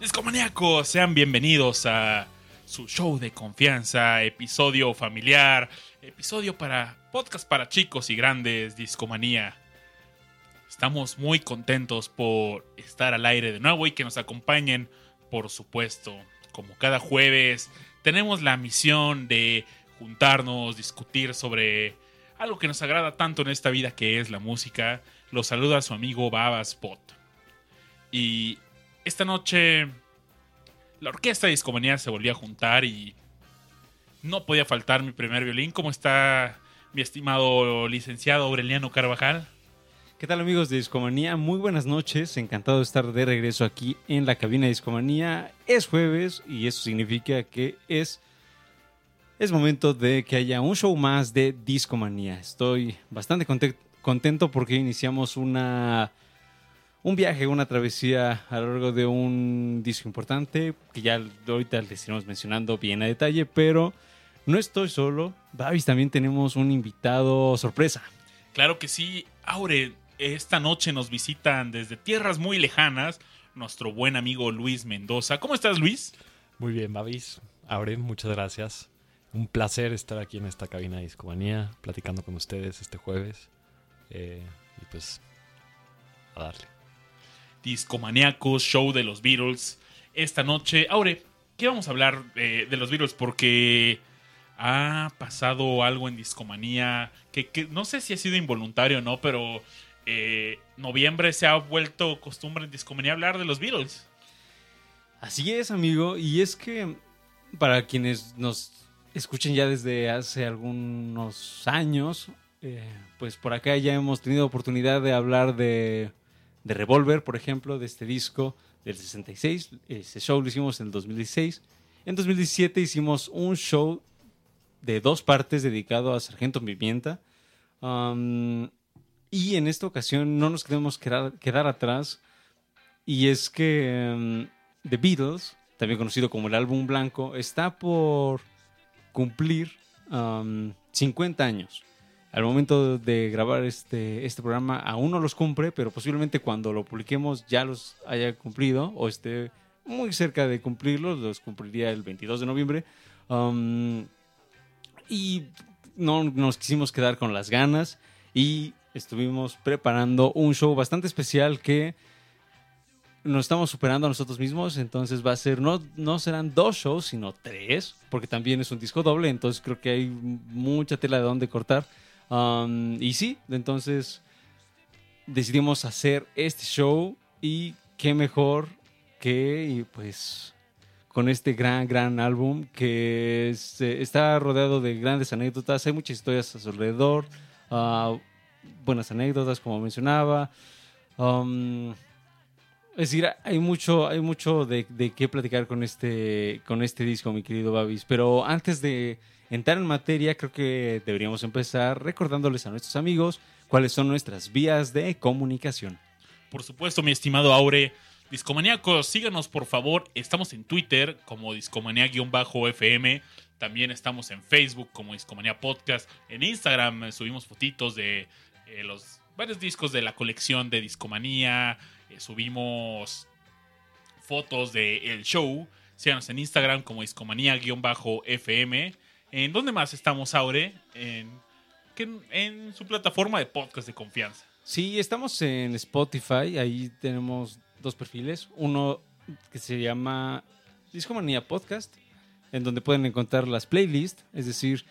Discomaníacos, sean bienvenidos a su show de confianza, episodio familiar, episodio para podcast para chicos y grandes, Discomanía. Estamos muy contentos por estar al aire de nuevo y que nos acompañen, por supuesto. Como cada jueves, tenemos la misión de juntarnos, discutir sobre algo que nos agrada tanto en esta vida que es la música. Los saluda su amigo Baba Spot. Y esta noche la orquesta de Discomanía se volvió a juntar y no podía faltar mi primer violín. ¿Cómo está mi estimado licenciado Aureliano Carvajal? ¿Qué tal amigos de Discomanía? Muy buenas noches, encantado de estar de regreso aquí en la cabina de Discomanía. Es jueves y eso significa que es, es momento de que haya un show más de Discomanía. Estoy bastante contento porque iniciamos una, un viaje, una travesía a lo largo de un disco importante que ya ahorita les iremos mencionando bien a detalle, pero no estoy solo. Babis, también tenemos un invitado sorpresa. Claro que sí, Aure, esta noche nos visitan desde tierras muy lejanas nuestro buen amigo Luis Mendoza. ¿Cómo estás, Luis? Muy bien, Babis. Abre, muchas gracias. Un placer estar aquí en esta cabina de Discomanía, platicando con ustedes este jueves. Eh, y pues, a darle. Discomaniacos, show de los Beatles. Esta noche, Aure, ¿qué vamos a hablar eh, de los Beatles? Porque ha pasado algo en Discomanía que, que, no sé si ha sido involuntario o no, pero eh, noviembre se ha vuelto costumbre en Discomanía hablar de los Beatles. Así es, amigo. Y es que para quienes nos escuchen ya desde hace algunos años, eh, pues por acá ya hemos tenido oportunidad de hablar de, de Revolver, por ejemplo, de este disco del 66. Ese show lo hicimos en el 2016. En 2017 hicimos un show de dos partes dedicado a Sargento Pimienta. Um, y en esta ocasión no nos queremos quedar, quedar atrás. Y es que um, The Beatles, también conocido como el álbum blanco, está por cumplir um, 50 años. Al momento de grabar este, este programa aún no los cumple, pero posiblemente cuando lo publiquemos ya los haya cumplido o esté muy cerca de cumplirlos, los cumpliría el 22 de noviembre. Um, y no nos quisimos quedar con las ganas y estuvimos preparando un show bastante especial que nos estamos superando a nosotros mismos, entonces va a ser, no, no serán dos shows, sino tres, porque también es un disco doble, entonces creo que hay mucha tela de donde cortar. Um, y sí, entonces decidimos hacer este show. Y qué mejor que pues con este gran, gran álbum que es, está rodeado de grandes anécdotas, hay muchas historias a su alrededor, uh, buenas anécdotas como mencionaba. Um, es decir, hay mucho, hay mucho de, qué platicar con este, con este disco, mi querido Babis. Pero antes de entrar en materia, creo que deberíamos empezar recordándoles a nuestros amigos cuáles son nuestras vías de comunicación. Por supuesto, mi estimado Aure. Discomaníacos, síganos por favor. Estamos en Twitter como Discomanía-FM. También estamos en Facebook como Discomanía Podcast. En Instagram subimos fotitos de eh, los varios discos de la colección de Discomanía. Eh, subimos fotos del show. Síganos en Instagram como Discomanía-FM. ¿En dónde más estamos, Aure? En, en su plataforma de podcast de confianza. Sí, estamos en Spotify. Ahí tenemos dos perfiles. Uno que se llama Discomanía Podcast, en donde pueden encontrar las playlists. Es decir,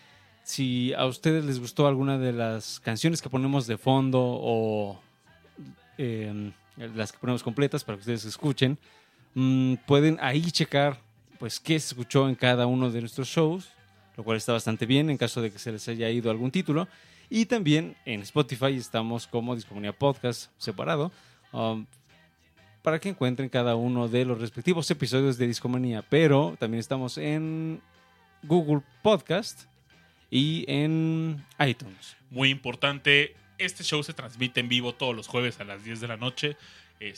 si a ustedes les gustó alguna de las canciones que ponemos de fondo o eh, las que ponemos completas para que ustedes escuchen, mmm, pueden ahí checar pues qué se escuchó en cada uno de nuestros shows lo cual está bastante bien en caso de que se les haya ido algún título. Y también en Spotify estamos como Discomunidad Podcast separado um, para que encuentren cada uno de los respectivos episodios de Discomanía. Pero también estamos en Google Podcast y en iTunes. Muy importante, este show se transmite en vivo todos los jueves a las 10 de la noche Eh,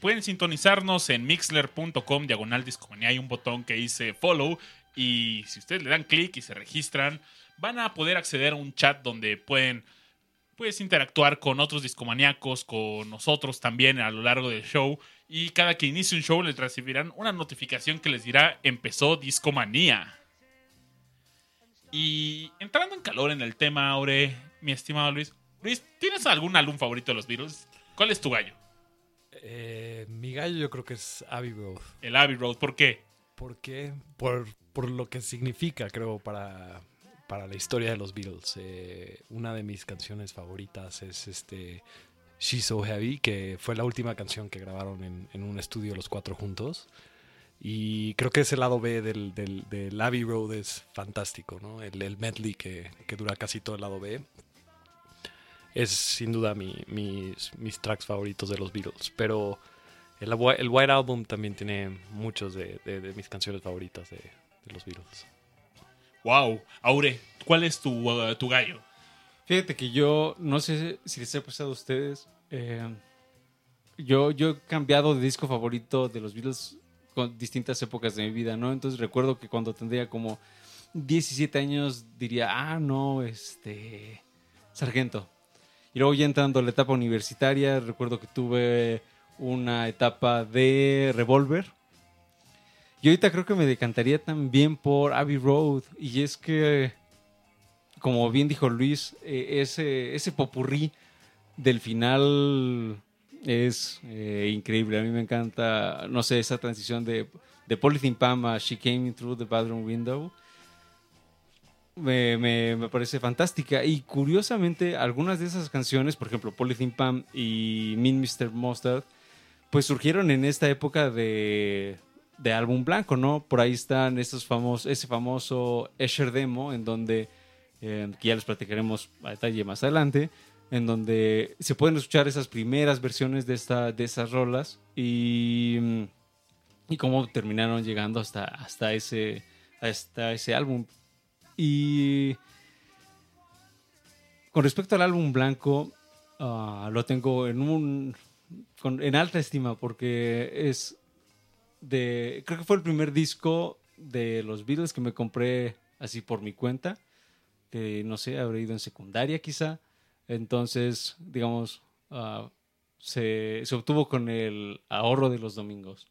pueden sintonizarnos en mixler.com diagonal discomanía. Hay un botón que dice follow y si ustedes le dan clic y se registran, van a poder acceder a un chat donde pueden pues, interactuar con otros discomaníacos, con nosotros también a lo largo del show. Y cada que inicie un show les recibirán una notificación que les dirá empezó Discomanía. Y entrando en calor en el tema, Aure, mi estimado Luis. Luis, ¿tienes algún álbum favorito de los Beatles? ¿Cuál es tu gallo? Eh, mi gallo yo creo que es Abbey Road. El Abbey Road, ¿por qué? ¿Por qué? Por, por lo que significa, creo, para, para la historia de los Beatles. Eh, una de mis canciones favoritas es este She's So Heavy, que fue la última canción que grabaron en, en un estudio los cuatro juntos. Y creo que ese lado B del, del, del Abbey Road es fantástico, ¿no? El, el medley que, que dura casi todo el lado B. Es sin duda mi- mis, mis tracks favoritos de los Beatles. Pero el, el White Album también tiene muchos de, de- de mis canciones favoritas de, de los Beatles. Wow. Aure, ¿cuál es tu, uh, tu gallo? Fíjate que yo no sé si les ha pasado a ustedes. eh, yo, yo he cambiado de disco favorito de los Beatles con distintas épocas de mi vida, ¿no? Entonces recuerdo que cuando tendría como 17 años diría, ah, no, este. Sargento. Y luego ya entrando a la etapa universitaria, recuerdo que tuve una etapa de Revolver. Y ahorita creo que me decantaría también por Abbey Road. Y es que como bien dijo Luis, eh, ese, ese popurrí del final es eh, increíble. A mí me encanta, no sé, esa transición de, de Polythene Pam a She Came Through the Bathroom Window. Me, me- me parece fantástica. Y curiosamente, algunas de esas canciones, por ejemplo, Polythene Pam y Mean Mr. Mustard, pues surgieron en esta época de, de álbum blanco, ¿no? Por ahí están esos famosos, ese famoso Escher Demo, en donde, eh, que ya les platicaremos a detalle más adelante, en donde se pueden escuchar esas primeras versiones de, esta, de esas rolas y, mm, y cómo terminaron llegando hasta, hasta, ese, hasta ese álbum. Y con respecto al álbum blanco, ah, lo tengo en un en alta estima porque es de creo que fue el primer disco de los Beatles que me compré así por mi cuenta que no sé habré ido en secundaria quizá entonces digamos ah, se, obtuvo con el ahorro de los domingos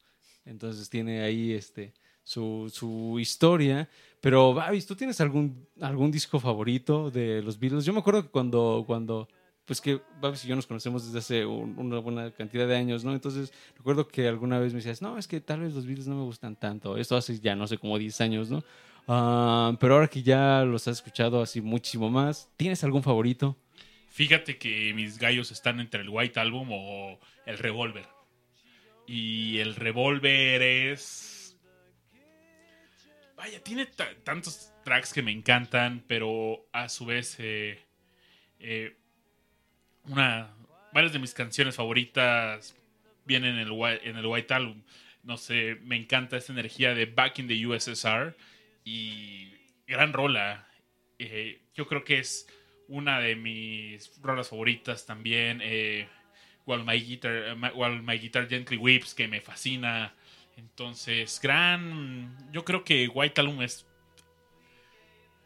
entonces tiene ahí este su, su historia pero Babis tú tienes algún algún disco favorito de los Beatles yo me acuerdo que cuando cuando pues que Babs y yo nos conocemos desde hace un- una buena cantidad de años, ¿no? Entonces, recuerdo que alguna vez me decías, no, es que tal vez los Beatles no me gustan tanto. Esto hace ya, no sé, como 10 años, ¿no? Ah, pero ahora que ya los has escuchado así muchísimo más, ¿tienes algún favorito? Fíjate que mis gallos están entre el White Album o el Revolver. Y el Revolver es. Vaya, tiene ta- tantos tracks que me encantan, pero a su vez. eh, eh, una. Varias de mis canciones favoritas vienen en el, en el White Album. No sé, me encanta esta energía de Back in the USSR. Y gran rola. Eh, yo creo que es una de mis rolas favoritas también. Eh, While, my guitar, my- While My Guitar Gently Weeps, que me fascina. Entonces, gran. Yo creo que White Album es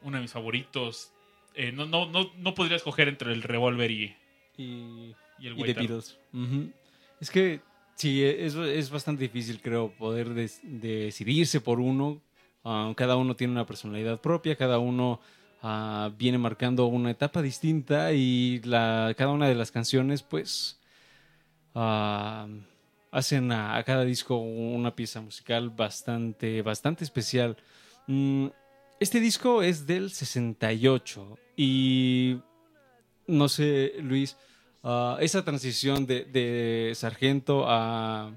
uno de mis favoritos. Eh, no, no, no, no podría escoger entre el Revolver y, Y, y el y The White. Ujú. Es que sí, es, es bastante difícil, creo, poder des- decidirse por uno. Ah, cada uno tiene una personalidad propia, cada uno ah, viene marcando una etapa distinta y la, cada una de las canciones, pues, ah, hacen a, cada disco una pieza musical bastante, bastante especial. Mm, este disco es del 68 y no sé, Luis, ah, esa transición de, de Sargento a,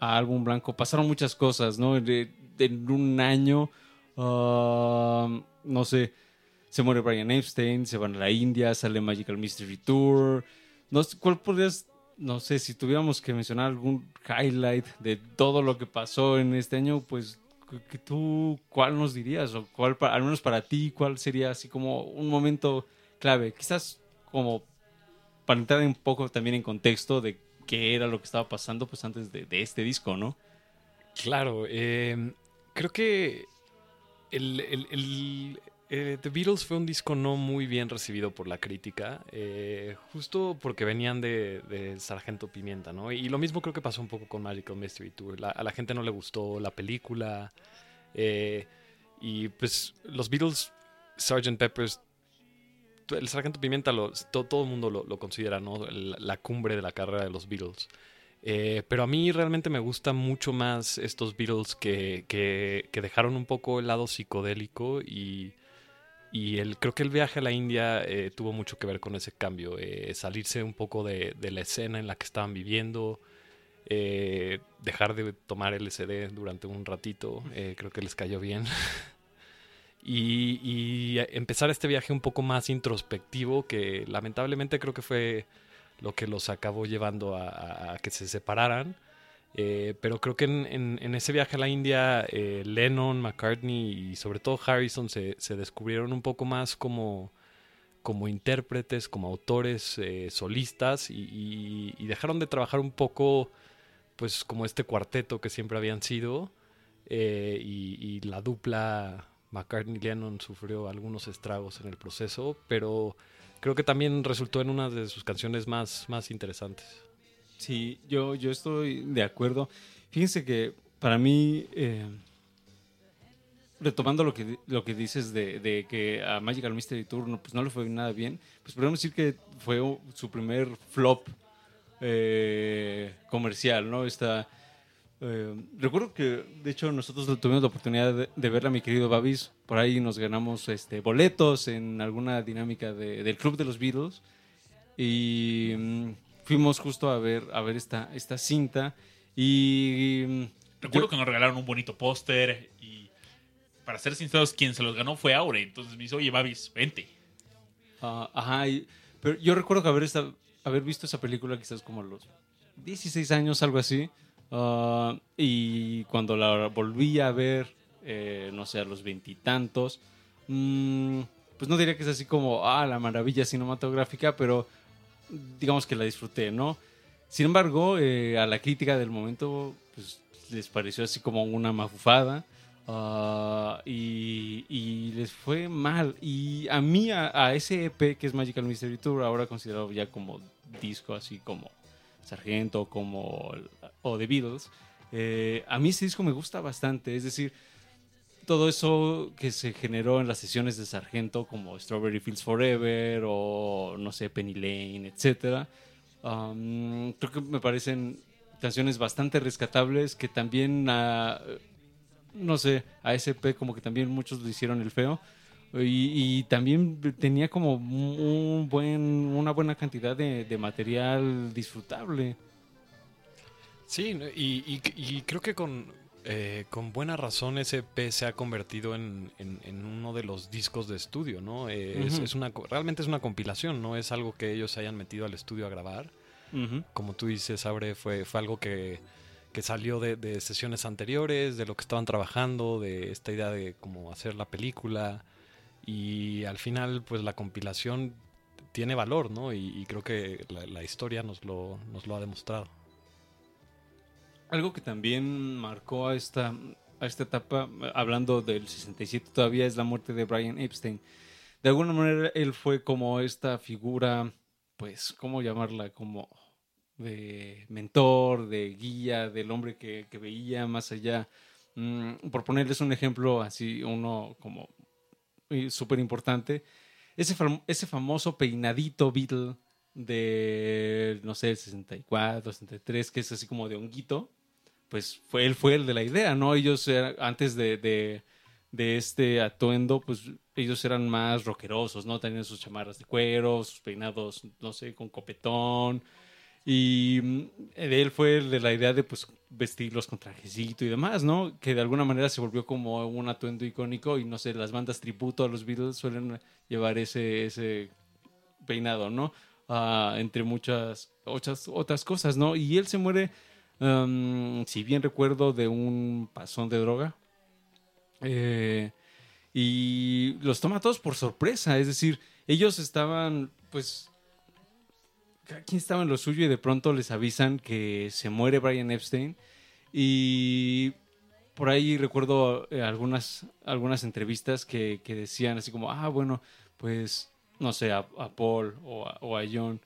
a álbum blanco, pasaron muchas cosas, ¿no? De- en un año, no sé, se muere Brian Epstein, se van a la India, sale Magical Mystery Tour. No ¿Cuál podrías, no sé, si tuviéramos que mencionar algún highlight de todo lo que pasó en este año, pues tú, ¿cuál nos dirías? O cuál, al menos para ti, cuál sería así como un momento clave? Quizás como para entrar un poco también en contexto de qué era lo que estaba pasando pues antes de, este disco, ¿no? Claro, eh, creo que el- eh, The Beatles fue un disco no muy bien recibido por la crítica, eh, justo porque venían de, Sargento Pimienta, ¿no? Y lo mismo creo que pasó un poco con Magical Mystery Tour. A la gente no le gustó la película. eh, y pues los Beatles, Sgt. Peppers, el Sargento Pimienta, todo el mundo lo, considera, ¿no? La, la cumbre de la carrera de los Beatles. Eh, pero a mí realmente me gustan mucho más estos Beatles que, que- que dejaron un poco el lado psicodélico y, y el, creo que el viaje a la India eh, tuvo mucho que ver con ese cambio, eh, salirse un poco de, la escena en la que estaban viviendo, eh, dejar de tomar LSD durante un ratito, creo que les cayó bien. y, empezar este viaje un poco más introspectivo que lamentablemente creo que fue lo que los acabó llevando a- a que se separaran. Eh, pero creo que en, ese viaje a la India, eh, Lennon, McCartney y sobre todo Harrison se, descubrieron un poco más como, como intérpretes, como autores eh, solistas y, dejaron de trabajar un poco pues como este cuarteto que siempre habían sido y, y la dupla McCartney-Lennon sufrió algunos estragos en el proceso, pero creo que también resultó en una de sus canciones más, más interesantes. Sí, yo, yo estoy de acuerdo. Fíjense que para mí, eh, retomando lo que, lo que dices de, de que a Magical Mystery Tour no, pues no le fue nada bien, pues podemos decir que fue su primer flop eh, comercial, ¿no? Esta, eh, recuerdo que, de hecho, nosotros tuvimos la oportunidad de, de verla, mi querido Babis. Por ahí nos ganamos este, boletos en alguna dinámica de- del Club de los Beatles. Y mm, fuimos justo a ver, a ver esta, esta cinta. Y. mm, Recuerdo yo- que nos regalaron un bonito póster y para ser sinceros, quien se los ganó fue Aure. Entonces me dice, oye, Babis, vente. Ah, ajá, y- pero yo recuerdo que haber, esta- haber visto esa película quizás como a los 16 años, algo así. Ah, y cuando la volví a ver, eh, no sé, a los veintitantos, mm, pues no diría que es así como, ah, la maravilla cinematográfica, pero digamos que la disfruté, ¿no? Sin embargo, eh, a la crítica del momento, pues les pareció así como una mafufada. ah, y, les fue mal. Y a mí, a, a ese EP que es Magical Mystery Tour, ahora considerado ya como disco, así como Sargento como, o The Beatles, eh, a mí ese disco me gusta bastante. Es decir, todo eso que se generó en las sesiones de Sargento, como Strawberry Fields Forever o no sé, Penny Lane, um, creo que me parecen canciones bastante rescatables que también a, no sé, a SP como que también muchos lo hicieron el feo. Y, también tenía como un buen, una buena cantidad de, material disfrutable. Sí, y creo que con, eh, con buena razón ese EP se ha convertido en, en- en uno de los discos de estudio, ¿no? Eh, es, una, realmente es una compilación, no es algo que ellos se hayan metido al estudio a grabar. Como tú dices, Abre, fue, fue algo que, que salió de, de sesiones anteriores, de lo que estaban trabajando, de esta idea de cómo hacer la película. Y al final, pues la compilación tiene valor, ¿no? Y, y creo que la, la historia nos lo, nos lo ha demostrado. Algo que también marcó a esta, a esta etapa, hablando del 67 todavía, es la muerte de Brian Epstein. De alguna manera él fue como esta figura, pues, ¿cómo llamarla? Como de mentor, de guía, del hombre que, que veía más allá. Mm, por ponerles un ejemplo así, uno como súper importante, ese, ese famoso peinadito Beatle de, no sé, el 64, 63, que es así como de honguito, pues fue él fue el de la idea, ¿no? Ellos era- antes de, de, este atuendo, pues ellos eran más rockerosos, ¿no? Tenían sus chamarras de cuero, sus peinados, no sé, con copetón. Y mm, él fue el de la idea de pues vestirlos con trajecito y demás, ¿no? Que de alguna manera se volvió como un atuendo icónico y no sé, las bandas tributo a los Beatles suelen llevar ese, ese peinado, ¿no? Ah, entre muchas otras, otras cosas, ¿no? Y él se muere, um, si bien recuerdo, de un pasón de droga. Eh, y los toma a todos por sorpresa, es decir, ellos estaban, pues, cada quien estaba en lo suyo y de pronto les avisan que se muere Brian Epstein. Y por ahí recuerdo eh, algunas, algunas entrevistas que, que decían así como, ah, bueno, pues, no sé, a, Paul o a John,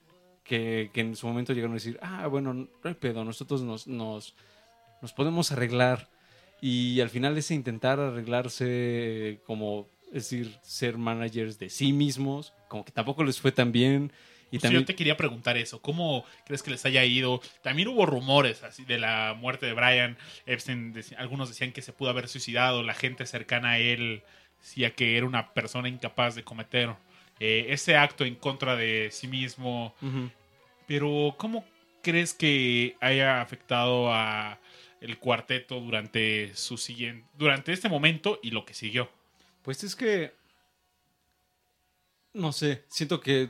que, que en su momento llegaron a decir, ah, bueno, no hay pedo, nosotros nos, nos, nos podemos arreglar. Y al final ese intentar arreglarse como, es decir, ser managers de sí mismos, como que tampoco les fue tan bien. Y Justo también, Yo te quería preguntar eso. ¿Cómo crees que les haya ido? También hubo rumores así de la muerte de Brian Epstein. Algunos decían que se pudo haber suicidado. La gente cercana a él decía que era una persona incapaz de cometer eh, ese acto en contra de sí mismo. Pero ¿cómo crees que haya afectado a el cuarteto durante su siguiente, durante este momento y lo que siguió? Pues es que. No sé, siento que.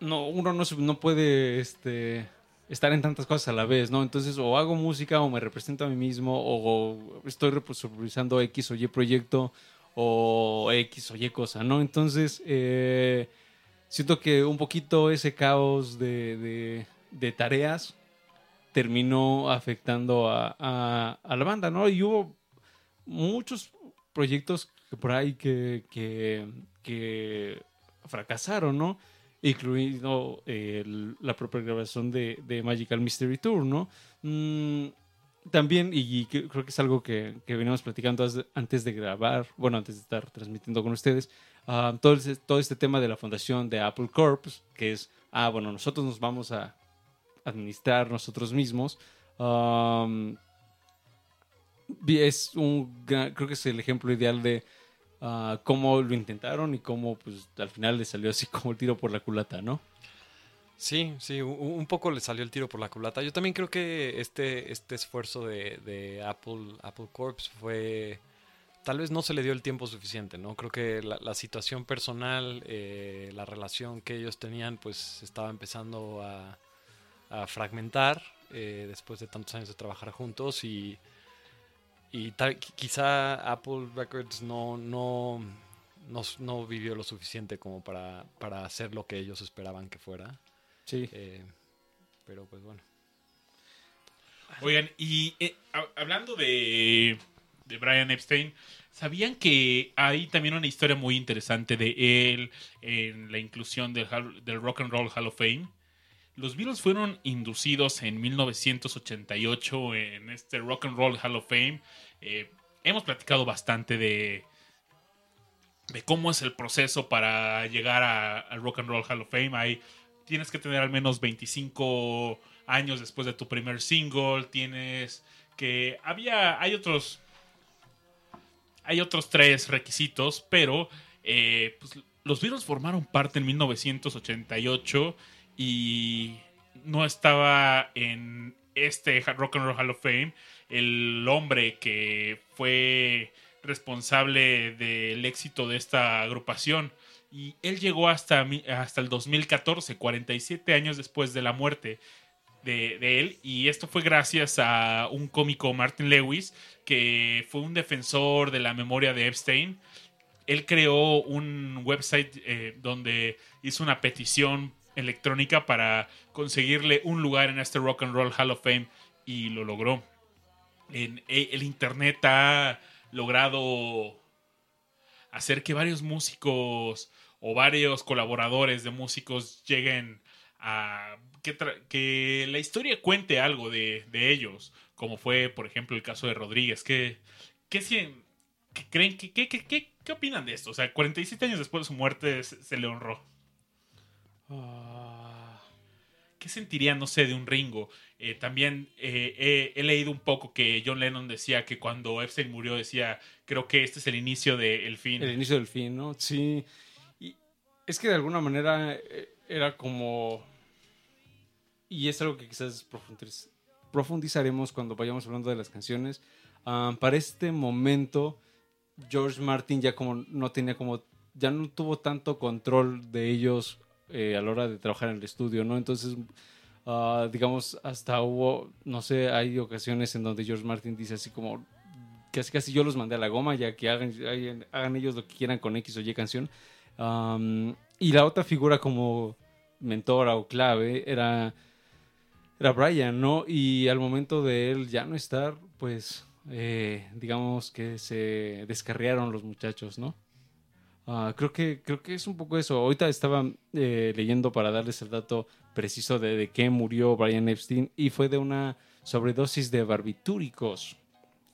No, uno no, no puede este, estar en tantas cosas a la vez, ¿no? Entonces, o hago música, o me represento a mí mismo, o estoy rep- supervisando X o Y proyecto, o X o Y cosa, ¿no? Entonces, eh, siento que un poquito ese caos de, de- tareas terminó afectando a, a- la banda, ¿no? Y hubo muchos proyectos por ahí que, que, fracasaron, ¿no? Incluido eh, la propia grabación de, de Magical Mystery Tour, ¿no? Mm, también, y creo que es algo que, que veníamos platicando antes de grabar, bueno, antes de estar transmitiendo con ustedes, ah, todo, ese- todo este tema de la fundación de Apple Corps, que es, ah, bueno, nosotros nos vamos a administrar nosotros mismos. um, es un creo que es el ejemplo ideal de ah, cómo lo intentaron y cómo pues al final le salió así como el tiro por la culata, ¿no? Sí, sí, un poco le salió el tiro por la culata. Yo también creo que este, este esfuerzo de, de Apple, Apple Corps fue... Tal vez no se le dio el tiempo suficiente, ¿no? Creo que la, la situación personal, eh, la relación que ellos tenían, pues estaba empezando a, fragmentar eh, después de tantos años de trabajar juntos y, y quizá Apple Records no, no, no, no vivió lo suficiente como para, para hacer lo que ellos esperaban que fuera. Sí. Eh, pero pues bueno. Oigan, y eh, ha- hablando de, de Brian Epstein, ¿sabían que hay también una historia muy interesante de él en la inclusión del, del Rock and Roll Hall of Fame? Los Beatles fueron inducidos en 1988 en este Rock and Roll Hall of Fame. Eh, hemos platicado bastante de, de cómo es el proceso para llegar al Rock and Roll Hall of Fame. Hay, tienes que tener al menos 25 años después de tu primer single. Tienes que. Había. Hay otros. Hay otros tres requisitos, pero eh, pues, los Beatles formaron parte en 1988 y no estaba en este Rock and Roll Hall of Fame el hombre que fue responsable del éxito de esta agrupación. Y él llegó hasta, hasta el 2014, 47 años después de la muerte de, él. Y esto fue gracias a un cómico, Martin Lewis, que fue un defensor de la memoria de Epstein. Él creó un website eh, donde hizo una petición electrónica para conseguirle un lugar en este Rock and Roll Hall of Fame y lo logró. Eh, el Internet ha logrado hacer que varios músicos o varios colaboradores de músicos lleguen a que, la historia cuente algo de, de ellos, como fue, por ejemplo, el caso de Rodríguez. ¿Qué, qué, qué creen? ¿Qué, qué, opinan de esto? O sea, 47 años después de su muerte se, le honró. Ah, ¿Qué sentirían, no sé, de un Ringo? Eh, también eh, he, he leído un poco que John Lennon decía que cuando Epstein murió decía, creo que este es el inicio del fin. el inicio del fin, ¿no? Sí. Es que de alguna manera eh, era como... Y es algo que quizás profundiz- profundizaremos cuando vayamos hablando de las canciones. Ah, para este momento, George Martin ya como no tenía como... Ya no tuvo tanto control de ellos eh, a la hora de trabajar en el estudio, ¿no? Entonces, ah, digamos, hasta hubo, no sé, hay ocasiones en donde George Martin dice así como, casi casi yo los mandé a la goma, ya que hagan, hagan ellos lo que quieran con X o Y canción. Am, y la otra figura como mentora o clave era, era Brian, ¿no? Y al momento de él ya no estar, pues eh, digamos que se descarriaron los muchachos, ¿no? Ah, creo, que, creo que es un poco eso. Ahorita estaba eh, leyendo para darles el dato preciso de, de qué murió Brian Epstein y fue de una sobredosis de barbitúricos.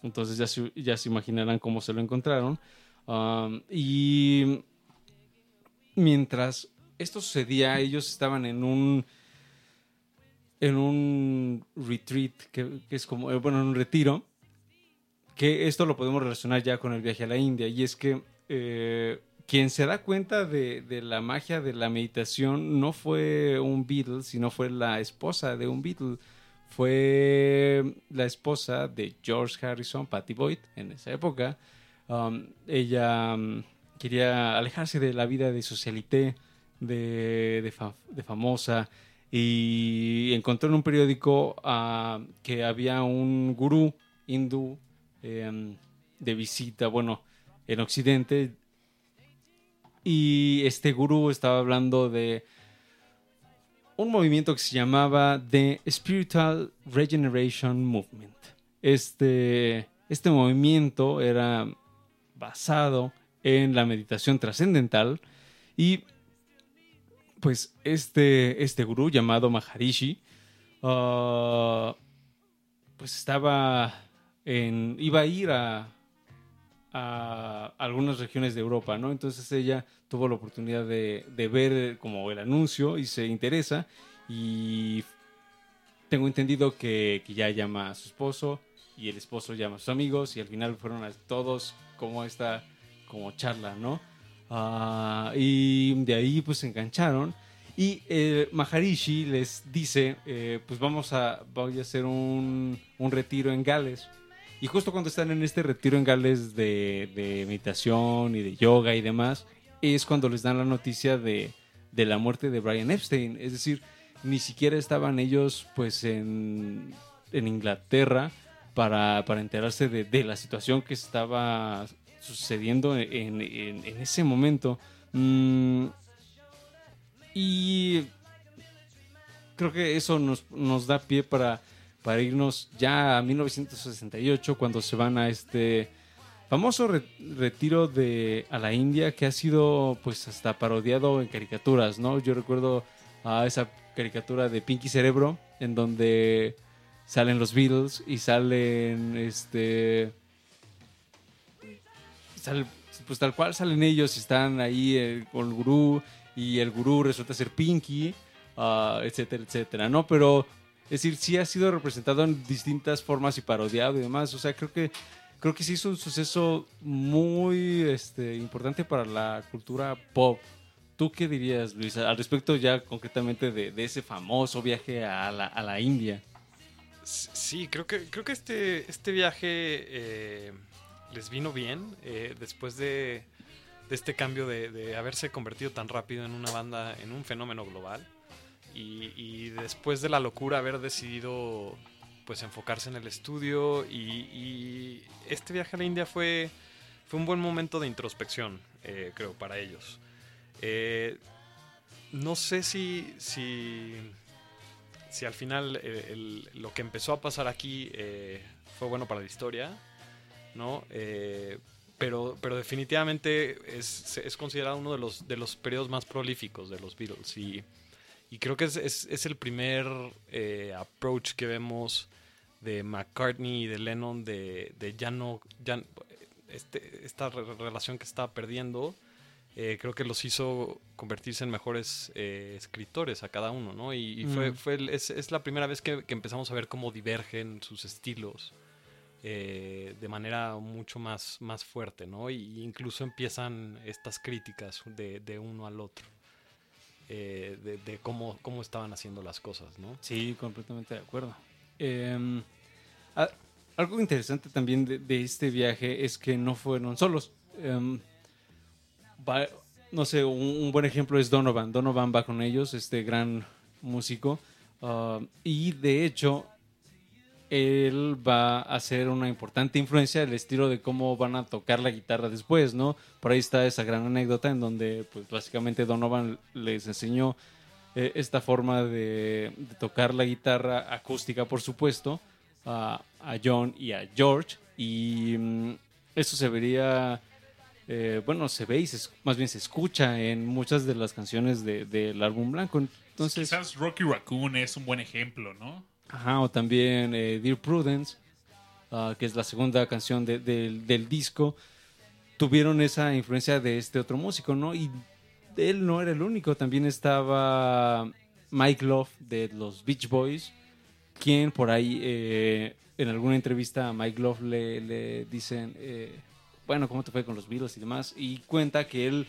Entonces ya se, ya se imaginarán cómo se lo encontraron. Um, y mientras esto sucedía, ellos estaban en un en un retreat, que, es como, eh, bueno, en un retiro, que esto lo podemos relacionar ya con el viaje a la India, y es que eh, quien se da cuenta de, de, la magia de la meditación no fue un Beatle, sino fue la esposa de un Beatle. Fue la esposa de George Harrison, Patty Boyd, en esa época. Um, ella um, quería alejarse de la vida de socialité, de, de, fa de famosa, y encontró en un periódico uh, que había un gurú hindú eh, de visita, bueno, en Occidente, y este gurú estaba hablando de un movimiento que se llamaba The Spiritual Regeneration Movement. Este, este movimiento era basado en la meditación trascendental y pues este, este gurú llamado Maharishi uh, pues estaba en, iba a ir a, a algunas regiones de Europa, ¿no? Entonces ella tuvo la oportunidad de, de, ver como el anuncio y se interesa y tengo entendido que, que, ya llama a su esposo y el esposo llama a sus amigos y al final fueron a todos como esta como charla, ¿no? Uh, y de ahí pues se engancharon y eh, Maharishi les dice, eh, pues vamos a, voy a hacer un, un retiro en Gales y justo cuando están en este retiro en Gales de, de, meditación y de yoga y demás, es cuando les dan la noticia de, de, la muerte de Brian Epstein. Es decir, ni siquiera estaban ellos pues en, en Inglaterra para, para enterarse de, de, la situación que estaba sucediendo en, en, ese momento. Mm, y creo que eso nos, nos da pie para para irnos ya a 1968 cuando se van a este famoso re retiro de a la India que ha sido pues hasta parodiado en caricaturas, ¿no? Yo recuerdo a esa caricatura de Pinky Cerebro en donde salen los Beatles y salen este pues tal cual salen ellos y están ahí eh, con el gurú y el gurú resulta ser Pinky, uh, etcétera, etcétera, ¿no? Pero es decir, sí ha sido representado en distintas formas y parodiado y demás. O sea, creo que creo que sí es un suceso muy este, importante para la cultura pop. ¿Tú qué dirías, Luis, al respecto ya concretamente de, ese famoso viaje a la, a la, India? Sí, creo que, creo que este, este viaje eh, les vino bien eh, después de, este cambio de, haberse convertido tan rápido en una banda, en un fenómeno global. Y, después de la locura haber decidido pues enfocarse en el estudio y, este viaje a la India fue, fue un buen momento de introspección, eh, creo, para ellos. Eh, no sé si, si, al final lo que empezó a pasar aquí fue bueno para la historia, ¿no? Eh, pero, pero definitivamente es, es considerado uno de los, de los periodos más prolíficos de los Beatles y y creo que es, es, es el primer eh, approach que vemos de McCartney y de Lennon de, de ya no. Ya, este, esta relación que estaba perdiendo. Eh, creo que los hizo convertirse en mejores eh, escritores a cada uno, ¿no? Y, y fue, fue el, es, es, la primera vez que, que, empezamos a ver cómo divergen sus estilos eh, de manera mucho más, más fuerte, ¿no? Y incluso empiezan estas críticas de, de uno al otro eh, de, cómo, cómo estaban haciendo las cosas, ¿no? Sí, completamente de acuerdo. A, algo interesante también de, este viaje es que no fueron solos. Va, no sé, un, buen ejemplo es Donovan. Donovan va con ellos, este gran músico. Uh, y de hecho, él va a ser una importante influencia del estilo de cómo van a tocar la guitarra después, ¿no? Por ahí está esa gran anécdota en donde, pues básicamente Donovan les enseñó eh, esta forma de, de tocar la guitarra acústica, por supuesto, a, John y a George. Y mm, eso se vería, eh, bueno, se ve y se más bien se escucha en muchas de las canciones de- del álbum blanco. Entonces, Quizás Rocky Raccoon es un buen ejemplo, ¿no? Ajá, o también eh, Dear Prudence, ah, que es la segunda canción de- del- disco, tuvieron esa influencia de este otro músico, ¿no? Y él no era el único, también estaba Mike Love de los Beach Boys, quien por ahí eh, en alguna entrevista a Mike Love le, le dicen, eh, bueno, ¿cómo te fue con los Beatles y demás? Y cuenta que él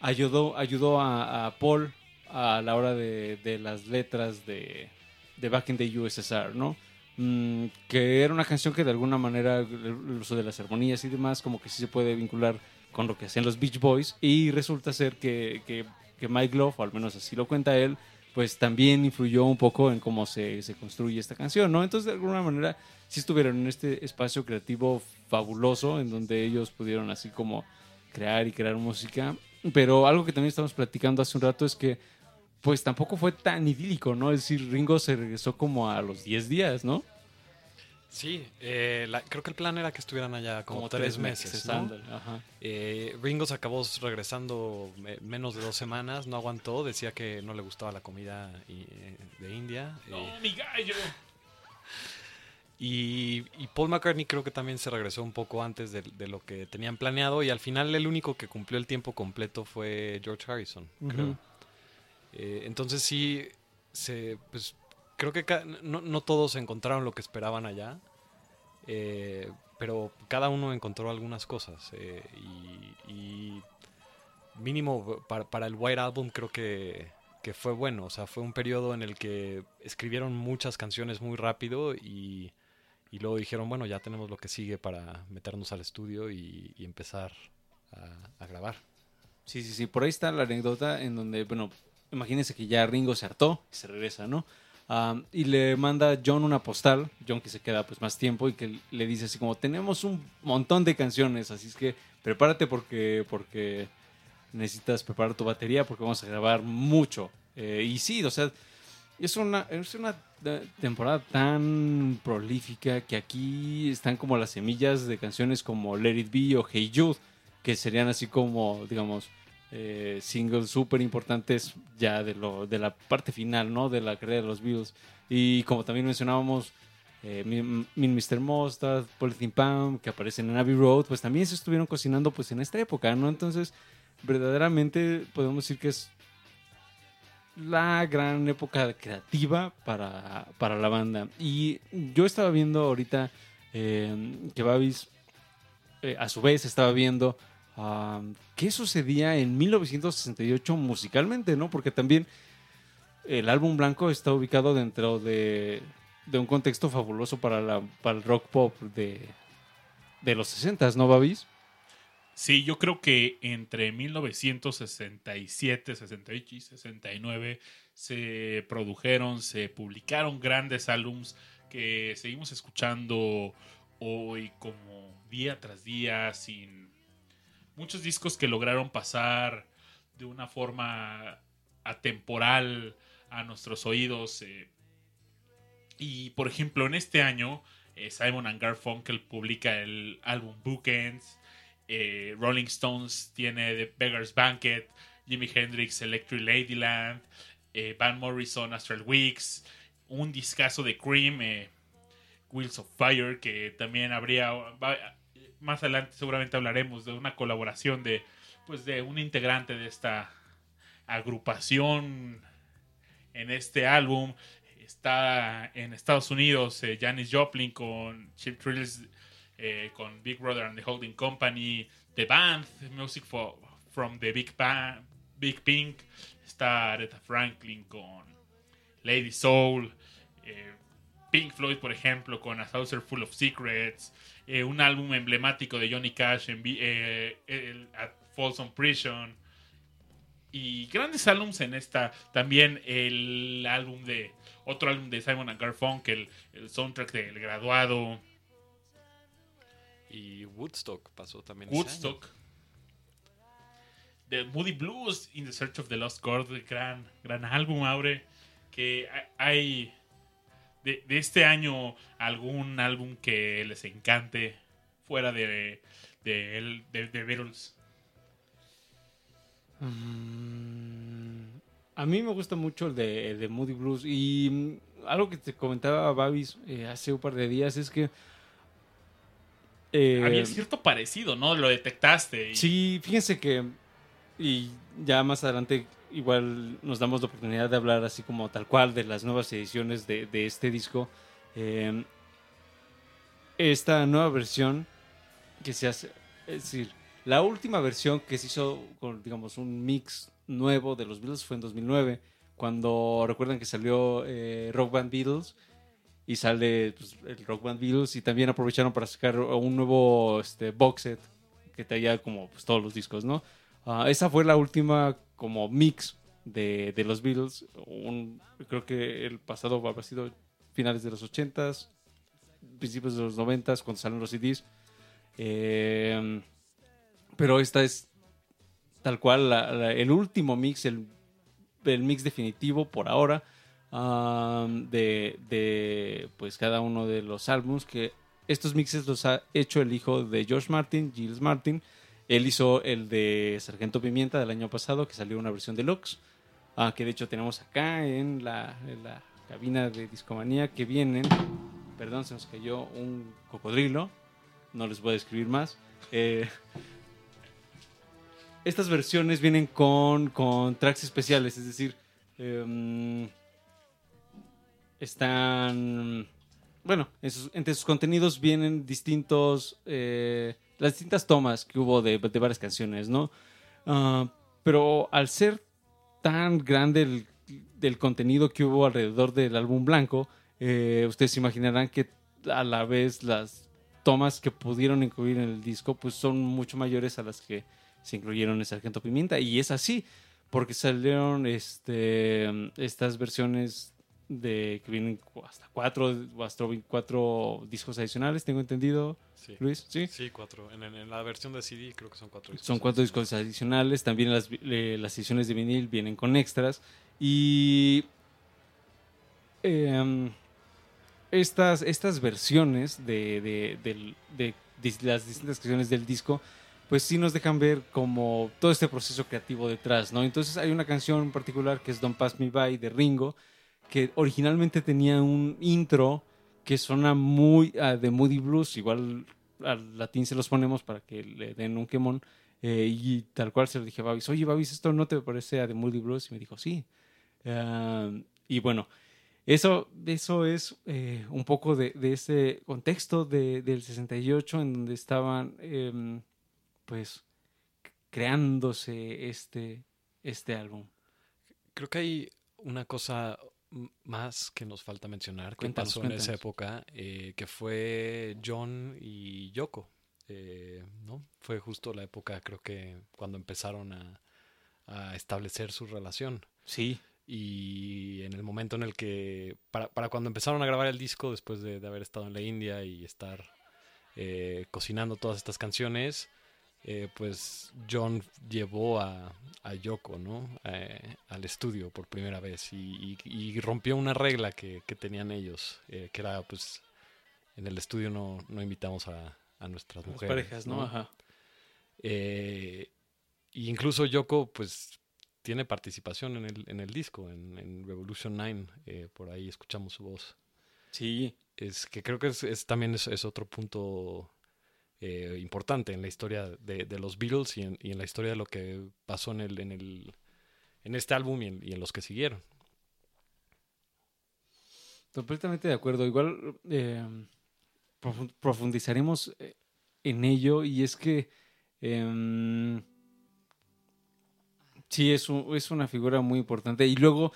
ayudó, ayudó a, a Paul a la hora de, de las letras de, de Back in the USSR, ¿no? Mm, que era una canción que de alguna manera el uso de las armonías y demás como que sí se puede vincular con lo que hacían los Beach Boys y resulta ser que, que, que Mike Love, o al menos así lo cuenta él, pues también influyó un poco en cómo se, se construye esta canción, ¿no? Entonces de alguna manera sí estuvieron en este espacio creativo fabuloso en donde ellos pudieron así como crear y crear música, pero algo que también estamos platicando hace un rato es que pues tampoco fue tan idílico, ¿no? Es decir, Ringo se regresó como a los 10 días, ¿no? Sí, eh, la- creo que el plan era que estuvieran allá como, tres, meses. ¿no? ajá. Eh, Ringo se acabó regresando me- menos de dos semanas, no aguantó, decía que no le gustaba la comida y- eh, de India. No, eh, mi gallo. y, y Paul McCartney creo que también se regresó un poco antes de, de lo que tenían planeado y al final el único que cumplió el tiempo completo fue George Harrison, creo. Eh, entonces sí, se, pues, creo que no, no todos encontraron lo que esperaban allá, eh, pero cada uno encontró algunas cosas. eh, y, mínimo para, para el White Album creo que, que fue bueno. O sea, fue un periodo en el que escribieron muchas canciones muy rápido y, y luego dijeron, bueno, ya tenemos lo que sigue para meternos al estudio y, y empezar a, a grabar. Sí, sí, sí. Por ahí está la anécdota en donde, bueno, imagínense que ya Ringo se hartó y se regresa, ¿no? Am, y le manda a John una postal, John que se queda pues más tiempo y que le dice así como, tenemos un montón de canciones, así es que prepárate porque, porque necesitas preparar tu batería porque vamos a grabar mucho. Eh, y sí, o sea, es una, es una temporada tan prolífica que aquí están como las semillas de canciones como Let It Be o Hey Jude, que serían así como, digamos, eh, singles súper importantes ya de, lo, de la parte final, ¿no? De la carrera de los Beatles. Y como también mencionábamos, eh, Min Mr. Mustard, Polythene Pam, que aparecen en Abbey Road, pues también se estuvieron cocinando pues en esta época, ¿no? Entonces, verdaderamente podemos decir que es la gran época creativa para, para la banda. Y yo estaba viendo ahorita eh, que Babis, a su vez, estaba viendo qué sucedía en 1968 musicalmente, ¿no? Porque también el álbum blanco está ubicado dentro de, un contexto fabuloso para, el rock pop de, los 60, ¿no, Babis? Sí, yo creo que entre 1967, 68 y 69 se produjeron, se publicaron grandes álbums que seguimos escuchando hoy como día tras día, sin muchos discos que lograron pasar de una forma atemporal a nuestros oídos. eh. Y por ejemplo, en este año, eh, Simon and Garfunkel publica el álbum Bookends. Eh, Rolling Stones tiene The Beggar's Banquet, Jimi Hendrix Electric Ladyland, Van Morrison Astral Weeks, un discazo de Cream, Wheels of Fire, que también habría más adelante seguramente hablaremos de una colaboración de pues de un integrante de esta agrupación en este álbum. Está en Estados Unidos eh, Janis Joplin con Chip Thrills eh, con Big Brother and the Holding Company, The Band, Music from the Big, Bang, Big Pink, está Aretha Franklin con Lady Soul, eh, Pink Floyd, por ejemplo, con A Saucer Full of Secrets, eh, un álbum emblemático de Johnny Cash, en, eh, el, At Folsom Prison, y grandes álbums en esta, también el álbum de, otro álbum de Simon and Garfunkel, el soundtrack del graduado, Y Woodstock pasó también. ese año. Woodstock. de Moody Blues, In the Search of the Lost Chord, gran, gran álbum, Aure. Que hay de, de este año algún álbum que les encante fuera de, de, de, de Beatles. Mm, a mí me gusta mucho el de, el de Moody Blues. Y mm, algo que te comentaba Babis eh, hace un par de días es que. eh, Había cierto parecido, ¿no? Lo detectaste. y- Sí, fíjense que. Y ya más adelante, igual nos damos la oportunidad de hablar así como tal cual de las nuevas ediciones de, de este disco. Eh, esta nueva versión que se hace. Es decir, la última versión que se hizo con, digamos, un mix nuevo de los Beatles fue en 2009. Cuando recuerdan que salió eh, Rock Band Beatles y sale pues, el Rock Band Beatles y también aprovecharon para sacar un nuevo este, box set que traía como pues, todos los discos, ¿no? Ah, esa fue la última como mix de, de los Beatles. Un- creo que el pasado habrá sido finales de los 80s, principios de los 90s, cuando salen los CDs. Eh, pero esta es tal cual el último mix, el, el mix definitivo por ahora de, de, pues cada uno de los álbums que estos mixes los ha hecho el hijo de George Martin, Giles Martin. Él hizo el de Sargento Pimienta del año pasado, que salió una versión deluxe, ah, que de hecho tenemos acá en la, la cabina de Discomanía, que vienen, perdón, se nos cayó un cocodrilo, no les voy a describir más. Eh, estas versiones vienen con, con tracks especiales, es decir, em, están... Bueno, entre sus contenidos vienen distintos... eh, las distintas tomas que hubo de, de varias canciones, ¿no? Ah, pero al ser tan grande el, contenido que hubo alrededor del álbum blanco, eh, ustedes se imaginarán que a la vez las tomas que pudieron incluir en el disco pues son mucho mayores a las que se incluyeron en Sargento Pimienta y es así porque salieron este estas versiones de que vienen hasta cuatro hasta cuatro discos adicionales tengo entendido Sí. Luis sí Sí, cuatro. En, la versión de CD creo que son cuatro discos. son cuatro discos adicionales. También las, eh, las ediciones de vinil vienen con extras. Y em, estas, estas versiones de, de- de las distintas canciones del disco, pues sí nos dejan ver como todo este proceso creativo detrás, ¿no? Entonces hay una canción en particular que es Don't Pass Me By de Ringo, que originalmente tenía un intro que suena muy ah, de Moody Blues, igual al latín se los ponemos para que le den un quemón. eh, y tal cual se lo dije a Babis, oye Babis, ¿esto no te parece a The Moody Blues? Y me dijo, sí. Y bueno, eso, eso es eh, un poco de, de ese contexto de- del 68 en donde estaban, em, pues, creándose este, este álbum. Creo que hay una cosa más que nos falta mencionar que Cuéntanos, pasó en esa época, eh, que fue John y Yoko. eh, ¿no? Fue justo la época, creo que, cuando empezaron a, a establecer su relación. Sí. Y en el momento en el que, para, para cuando empezaron a grabar el disco, después de, de haber estado en la India y estar eh, cocinando todas estas canciones, eh, pues John llevó a, a Yoko, ¿no? Eh, al estudio por primera vez y, y- y rompió una regla que, que tenían ellos, eh, que era, pues, en el estudio no, no invitamos a, a nuestras Las mujeres. parejas, ¿no? Ajá. Eh, y incluso Yoko, pues, tiene participación en el, en el disco, en, en Revolution 9. eh, por ahí escuchamos su voz. Sí. Es que creo que es, es- también es, es otro punto eh, importante en la historia de, de los Beatles y en, y en la historia de lo que pasó en el, en el en este álbum y en, los que siguieron. Completamente de acuerdo. Igual profu- profundizaremos eh, en ello y es que em, sí es, un- es una figura muy importante y luego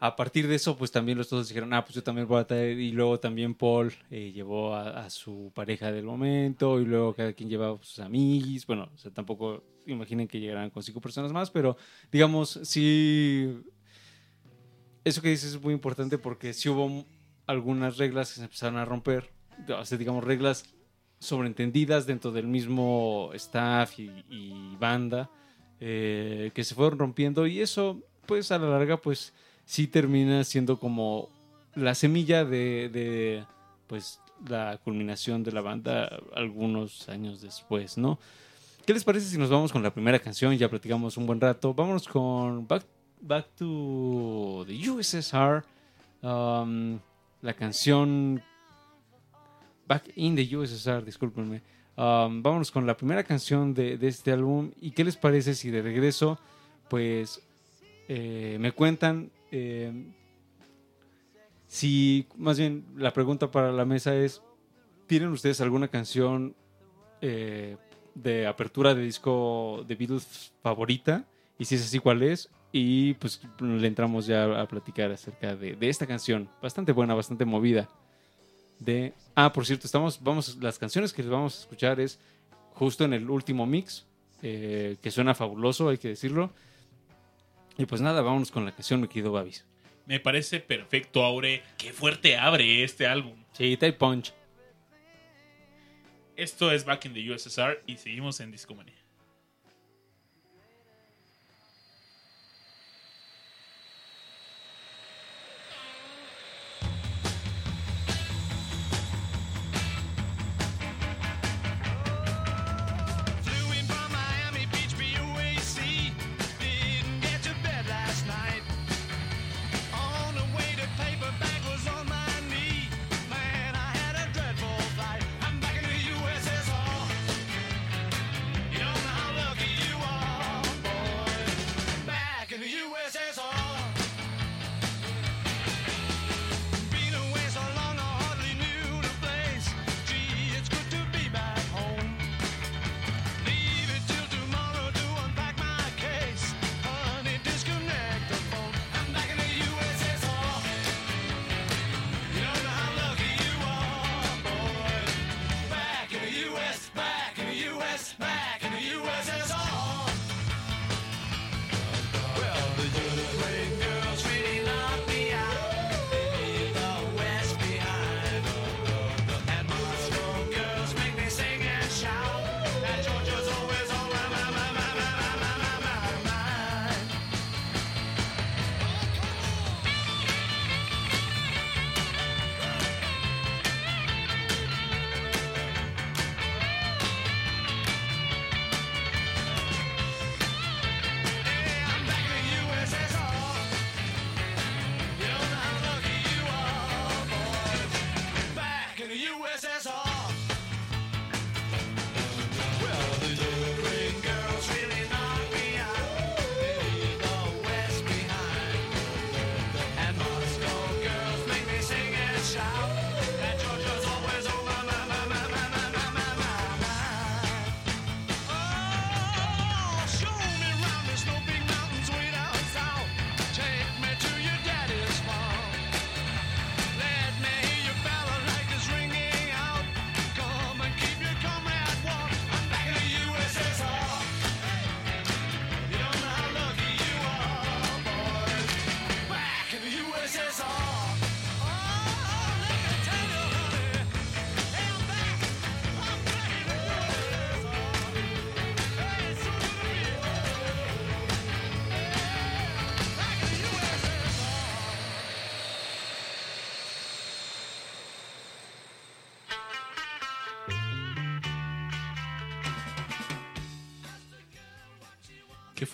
a partir de eso pues también los todos dijeron ah pues yo también voy a traer y luego también Paul eh, llevó a, a su pareja del momento y luego cada quien llevaba sus amigos bueno tampoco imaginen que llegaran con cinco personas más pero digamos sí eso que dices es muy importante porque sí hubo algunas reglas que se empezaron a romper, o digamos, reglas sobreentendidas dentro del mismo staff y, y banda, eh, que se fueron rompiendo y eso, pues a la larga, pues sí termina siendo como la semilla de, de pues la culminación de la banda algunos años después, ¿no? ¿Qué les parece si nos vamos con la primera canción? Ya platicamos un buen rato. Vámonos con Back, Back to the USSR. Um, la canción Back in the USSR, discúlpenme. Um, vámonos con la primera canción de, este álbum. ¿Y qué les parece si de regreso, pues, eh, me cuentan eh, si, más bien, la pregunta para la mesa es, ¿tienen ustedes alguna canción eh, de apertura de disco de Beatles favorita? Y si es así, ¿cuál es? Y pues le entramos ya a platicar acerca de, de esta canción. Bastante buena, bastante movida. De, ah, por cierto, estamos, vamos, las canciones que les vamos a escuchar es justo en el último mix, eh, que suena fabuloso, hay que decirlo. Y pues nada, vámonos con la canción, mi querido Babis. Me parece perfecto, Aure. Qué fuerte abre este álbum. Sí, Type Punch. Esto es Back in the USSR y seguimos en Discomanía.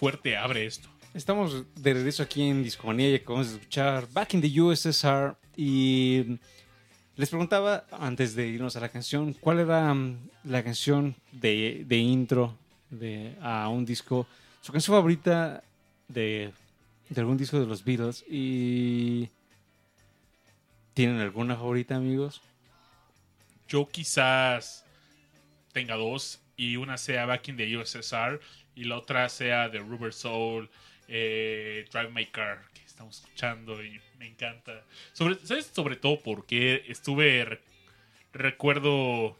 Fuerte abre esto. Estamos de regreso aquí en Discomanía y acabamos de escuchar Back in the USSR y les preguntaba antes de irnos a la canción, ¿cuál era um, la canción de, de intro de, a un disco, su canción favorita de, de algún disco de los Beatles? Y ¿tienen alguna favorita, amigos? Yo quizás tenga dos y una sea Back in the USSR y la otra sea The Rubber Soul, eh, Drive My Car, que estamos escuchando y me encanta. Sobre, ¿Sabes? Sobre todo porque estuve, re- recuerdo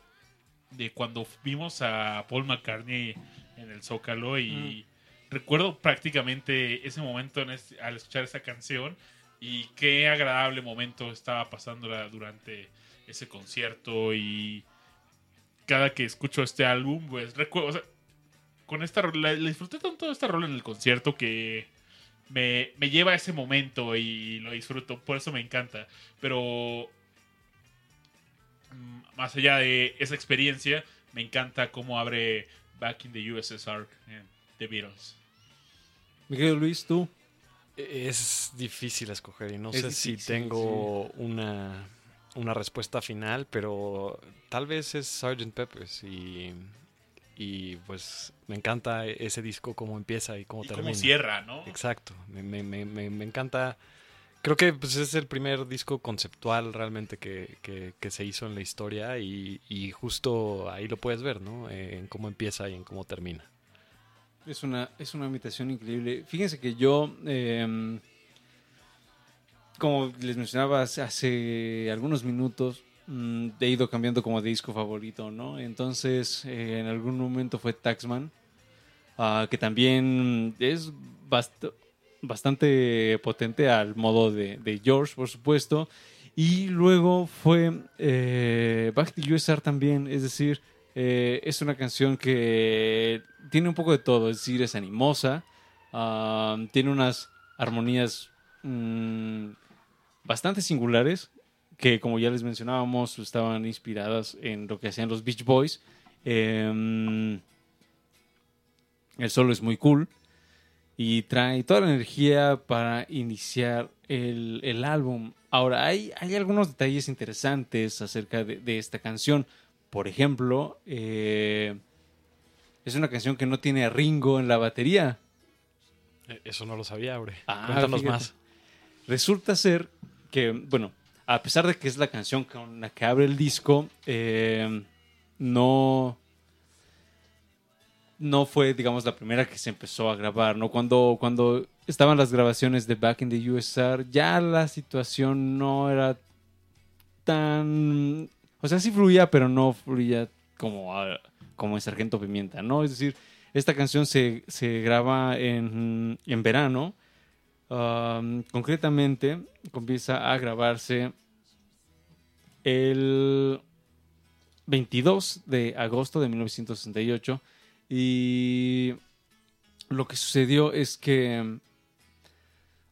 de cuando vimos a Paul McCartney en el Zócalo y recuerdo prácticamente ese momento en este- al escuchar esa canción y qué agradable momento estaba pasándola durante ese concierto y cada que escucho este álbum, pues recuerdo, o sea, con esta rola, le disfruté tanto de esta rola en el concierto que me, me lleva a ese momento y lo disfruto, por eso me encanta. Pero mm, más allá de esa experiencia, me encanta cómo abre Back in the USSR en The Beatles. Mi querido Luis, tú. Es difícil escoger y no Es sé si tengo una, una respuesta final, pero tal vez es Sgt. Peppers y, y pues me encanta ese disco cómo empieza y cómo Y termina. cómo cierra, ¿no? Exacto, me, me- me- me- encanta. Creo que pues, es el primer disco conceptual realmente que, que- que se hizo en la historia y, y justo ahí lo puedes ver, ¿no? Eh, en cómo empieza y en cómo termina. Es una, es una imitación increíble. Fíjense que yo, eh, como les mencionaba hace, hace algunos minutos, mm, he ido cambiando como de disco favorito, ¿no? Entonces, eh, en algún momento fue Taxman, ah, que también es bast- bastante potente al modo de, de George, por supuesto. Y luego fue eh, Back to USR también, es decir, eh, es una canción que tiene un poco de todo, es decir, es animosa, ah, tiene unas armonías mm, bastante singulares, que como ya les mencionábamos, estaban inspiradas en lo que hacían los Beach Boys. Em, el solo es muy cool y trae toda la energía para iniciar el, el álbum. Ahora, hay, hay algunos detalles interesantes acerca de, de esta canción. Por ejemplo, eh, es una canción que no tiene a Ringo en la batería. Eh, Eso no lo sabía, Aure. Ah, Cuéntanos fíjate. más. Resulta ser que, bueno, a pesar de que es la canción con la que abre el disco, eh, no, no fue, digamos, la primera que se empezó a grabar, ¿no? Cuando, cuando estaban las grabaciones de Back in the USR, ya la situación no era tan... O sea, sí fluía, pero no fluía como, como en Sargento Pimienta, ¿no? Es decir, esta canción se, se graba en, en verano. Concretamente, comienza a grabarse el 22 de agosto de 1968 y lo que sucedió es que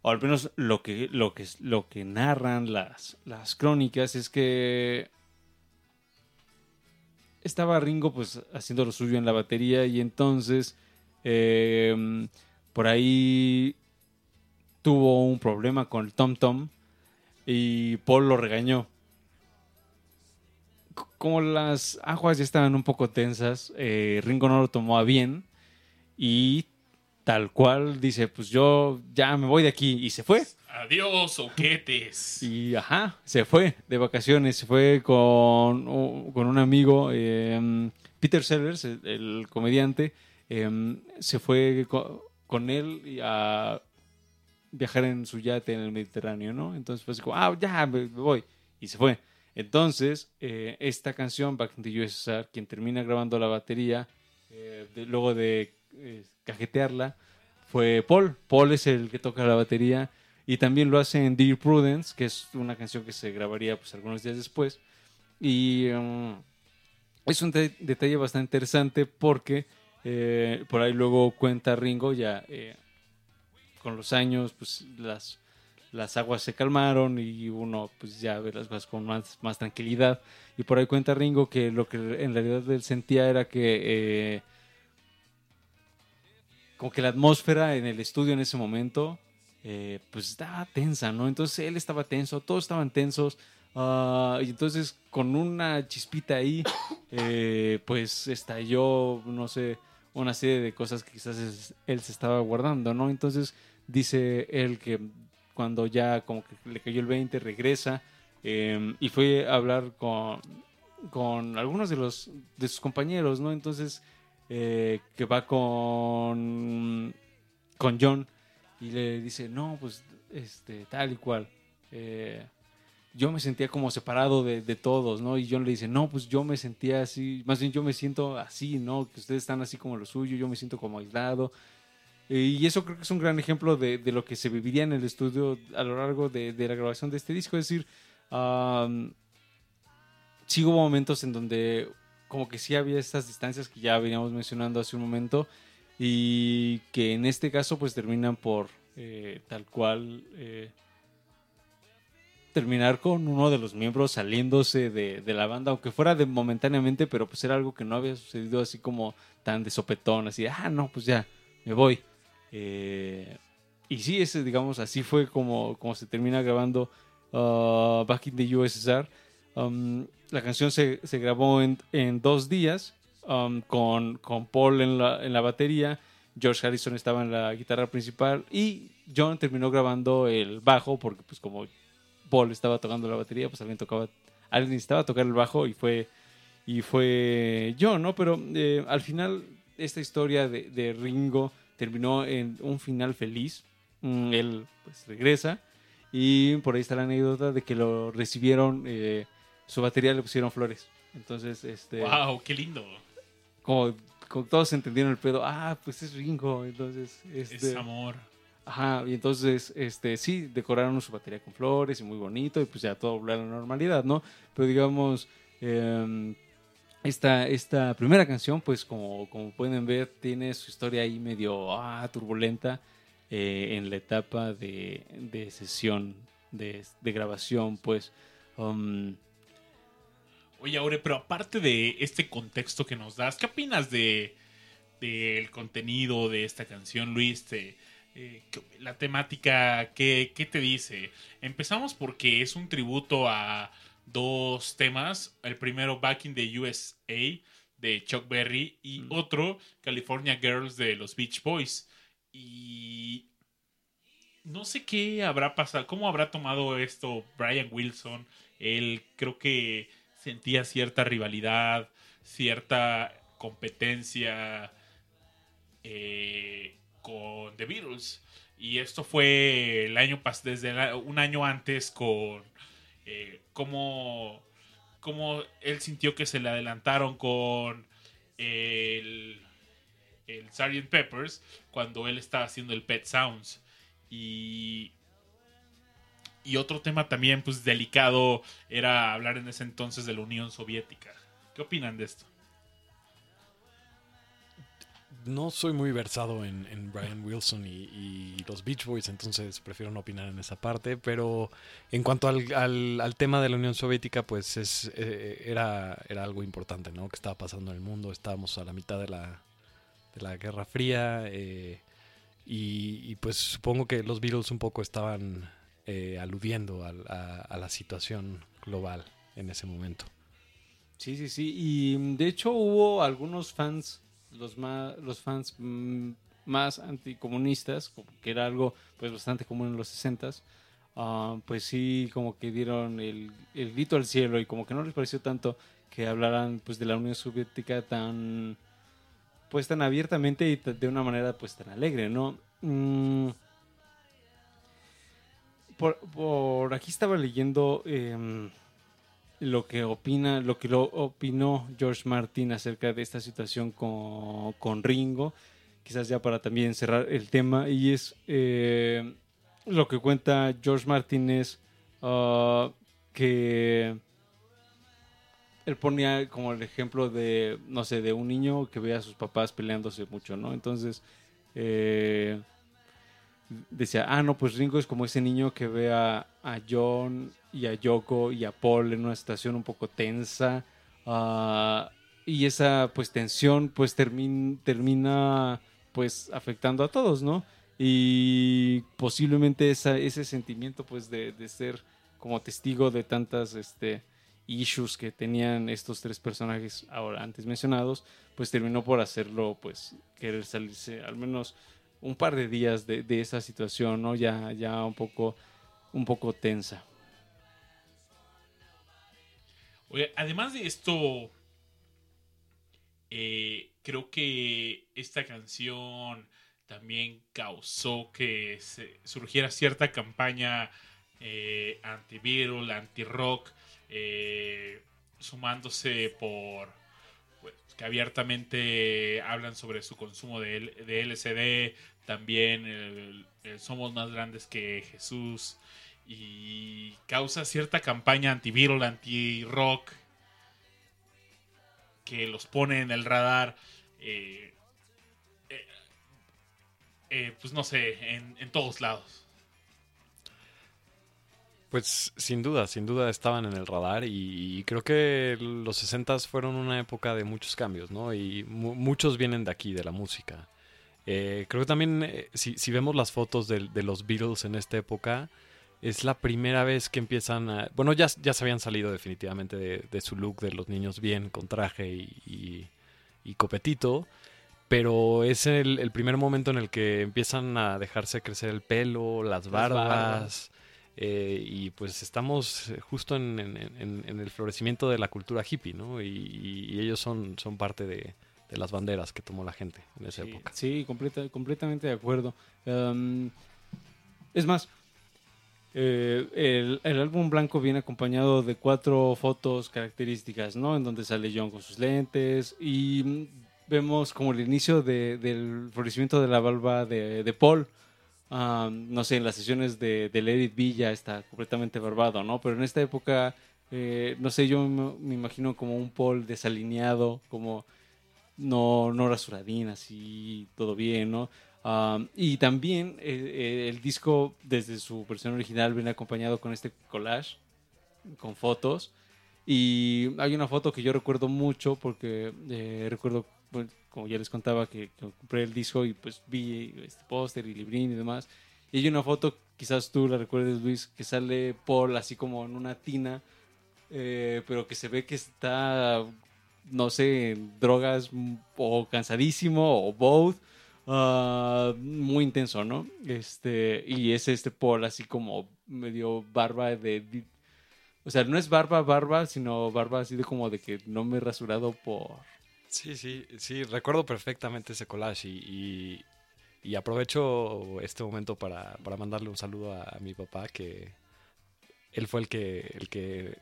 o al menos lo que lo que lo que narran las las crónicas es que estaba Ringo pues haciendo lo suyo en la batería y entonces eh, por ahí tuvo un problema con el Tom Tom y Paul lo regañó. Como las aguas ya estaban un poco tensas, eh, Ringo no lo tomó a bien y tal cual dice, pues yo ya me voy de aquí y se fue. Adiós, oquetes. Y ajá, se fue de vacaciones, se fue con, con un amigo, eh, Peter Sellers, el, el comediante, eh, se fue co- con él y a viajar en su yate en el Mediterráneo, ¿no? Entonces fue así como, ah, ya me, voy. Y se fue. Entonces, eh, esta canción, Back in the USSR, quien termina grabando la batería, eh, luego de eh, cajetearla, fue Paul. Paul es el que toca la batería. Y también lo hace en Dear Prudence, que es una canción que se grabaría pues, algunos días después. Y um, es un de- detalle bastante interesante porque eh, por ahí luego cuenta Ringo ya con los años pues las, las aguas se calmaron y uno pues ya ve las cosas con más, más tranquilidad. Y por ahí cuenta Ringo que lo que en realidad él sentía era que eh, como que la atmósfera en el estudio en ese momento eh, pues estaba tensa, ¿no? Entonces él estaba tenso, todos estaban tensos. ah, y entonces con una chispita ahí, eh, pues estalló, no sé, una serie de cosas que quizás él se estaba guardando, ¿no? Entonces dice él que cuando ya como que le cayó el 20, regresa eh, y fue a hablar con, con algunos de los de sus compañeros, ¿no? Entonces eh, que va con con John y le dice, no, pues este tal y cual. eh, yo me sentía como separado de, de todos, ¿no? Y John le dice, no, pues yo me sentía así, más bien yo me siento así, ¿no? Que ustedes están así como lo suyo, yo me siento como aislado. Eh, Y eso creo que es un gran ejemplo de, de lo que se viviría en el estudio a lo largo de, de la grabación de este disco. Es decir, am, sí hubo momentos en donde como que sí había estas distancias que ya veníamos mencionando hace un momento y que en este caso pues terminan por eh, tal cual eh, terminar con uno de los miembros saliéndose de, de, la banda, aunque fuera de momentáneamente, pero pues era algo que no había sucedido así como tan de sopetón, así, ah, no, pues ya, me voy. Eh, y sí, ese, digamos, así fue como, como se termina grabando uh, Back in the USSR. Um, la canción se, se grabó en, en, dos días um, con, con Paul en la, en la batería. George Harrison estaba en la guitarra principal y John terminó grabando el bajo porque pues como Paul estaba tocando la batería, pues alguien tocaba, alguien necesitaba tocar el bajo y fue y fue John, ¿no? Pero eh, al final esta historia de, de, Ringo terminó en un final feliz. Mm, él pues regresa y por ahí está la anécdota de que lo recibieron, eh, su batería le pusieron flores. Entonces, este... ¡Wow! ¡Qué lindo! Como, como todos entendieron el pedo, ah, pues es Ringo, entonces... Este, es amor. Ajá, y entonces, este, sí, decoraron su batería con flores y muy bonito, y pues ya todo volvió a la normalidad, ¿no? Pero digamos, eh, esta, esta primera canción, pues como, como pueden ver, tiene su historia ahí medio ah, turbulenta eh, en la etapa de, de sesión, de, de, grabación, pues... Um, Oye, Aure, pero aparte de este contexto que nos das, ¿qué opinas de del contenido de esta canción, Luis? Te, eh, la temática, ¿qué, ¿qué, te dice? Empezamos porque es un tributo a dos temas. El primero, Back in the USA, de Chuck Berry, y mm. otro, California Girls, de los Beach Boys. Y no sé qué habrá pasado, cómo habrá tomado esto Brian Wilson. Él creo que sentía cierta rivalidad, cierta competencia eh, con The Beatles. Y esto fue el año desde un año antes con eh, cómo, cómo, él sintió que se le adelantaron con el, el Sgt. Peppers cuando él estaba haciendo el Pet Sounds. Y, y otro tema también pues delicado era hablar en ese entonces de la Unión Soviética. ¿Qué opinan de esto? No soy muy versado en, Brian Wilson y, y, los Beach Boys, entonces prefiero no opinar en esa parte. Pero en cuanto al, tema de la Unión Soviética, pues es, eh, era, algo importante, ¿no? Que estaba pasando en el mundo. Estábamos a la mitad de la, Guerra Fría. Eh, y, pues supongo que los Beatles un poco estaban eh, aludiendo a, a, a la situación global en ese momento. Sí, sí, sí. Y de hecho hubo algunos fans los, más, los fans mm, más anticomunistas, que era algo pues bastante común en los 60 uh, pues sí como que dieron el, el, grito al cielo y como que no les pareció tanto que hablaran pues de la Unión Soviética tan pues tan abiertamente y de una manera pues tan alegre, ¿no? Mm, por, por, aquí estaba leyendo eh, lo que opina, lo que lo opinó George Martin acerca de esta situación con, con Ringo, quizás ya para también cerrar el tema, y es eh, lo que cuenta George Martin es uh, que él ponía como el ejemplo de, no sé, de un niño que ve a sus papás peleándose mucho, ¿no? Entonces, eh, decía, ah, no, pues Ringo es como ese niño que ve a, John y a Yoko y a Paul en una situación un poco tensa. Uh, y esa pues tensión pues termina, termina pues afectando a todos, ¿no? Y posiblemente esa, ese sentimiento pues de, de, ser como testigo de tantas este, issues que tenían estos tres personajes ahora antes mencionados, pues terminó por hacerlo pues querer salirse al menos un par de días de, de esa situación, ¿no? Ya, ya un poco, un poco tensa. Además de esto, eh, creo que esta canción también causó que surgiera cierta campaña eh, anti-Beatle, anti-rock, eh, sumándose por pues, que abiertamente hablan sobre su consumo de, de LCD, también Somos más grandes que Jesús, y causa cierta campaña anti-Beatle, anti-rock. que los pone en el radar, eh, eh, eh, pues no sé, en todos lados. Pues sin duda, sin duda estaban en el radar y, creo que los 60 fueron una época de muchos cambios, ¿no? Y mu- muchos vienen de aquí, de la música. Eh, creo que también, eh, si, si vemos las fotos de, de los Beatles en esta época, es la primera vez que empiezan a... Bueno, ya, ya se habían salido definitivamente de, de su look de los niños bien, con traje y, y- y copetito, pero es el, el primer momento en el que empiezan a dejarse crecer el pelo, las barbas. barbas. Eh, y pues estamos justo en, en- en- en el florecimiento de la cultura hippie, ¿no? Y, y ellos son, son parte de, de las banderas que tomó la gente en esa Sí, época. Sí, completa- completamente de acuerdo. Um, es más, eh, el, el álbum blanco viene acompañado de cuatro fotos características, ¿no? En donde sale John con sus lentes y vemos como el inicio de- del florecimiento de la de, de Paul. Um, no sé, en las sesiones de, de Let It Be ya está completamente barbado, ¿no? Pero en esta época, eh, no sé, yo me, imagino como un Paul desalineado, como no, no rasuradín, así todo bien, ¿no? Um, y también eh, eh, el disco, desde su versión original, viene acompañado con este collage, con fotos. Y hay una foto que yo recuerdo mucho porque eh, recuerdo, bueno, como ya les contaba, que, compré el disco y pues vi este póster y librín y demás. Y hay una foto, quizás tú la recuerdes, Luis, que sale Paul así como en una tina, eh, pero que se ve que está, no sé, drogas o cansadísimo o both. ah, muy intenso, ¿no? Este, y es este Paul así como medio barba de... O sea, no es barba, barba, sino barba así de como de que no me he rasurado por... Sí, sí, sí, recuerdo perfectamente ese collage y, y- y aprovecho este momento para, para mandarle un saludo a, a mi papá, que él fue el que, el que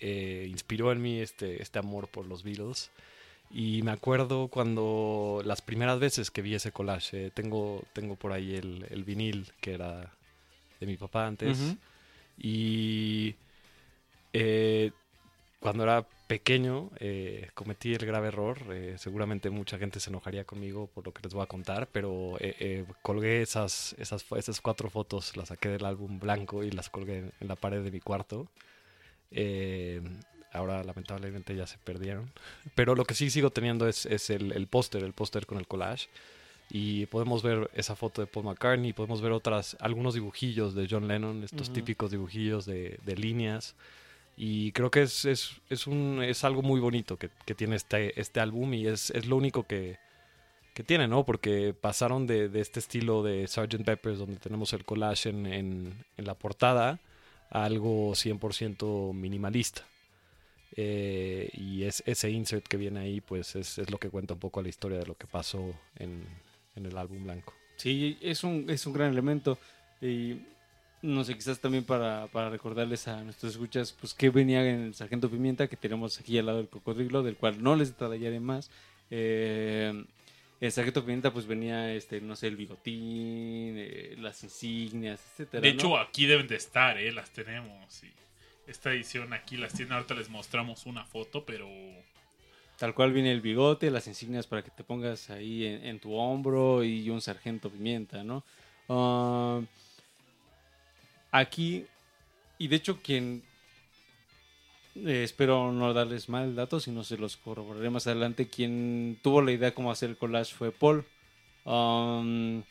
eh, inspiró en mí este, este amor por los Beatles. Y me acuerdo cuando las primeras veces que vi ese collage, eh, tengo, tengo por ahí el, el vinil que era de mi papá antes. Ujú. Y eh, cuando era pequeño eh, cometí el grave error. eh, seguramente mucha gente se enojaría conmigo por lo que les voy a contar, pero eh, eh, colgué esas, esas, esas cuatro fotos, las saqué del álbum blanco y las colgué en, en la pared de mi cuarto. Eh, ahora lamentablemente ya se perdieron. Pero lo que sí sigo teniendo es, es el, el póster, el póster con el collage. Y podemos ver esa foto de Paul McCartney, podemos ver otras, algunos dibujillos de John Lennon, estos Ujú. típicos dibujillos de, de líneas. Y creo que es, es, es, un, es algo muy bonito que, que tiene este, este álbum y es, es lo único que, que tiene, ¿no? Porque pasaron de, de este estilo de Sgt. Peppers, donde tenemos el collage en, en, en la portada, a algo 100% minimalista. Eh, y es, ese insert que viene ahí, pues es, es lo que cuenta un poco la historia de lo que pasó en, en el álbum blanco. Sí, es un, es un gran elemento. Y no sé, quizás también para, para recordarles a nuestros escuchas, pues que venía en el Sargento Pimienta, que tenemos aquí al lado del cocodrilo, del cual no les detallaré más. Eh, el Sargento Pimienta, pues venía, este, no sé, el bigotín, eh, las insignias, etcétera. De ¿no? hecho, aquí deben de estar, ¿eh? Las tenemos. Y esta edición aquí las tiene. Ahorita les mostramos una foto, pero... Tal cual viene el bigote, las insignias para que te pongas ahí en, en tu hombro y un sargento pimienta, ¿no? Ah, aquí, y de hecho quien, eh, espero no darles mal datos, si no se los corroboraré más adelante, quien tuvo la idea cómo hacer el collage fue Paul. Um,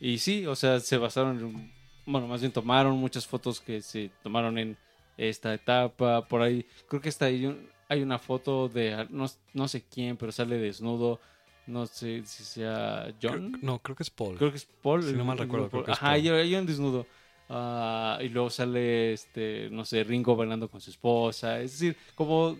y sí, o sea, se basaron, en- bueno, más bien tomaron muchas fotos que se tomaron en esta etapa, por ahí, creo que está ahí un- hay una foto de no, no sé quién, pero sale desnudo, no sé si sea John. Creo- no, creo que es Paul. Creo que es Paul. Si no mal recuerdo, creo que es Ajá, Paul. hay un desnudo. Ah, y luego sale, este, no sé, Ringo bailando con su esposa. Es decir, como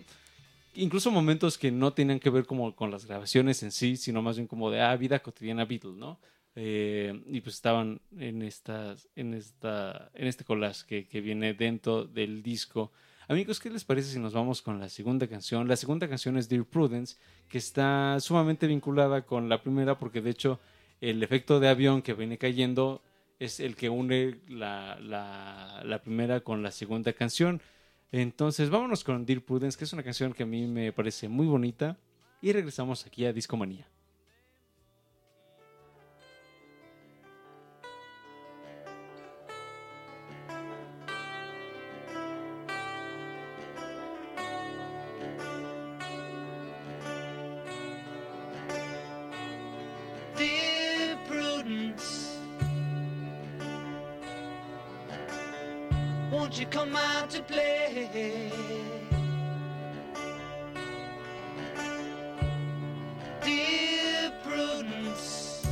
incluso momentos que no tenían que ver como con las grabaciones en sí, sino más bien como de, ah, vida cotidiana Beatles, ¿no? Eh, y pues estaban en, estas, en, esta, en este collage que, que viene dentro del disco. Amigos, ¿qué les parece si nos vamos con la segunda canción? La segunda canción es Dear Prudence, que está sumamente vinculada con la primera porque de hecho el efecto de avión que viene cayendo es el que une la, la- primera con la segunda canción. Entonces, vámonos con Dear Prudence, que es una canción que a mí me parece muy bonita. Y regresamos aquí a Discomanía. Come out to play? Dear Prudence,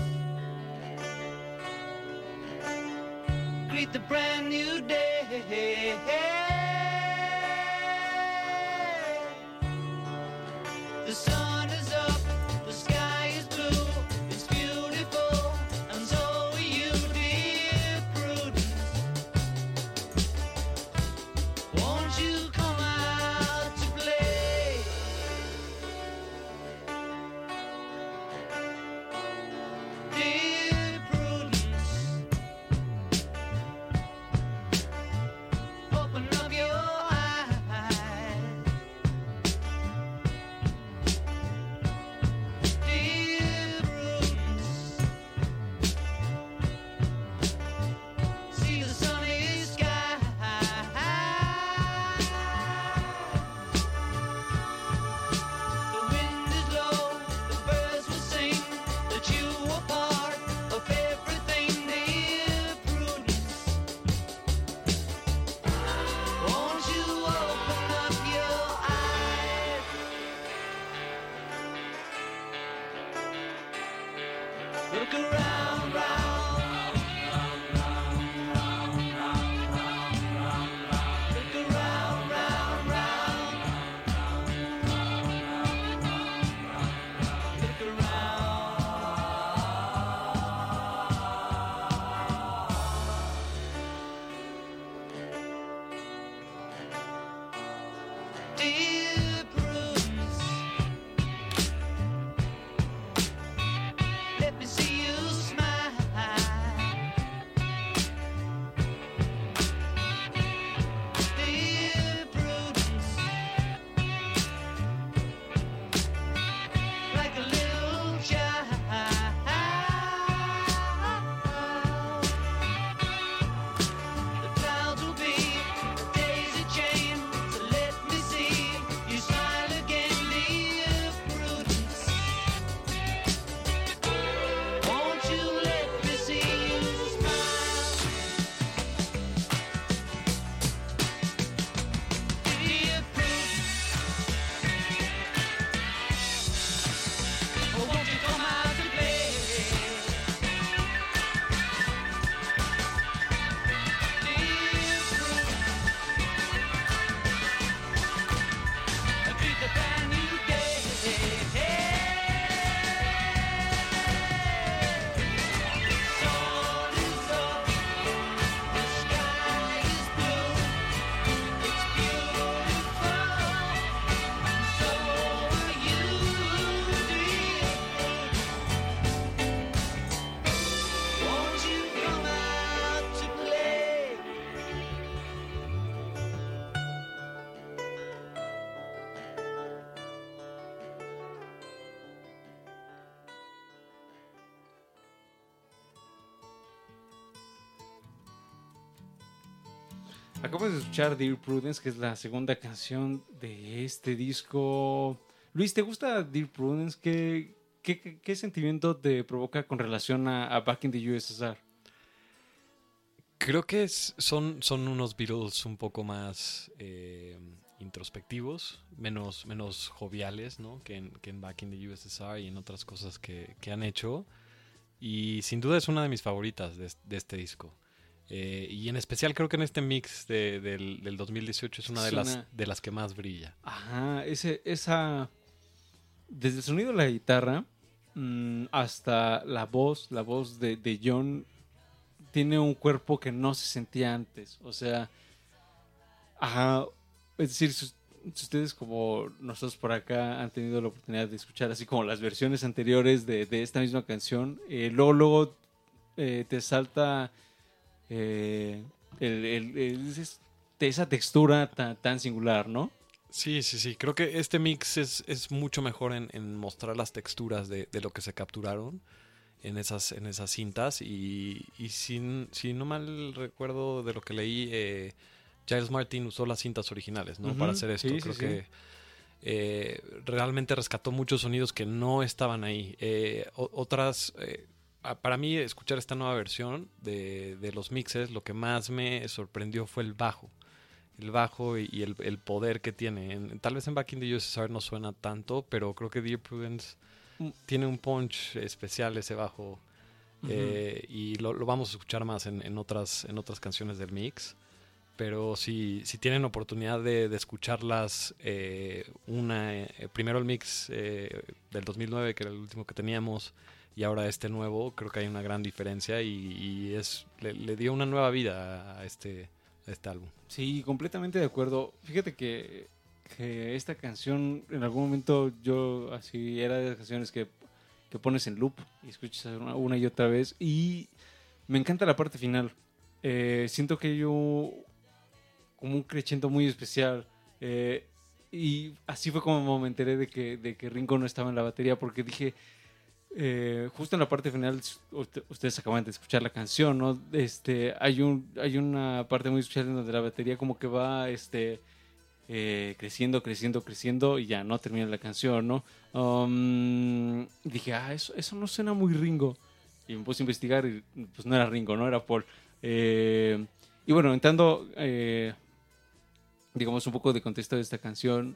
greet the brand new day. Acabamos de escuchar Dear Prudence, que es la segunda canción de este disco. Luis, ¿te gusta Dear Prudence? ¿Qué, qué, sentimiento te provoca con relación a, Back in the USSR? Creo que es- son, son unos Beatles un poco más eh, introspectivos, menos, menos joviales, ¿no? Que en, Back in the USSR y en otras cosas que, que han hecho. Y sin duda es una de mis favoritas de este disco. Eh, y en especial creo que en este mix de- del, del 2018 es una de Es las, una- de las que más brilla. Ajá, ese, esa. Desde el sonido de la guitarra mm, hasta la voz, la voz de, de John tiene un cuerpo que no se sentía antes. O sea, ajá, es decir, si, si ustedes como nosotros por acá han tenido la oportunidad de escuchar así como las versiones anteriores de, de esta misma canción, eh, luego, luego eh, te salta eh, el, el- el- es- de esa textura tan, tan singular, ¿no? Sí, sí, sí. Creo que este mix es, es mucho mejor en, en mostrar las texturas de, de lo que se capturaron en esas, en esas cintas. Y, y si, si no mal recuerdo de lo que leí, eh, Giles Martin usó las cintas originales, ¿no? Para hacer esto. sí, Creo sí. que eh, realmente rescató muchos sonidos que no estaban ahí. Eh, otras. Eh, a- para mí, escuchar esta nueva versión de, de los mixes, lo que más me sorprendió fue el bajo el bajo y, y el, el poder que tiene. En- tal vez en Back in the USSR no suena tanto, pero creo que Dear Prudence Mm. tiene un punch especial ese bajo. eh, y lo, lo vamos a escuchar más en, en otras, en otras canciones del mix. Pero si, si tienen oportunidad de, de escucharlas, eh, una, eh, primero el mix eh, del 2009, que era el último que teníamos, y ahora este nuevo, creo que hay una gran diferencia y, es, le, dio una nueva vida a este, este álbum. Sí, completamente de acuerdo. Fíjate que, que esta canción, en algún momento yo así era de las canciones que, que pones en loop y escuchas una, una y otra vez. Y me encanta la parte final. Eh, siento que yo como un crescendo muy especial. eh, y así fue como me enteré de que, de que Ringo no estaba en la batería porque dije, eh, justo en la parte final, usted- ustedes acaban de escuchar la canción, ¿no? Este, hay, un, hay una parte muy especial en donde la batería como que va este, eh, creciendo, creciendo, creciendo y ya no termina la canción, ¿no? Um, dije, ah, eso, eso no suena muy Ringo. Y me puse a investigar y pues no era Ringo, no era Paul. Eh, y bueno, entrando, digamos, un poco de contexto de esta canción,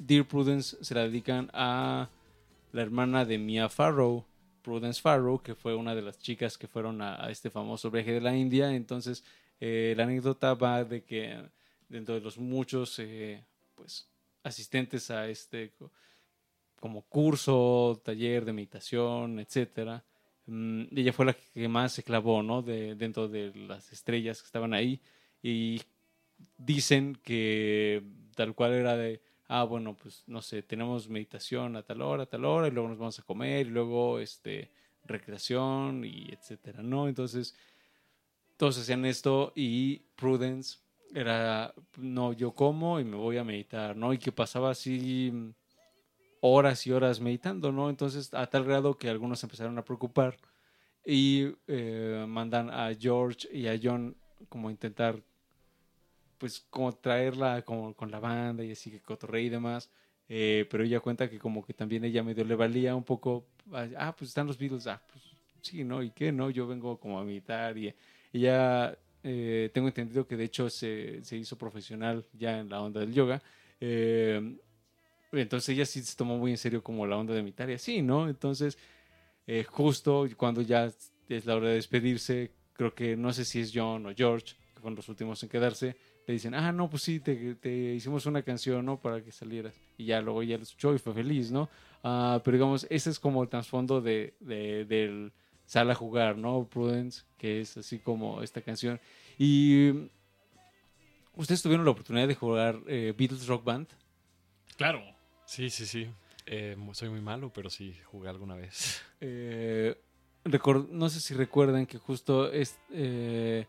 Dear Prudence se la dedican a la hermana de Mia Farrow, Prudence Farrow, que fue una de las chicas que fueron a, este famoso viaje de la India. Entonces, eh, la anécdota va de que dentro de los muchos eh, pues, asistentes a este co- como curso, taller de meditación, etcétera, mm, ella fue la que más se clavó, ¿no? De, dentro de las estrellas que estaban ahí y dicen que tal cual era de, ah, bueno, pues no sé, tenemos meditación a tal hora, a tal hora, y luego nos vamos a comer, y luego este, recreación, y etcétera, ¿no? Entonces, todos hacían esto y Prudence era, no, yo como y me voy a meditar, ¿no? Y que pasaba así horas y horas meditando, ¿no? Entonces, a tal grado que algunos empezaron a preocupar y eh, mandan a George y a John como intentar pues como traerla como con la banda y así que cotorrey y demás. Eh, pero ella cuenta que como que también ella medio le valía un poco, ah, pues están los Beatles, ah, pues sí, ¿no? ¿Y qué? No, yo vengo como a meditar y ella, eh, tengo entendido que de hecho se, se hizo profesional ya en la onda del yoga. Eh, entonces ella sí se tomó muy en serio como la onda de meditar y así, ¿no? Entonces, eh, justo cuando ya es la hora de despedirse, creo que no sé si es John o George, que fueron los últimos en quedarse, le dicen, ah, no, pues sí, te, te hicimos una canción, ¿no? Para que salieras. Y ya luego ya lo escuchó y fue feliz, ¿no? Ah, pero digamos, ese es como el trasfondo de, de- del sal a jugar, ¿no? Prudence, que es así como esta canción. Y ustedes tuvieron la oportunidad de jugar eh, Beatles Rock Band. Claro. Sí, sí, sí. Eh, mu- soy muy malo, pero sí jugué alguna vez. Eh, no sé si recuerdan que justo es, eh,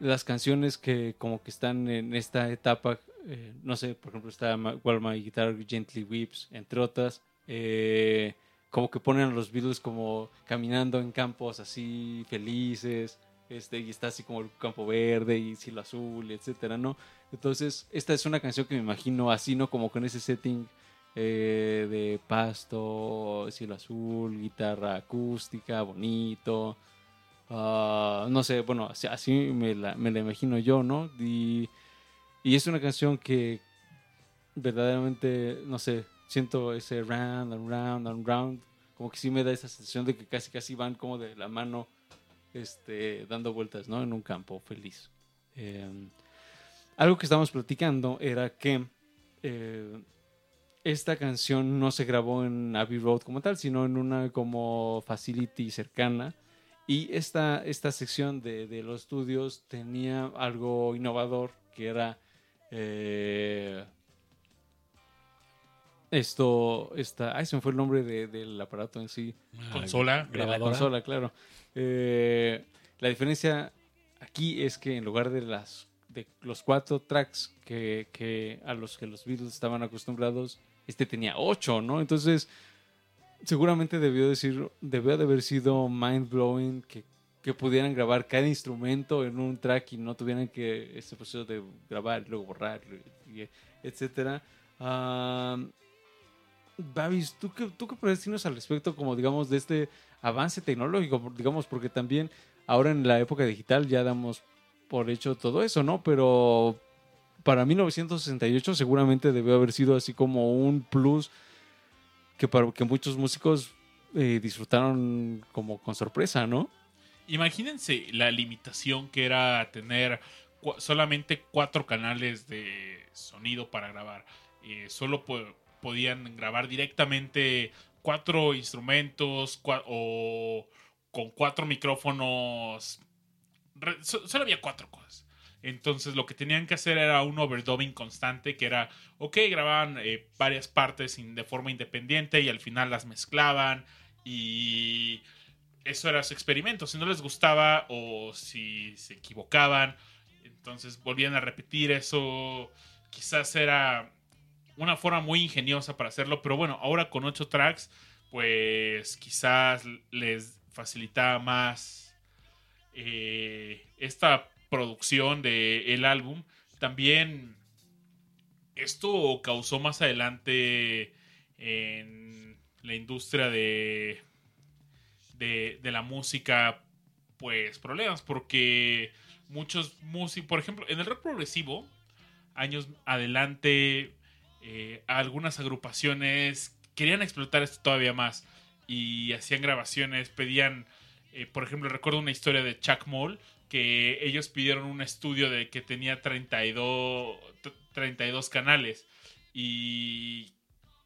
las canciones que como que están en esta etapa, eh, no sé, por ejemplo está While My Guitar Gently Weeps, entre otras, eh, como que ponen a los Beatles como caminando en campos así felices, este, y está así como el campo verde y cielo azul, etcétera, ¿no? Entonces, esta es una canción que me imagino así, ¿no? Como con ese setting eh, de pasto, cielo azul, guitarra acústica, bonito. Ah, no sé, bueno, así, me, la, me la imagino yo, ¿no? Y, y es una canción que verdaderamente, no sé, siento ese round and round and round, como que sí me da esa sensación de que casi casi van como de la mano, este, dando vueltas, ¿no? En un campo feliz. Eh, algo que estábamos platicando era que eh, esta canción no se grabó en Abbey Road como tal, sino en una como facility cercana. Y esta, esta sección de, de los estudios tenía algo innovador que era eh, esto, esta, ay, se me fue el nombre de- del aparato en sí. Consola. La Grabadora. consola, claro. Eh, la diferencia aquí es que en lugar de las de los cuatro tracks que, que a los que los Beatles estaban acostumbrados, este tenía ocho, ¿no? Entonces, seguramente debió decir, debió de haber sido mind blowing que, que pudieran grabar cada instrumento en un track y no tuvieran que este proceso de grabar luego borrar, etcétera. Ah, Babis, ¿tú qué, ¿tú qué puedes al respecto, como digamos, de este avance tecnológico? Digamos, porque también ahora en la época digital ya damos por hecho todo eso, ¿no? Pero para 1968 seguramente debió haber sido así como un plus que que muchos músicos eh, disfrutaron como con sorpresa, ¿no? Imagínense la limitación que era tener solamente cuatro canales de sonido para grabar. Eh, solo po- podían grabar directamente cuatro instrumentos o con cuatro micrófonos. Solo había cuatro cosas. Entonces lo que tenían que hacer era un overdubbing constante que era, ok, grababan eh, varias partes de forma independiente y al final las mezclaban y eso era su experimento. Si no les gustaba o si se equivocaban, entonces volvían a repetir eso. Quizás era una forma muy ingeniosa para hacerlo, pero bueno, ahora con ocho tracks, pues quizás les facilitaba más eh, esta producción del el álbum. También esto causó más adelante en la industria de, de, de la música, pues problemas, porque muchos músicos, por ejemplo, en el rock progresivo, años adelante, eh, algunas agrupaciones querían explotar esto todavía más y hacían grabaciones, pedían, eh, por ejemplo, recuerdo una historia de Chuck Moll, que ellos pidieron un estudio de que tenía 32, t- 32 canales y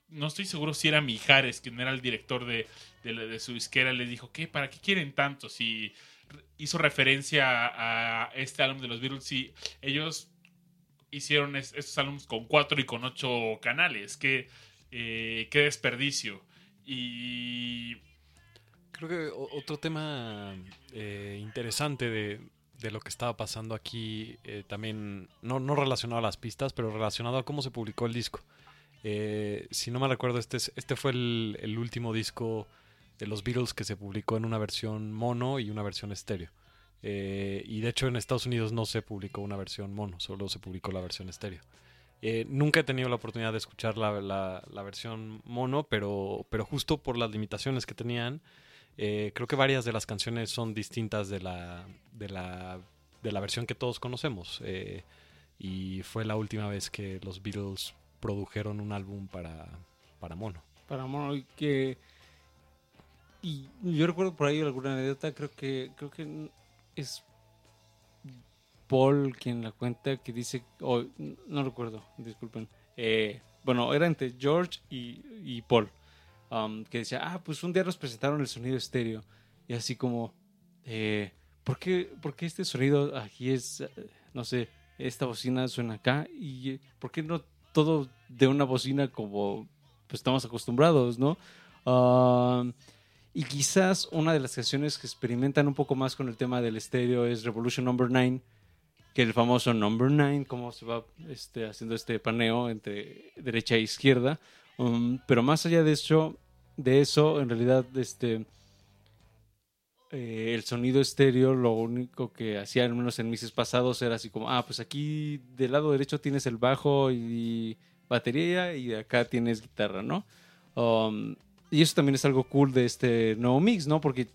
no estoy seguro si era Mijares, quien era el director de, de, su disquera, les dijo, ¿qué? ¿Para qué quieren tanto? Si hizo referencia a, este álbum de los Beatles y ellos hicieron es- estos álbumes con cuatro y con ocho canales. Qué, eh, qué desperdicio. Y Creo que otro tema eh, interesante de, de lo que estaba pasando aquí, eh, también, no, no relacionado a las pistas, pero relacionado a cómo se publicó el disco. Eh, si no me recuerdo, este, es- este fue el, último disco de los Beatles que se publicó en una versión mono y una versión estéreo. Y de hecho en Estados Unidos no se publicó una versión mono, solo se publicó la versión estéreo. Nunca he tenido la oportunidad de escuchar la, la- la versión mono, pero, pero justo por las limitaciones que tenían, eh, creo que varias de las canciones son distintas de la, de la, de la versión que todos conocemos. eh, y fue la última vez que los Beatles produjeron un álbum para, para mono. Para mono y que y yo recuerdo por ahí alguna anécdota creo que creo que es Paul quien la cuenta que dice o no recuerdo disculpen Eh, bueno era entre George y, y Paul um, que decía ah pues un día nos presentaron el sonido estéreo y así como eh, ¿por qué, por qué este sonido aquí es eh, no sé esta bocina suena acá y eh, por qué no todo de una bocina como pues estamos acostumbrados, ¿no? Um, y quizás una de las canciones que experimentan un poco más con el tema del estéreo es Revolution Number 9, que el famoso Number 9, cómo se va este, haciendo este paneo entre derecha e izquierda. Um, pero más allá de eso, de eso, en realidad, este, eh, el sonido estéreo, lo único que hacía, al menos en meses pasados, era así como, ah, pues aquí del lado derecho tienes el bajo y batería y acá tienes guitarra, ¿no? Um, y eso también es algo cool de este nuevo mix, ¿no? Porque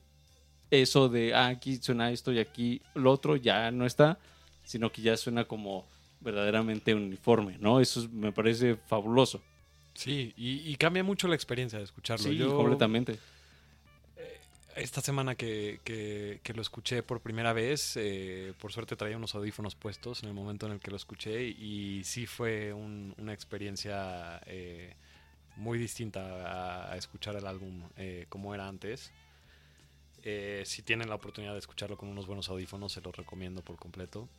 eso de, ah, aquí suena esto y aquí lo otro ya no está, sino que ya suena como verdaderamente uniforme, ¿no? Eso es- me parece fabuloso. Sí, y, y cambia mucho la experiencia de escucharlo. Sí, Yo, completamente. Esta semana que, que- que lo escuché por primera vez, eh, por suerte traía unos audífonos puestos en el momento en el que lo escuché y sí fue un- una experiencia eh, muy distinta a, a escuchar el álbum eh, como era antes. Eh, si tienen la oportunidad de escucharlo con unos buenos audífonos, se los recomiendo por completo.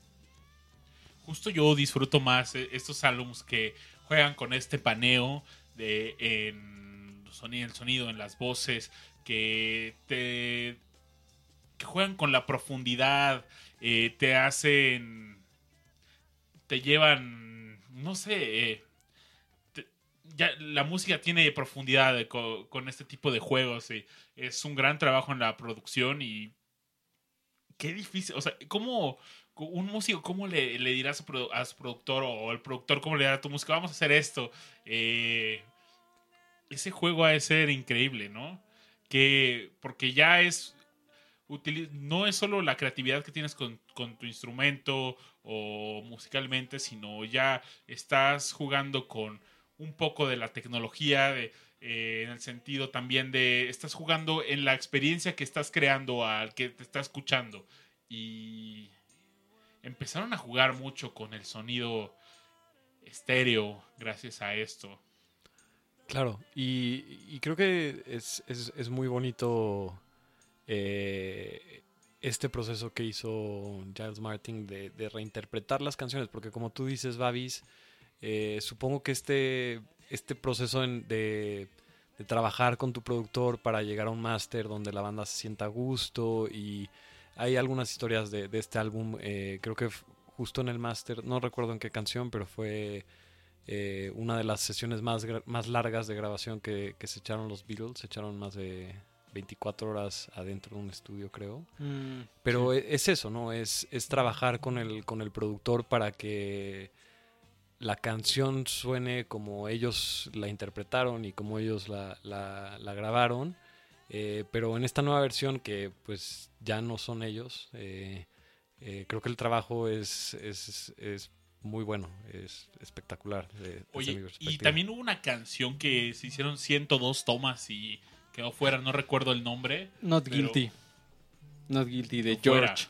justo yo disfruto más eh, estos álbumes que juegan con este paneo de en el sonido, en las voces, que te que juegan con la profundidad, eh, te hacen te llevan, no sé, eh, ya la música tiene profundidad con, este tipo de juegos. y es un gran trabajo en la producción y qué difícil, o sea, ¿cómo un músico, cómo le, dirá a su, productor o el productor, cómo le dirá a tu música, vamos a hacer esto? Eh, ese juego ha de ser increíble, ¿no? Que, porque ya es, no es solo la creatividad que tienes con, con tu instrumento o musicalmente, sino ya estás jugando con un poco de la tecnología, eh, en el sentido también de, estás jugando en la experiencia que estás creando al que te está escuchando. Y empezaron a jugar mucho con el sonido estéreo gracias a esto. Claro, y, creo que es, es- es muy bonito eh, este proceso que hizo Giles Martin de, reinterpretar las canciones, porque como tú dices, Babis, eh, supongo que este, este proceso de, de trabajar con tu productor para llegar a un máster donde la banda se sienta a gusto y hay algunas historias de, de este álbum, eh, creo que justo en el máster, no recuerdo en qué canción, pero fue eh, una de las sesiones más, más largas de grabación que, que se echaron los Beatles. Se echaron más de 24 horas adentro de un estudio, creo. Mm, Pero e- es eso, ¿no? Es, es trabajar con el, con el productor para que la canción suene como ellos la interpretaron y como ellos la, la- la grabaron. Eh, pero en esta nueva versión que pues ya no son ellos, eh, eh, creo que el trabajo es, es, es muy bueno, es espectacular. de- Oye, y también hubo una canción que se hicieron 102 tomas y quedó fuera, no recuerdo el nombre. Not Pero- Guilty. Not Guilty de Fuera. George.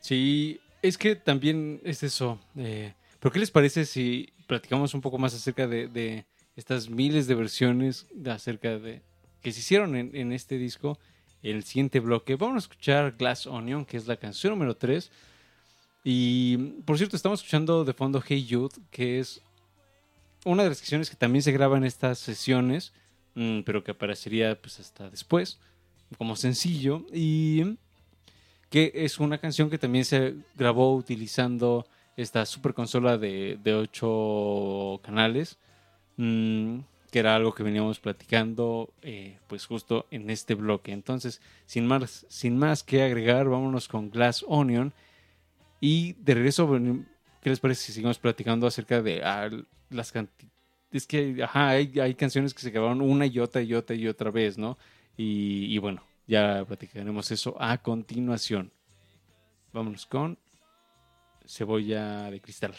Sí, es que también es eso. eh, ¿Pero qué les parece si platicamos un poco más acerca de, de estas miles de versiones de acerca de que se hicieron en, este disco? El siguiente bloque. Vamos a escuchar Glass Onion, que es la canción número 3. Y por cierto, estamos escuchando de fondo Hey Youth, que es una de las canciones que también se graba en estas sesiones, mm, pero que aparecería pues hasta después como sencillo y que es una canción que también se grabó utilizando esta super consola de, de 8 canales mm, que era algo que veníamos platicando eh, pues justo en este bloque entonces sin más, sin más que agregar vámonos con Glass Onion y de regreso ¿qué les parece si seguimos platicando acerca de ah, las cantidades es que ajá, hay, hay canciones que se grabaron una y otra y otra y otra vez, ¿no? Y bueno, ya platicaremos eso a continuación. Vámonos con cebolla de cristal.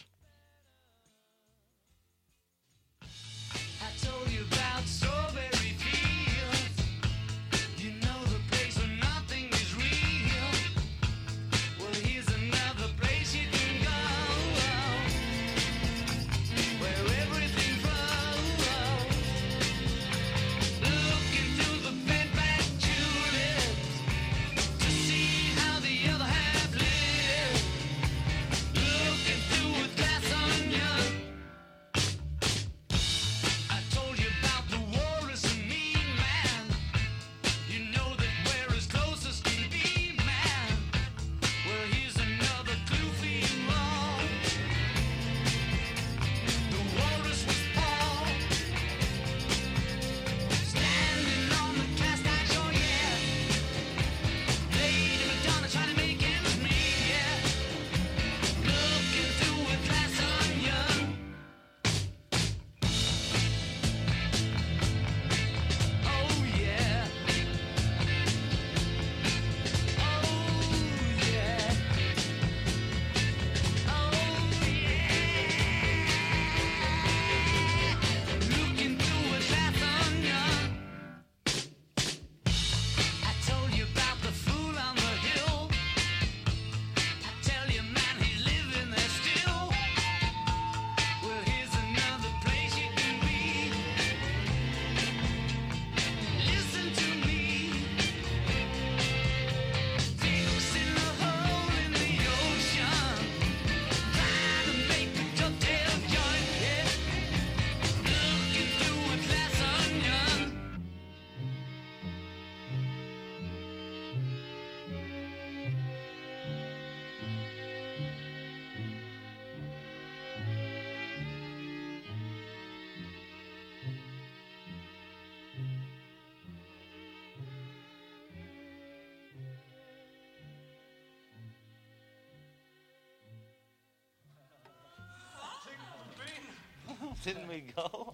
Didn't we go?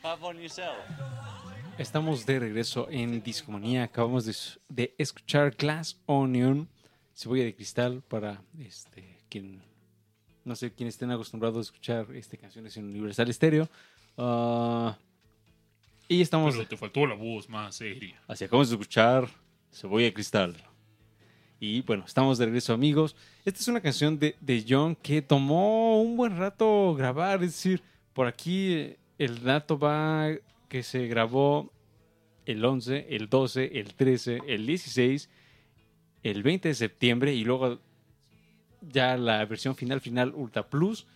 How about yourself? Estamos de regreso en Discomanía. Acabamos de, de escuchar Glass Onion, cebolla de cristal, para este quien no sé quién estén acostumbrados a escuchar este canciones en Universal Stereo. Ah, y estamos Pero te faltó la voz más seria. Así acabamos de escuchar Cebolla de Cristal. Y bueno, estamos de regreso, amigos. Esta es una canción de, de John que tomó un buen rato grabar. Es decir, por aquí eh, el dato va que se grabó el 11, el 12, el 13, el 16, el 20 de septiembre y luego ya la versión final, final Ultra Plus,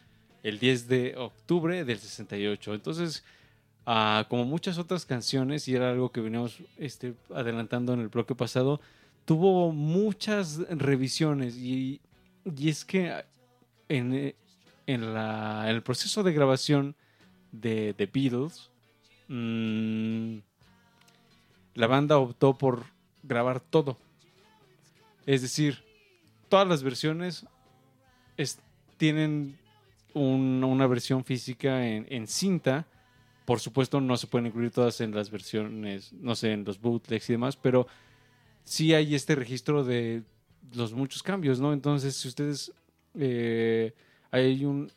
el 10 de octubre del 68. Entonces, Ah, como muchas otras canciones, y era algo que veníamos este, adelantando en el bloque pasado, tuvo muchas revisiones. Y, y es que en, eh, en, la- en el proceso de grabación de The Beatles, mm, la banda optó por grabar todo. Es decir, todas las versiones es- tienen un- una versión física en, en cinta. Por supuesto, no se pueden incluir todas en las versiones, no sé, en los bootlegs y demás, pero sí hay este registro de los muchos cambios, ¿no? Entonces, si ustedes. eh, hay, un,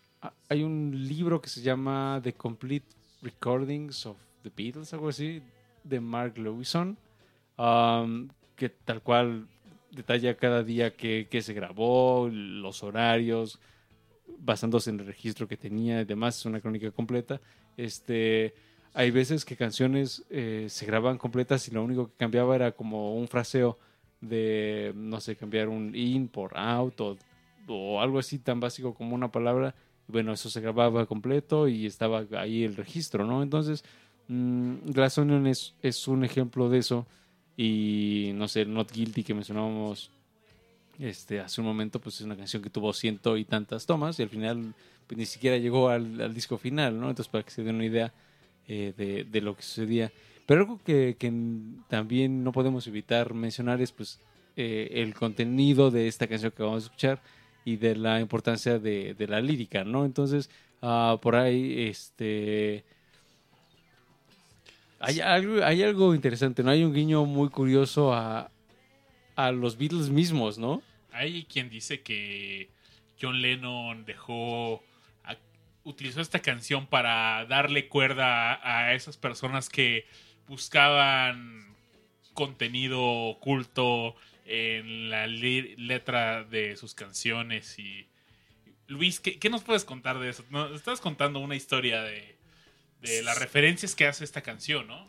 hay un libro que se llama The Complete Recordings of the Beatles, algo así, de Mark Lewison, um, que tal cual detalla cada día que, que se grabó, los horarios, basándose en el registro que tenía y demás, es una crónica completa. Este, hay veces que canciones eh, se graban completas y lo único que cambiaba era como un fraseo de, no sé, cambiar un in por out o, algo así tan básico como una palabra. Bueno, eso se grababa completo y estaba ahí el registro, ¿no? Entonces, mm, Glass Onion es, es un ejemplo de eso. Y no sé, Not Guilty que mencionábamos este, hace un momento, pues es una canción que tuvo ciento y tantas tomas y al final pues, ni siquiera llegó al, al disco final, ¿no? Entonces, para que se den una idea eh, de, lo que sucedía. Pero algo que, también no podemos evitar mencionar es pues eh, el contenido de esta canción que vamos a escuchar y de la importancia de, de la lírica, ¿no? Entonces, ah, por ahí, este... Hay algo, hay algo interesante, ¿no? Hay un guiño muy curioso a, a los Beatles mismos, ¿no? Hay quien dice que John Lennon dejó. Utilizó esta canción para darle cuerda a, a esas personas que buscaban contenido oculto en la letra de sus canciones. Y. Luis, ¿qué, qué nos puedes contar de eso? Nos estás contando una historia de, de las referencias que hace esta canción, ¿no?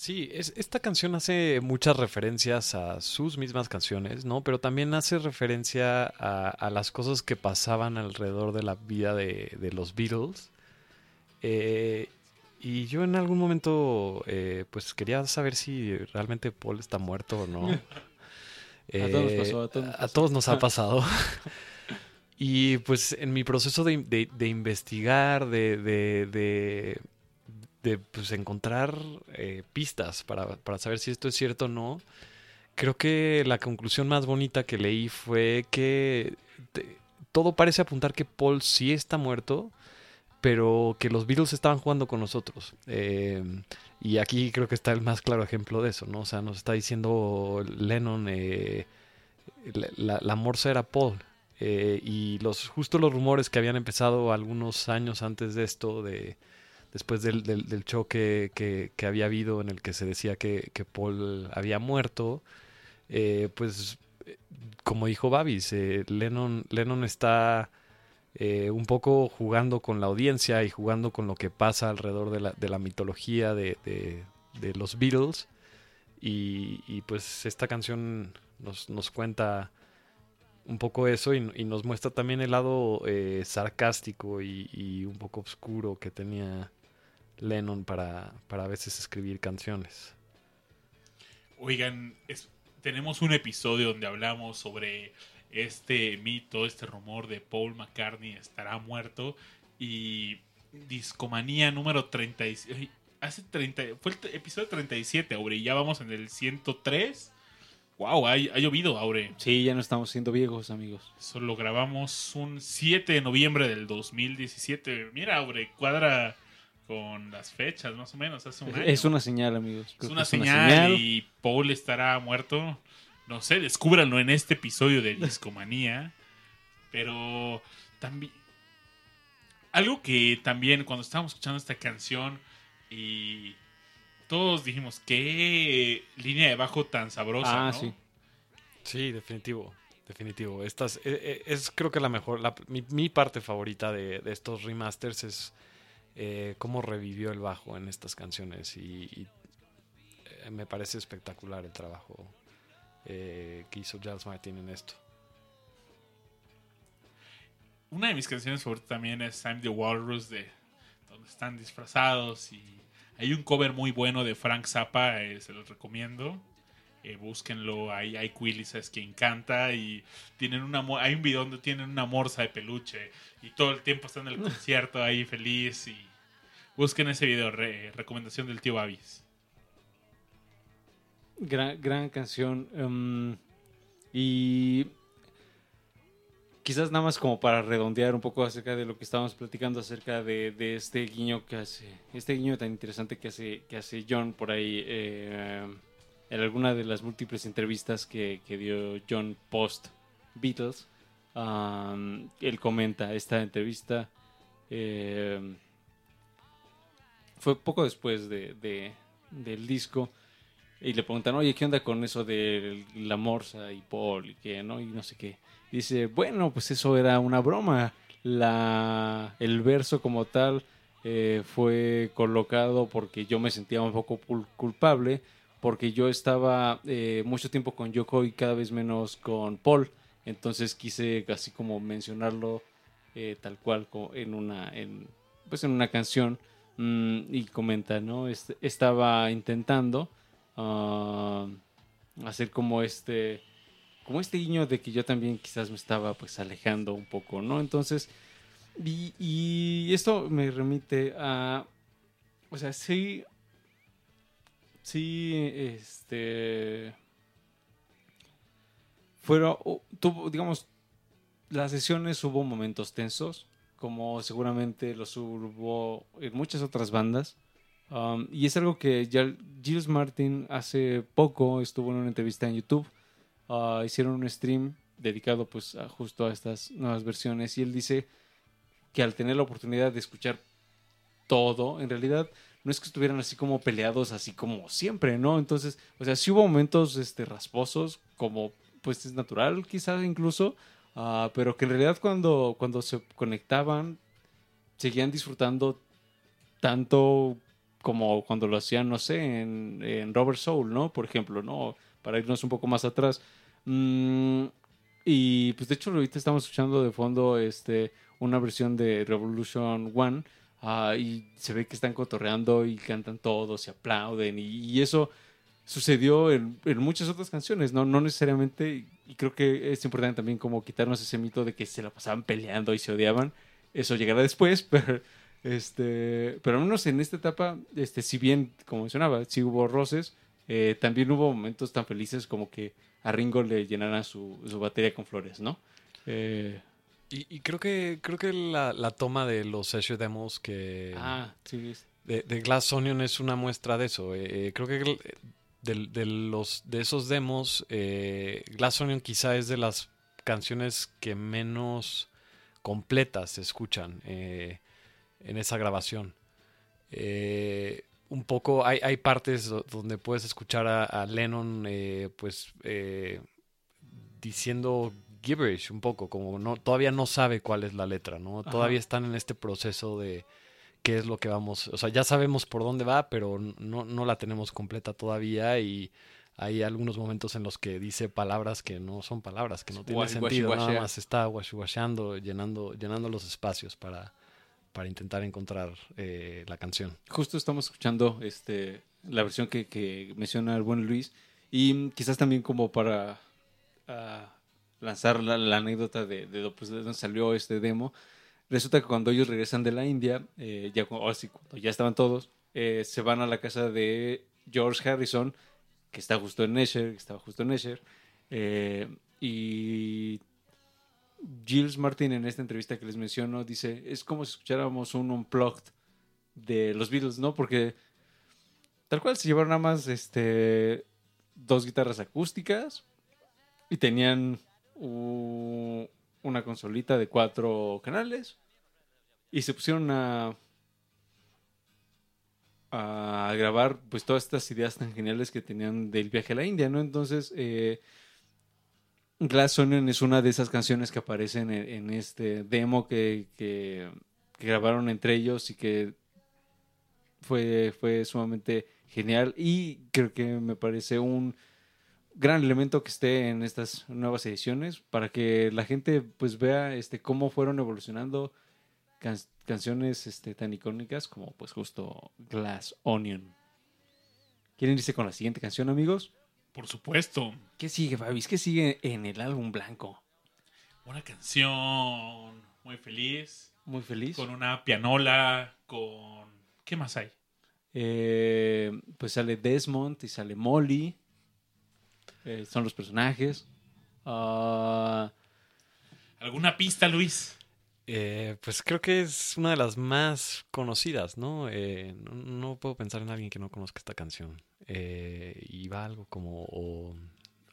Sí, es, esta canción hace muchas referencias a sus mismas canciones, ¿no? Pero también hace referencia a, a las cosas que pasaban alrededor de la vida de, de los Beatles. Eh, y yo en algún momento, eh, pues quería saber si realmente Paul está muerto o no. A todos nos pasó, a todos nos a todos nos ha pasado. y pues en mi proceso de, de- de investigar, de, de- pues, encontrar eh, pistas para, para saber si esto es cierto o no, creo que la conclusión más bonita que leí fue que todo parece apuntar que Paul sí está muerto, pero que los Beatles estaban jugando con nosotros. Eh, y aquí creo que está el más claro ejemplo de eso, ¿no? O sea, nos está diciendo Lennon, eh, la, la- morsa era Paul. Y los justo los rumores que habían empezado algunos años antes de esto, de después del, del, choque que, que había habido en el que se decía que, que Paul había muerto, eh, pues como dijo Babis, Lennon, Lennon está eh, un poco jugando con la audiencia y jugando con lo que pasa alrededor de la, de la mitología de, de- los Beatles. Y, pues esta canción nos, nos cuenta un poco eso y, y nos muestra también el lado eh, sarcástico y, y un poco oscuro que tenía Lennon para, para a veces escribir canciones. Oigan, es- tenemos un episodio donde hablamos sobre este mito, este rumor de Paul McCartney estará muerto y Discomanía número 37. ay, Hace 30, fue el episodio 37, Aure, y ya vamos en el 103. Wow, ha, ha llovido, Aure. Sí, ya no estamos siendo viejos, amigos. Eso lo grabamos un 7 de noviembre del 2017. Mira, Aure, cuadra con las fechas, más o menos, hace un año. Es una señal, amigos. Es una señal, y Paul estará muerto. No sé, descúbranlo en este episodio de Discomanía. Pero también. Algo que también cuando estábamos escuchando esta canción y todos dijimos, qué línea de bajo tan sabrosa. Ah, ¿no? sí. Sí, definitivo. Definitivo. Esta es, eh, eh, es creo que la mejor. la- mi, mi parte favorita de, de estos remasters es eh, cómo revivió el bajo en estas canciones. Y, y, eh, me parece espectacular el trabajo eh, que hizo Giles Martin en esto. Una de mis canciones favoritas también es I'm the Walrus, de donde están disfrazados. Y hay un cover muy bueno de Frank Zappa, eh, se los recomiendo. Eh, búsquenlo, ahí hay Willis es quien canta y tienen una mo- hay un video donde tienen una morsa de peluche y todo el tiempo están en el concierto ahí feliz y busquen ese video, re- recomendación del tío Babis. Gran, gran canción. em, y quizás nada más como para redondear un poco acerca de lo que estábamos platicando acerca de, este guiño que hace, este guiño tan interesante que hace, que hace John por ahí eh, en alguna de las múltiples entrevistas que, que dio John post Beatles. él comenta esta entrevista. eh, fue poco después de, de- del disco. Y le preguntan, oye, ¿qué onda con eso de la morsa y Paul y qué, no? Y no sé qué. Dice, bueno, pues eso era una broma. La, el verso como tal eh, fue colocado porque yo me sentía un poco culpable, porque yo estaba eh, mucho tiempo con Yoko y cada vez menos con Paul. Entonces quise así como mencionarlo eh, tal cual en una, en, pues en una canción. Mm, y comenta, ¿no? Est- estaba intentando ah, hacer como este como este guiño de que yo también quizás me estaba pues alejando un poco, ¿no? Entonces, y, y esto me remite a, o sea, sí, sí, este, fueron, tuvo, digamos, las sesiones hubo momentos tensos, como seguramente los hubo en muchas otras bandas. Um, y es algo que ya Gilles Martin hace poco estuvo en una entrevista en YouTube. Ah, hicieron un stream dedicado pues a- justo a estas nuevas versiones y él dice que al tener la oportunidad de escuchar todo, en realidad no es que estuvieran así como peleados así como siempre, ¿no? Entonces, o sea, sí hubo momentos este, rasposos, como pues es natural quizás incluso, ah, pero que en realidad cuando, cuando se conectaban seguían disfrutando tanto como cuando lo hacían, no sé, en, en Robert Soul, ¿no? Por ejemplo, ¿no? Para irnos un poco más atrás. Mm, y pues de hecho ahorita estamos escuchando de fondo este, una versión de Revolution One ah, y se ve que están cotorreando y cantan todos y aplauden y eso sucedió en, en muchas otras canciones, ¿no? No necesariamente, y creo que es importante también como quitarnos ese mito de que se la pasaban peleando y se odiaban. Eso llegará después, pero este, pero al menos en esta etapa, este, si bien, como mencionaba, sí hubo roces, eh, también hubo momentos tan felices como que a Ringo le llenaran su, su batería con flores, ¿no? Eh, Y, y creo que creo que la, la toma de los session demos que ah, sí, de, de Glass Onion es una muestra de eso. Eh, eh, creo que de, de los de esos demos, eh, Glass Onion quizá es de las canciones que menos completas se escuchan eh, en esa grabación. Eh, un poco hay, hay partes do- donde puedes escuchar a, a Lennon eh, pues diciendo gibberish un poco como no todavía no sabe cuál es la letra no Ajá. todavía están en este proceso de qué es lo que vamos o sea ya sabemos por dónde va pero no, no la tenemos completa todavía y hay algunos momentos en los que dice palabras que no son palabras que no tienen sentido nada más está washiwasheando llenando llenando los espacios para para intentar encontrar eh, la canción Justo estamos escuchando este, la versión que, que menciona el buen Luis y quizás también como para ah, lanzar la, la anécdota de, de, pues, de dónde salió este demo. Resulta que cuando ellos regresan de la India, eh, ya, cuando ya estaban todos, eh, se van a la casa de George Harrison, que está justo en Escher, que estaba justo en Escher. Eh, y Gilles Martin en esta entrevista que les menciono dice, es como si escucháramos un unplugged de los Beatles, ¿no? Porque tal cual se llevaron nada más este, dos guitarras acústicas y tenían una consolita de cuatro canales y se pusieron a a grabar pues todas estas ideas tan geniales que tenían del viaje a la India, ¿no? Entonces, eh, Glass Onion es una de esas canciones que aparecen en, este demo que, que- que grabaron entre ellos y que fue, fue sumamente genial y creo que me parece un gran elemento que esté en estas nuevas ediciones para que la gente pues vea este cómo fueron evolucionando can- canciones este, tan icónicas como pues justo Glass Onion. ¿Quieren irse con la siguiente canción, amigos? Por supuesto. ¿Qué sigue, Babis? ¿Qué sigue en el álbum blanco? Una canción muy feliz. Muy feliz. Con una pianola. Con. ¿Qué más hay? Eh, pues sale Desmond y sale Molly. Eh, son los personajes. Ah, ¿Alguna pista, Luis? Eh, pues creo que es una de las más conocidas, ¿no? Eh, no, no puedo pensar en alguien que no conozca esta canción. Eh, y va algo como o,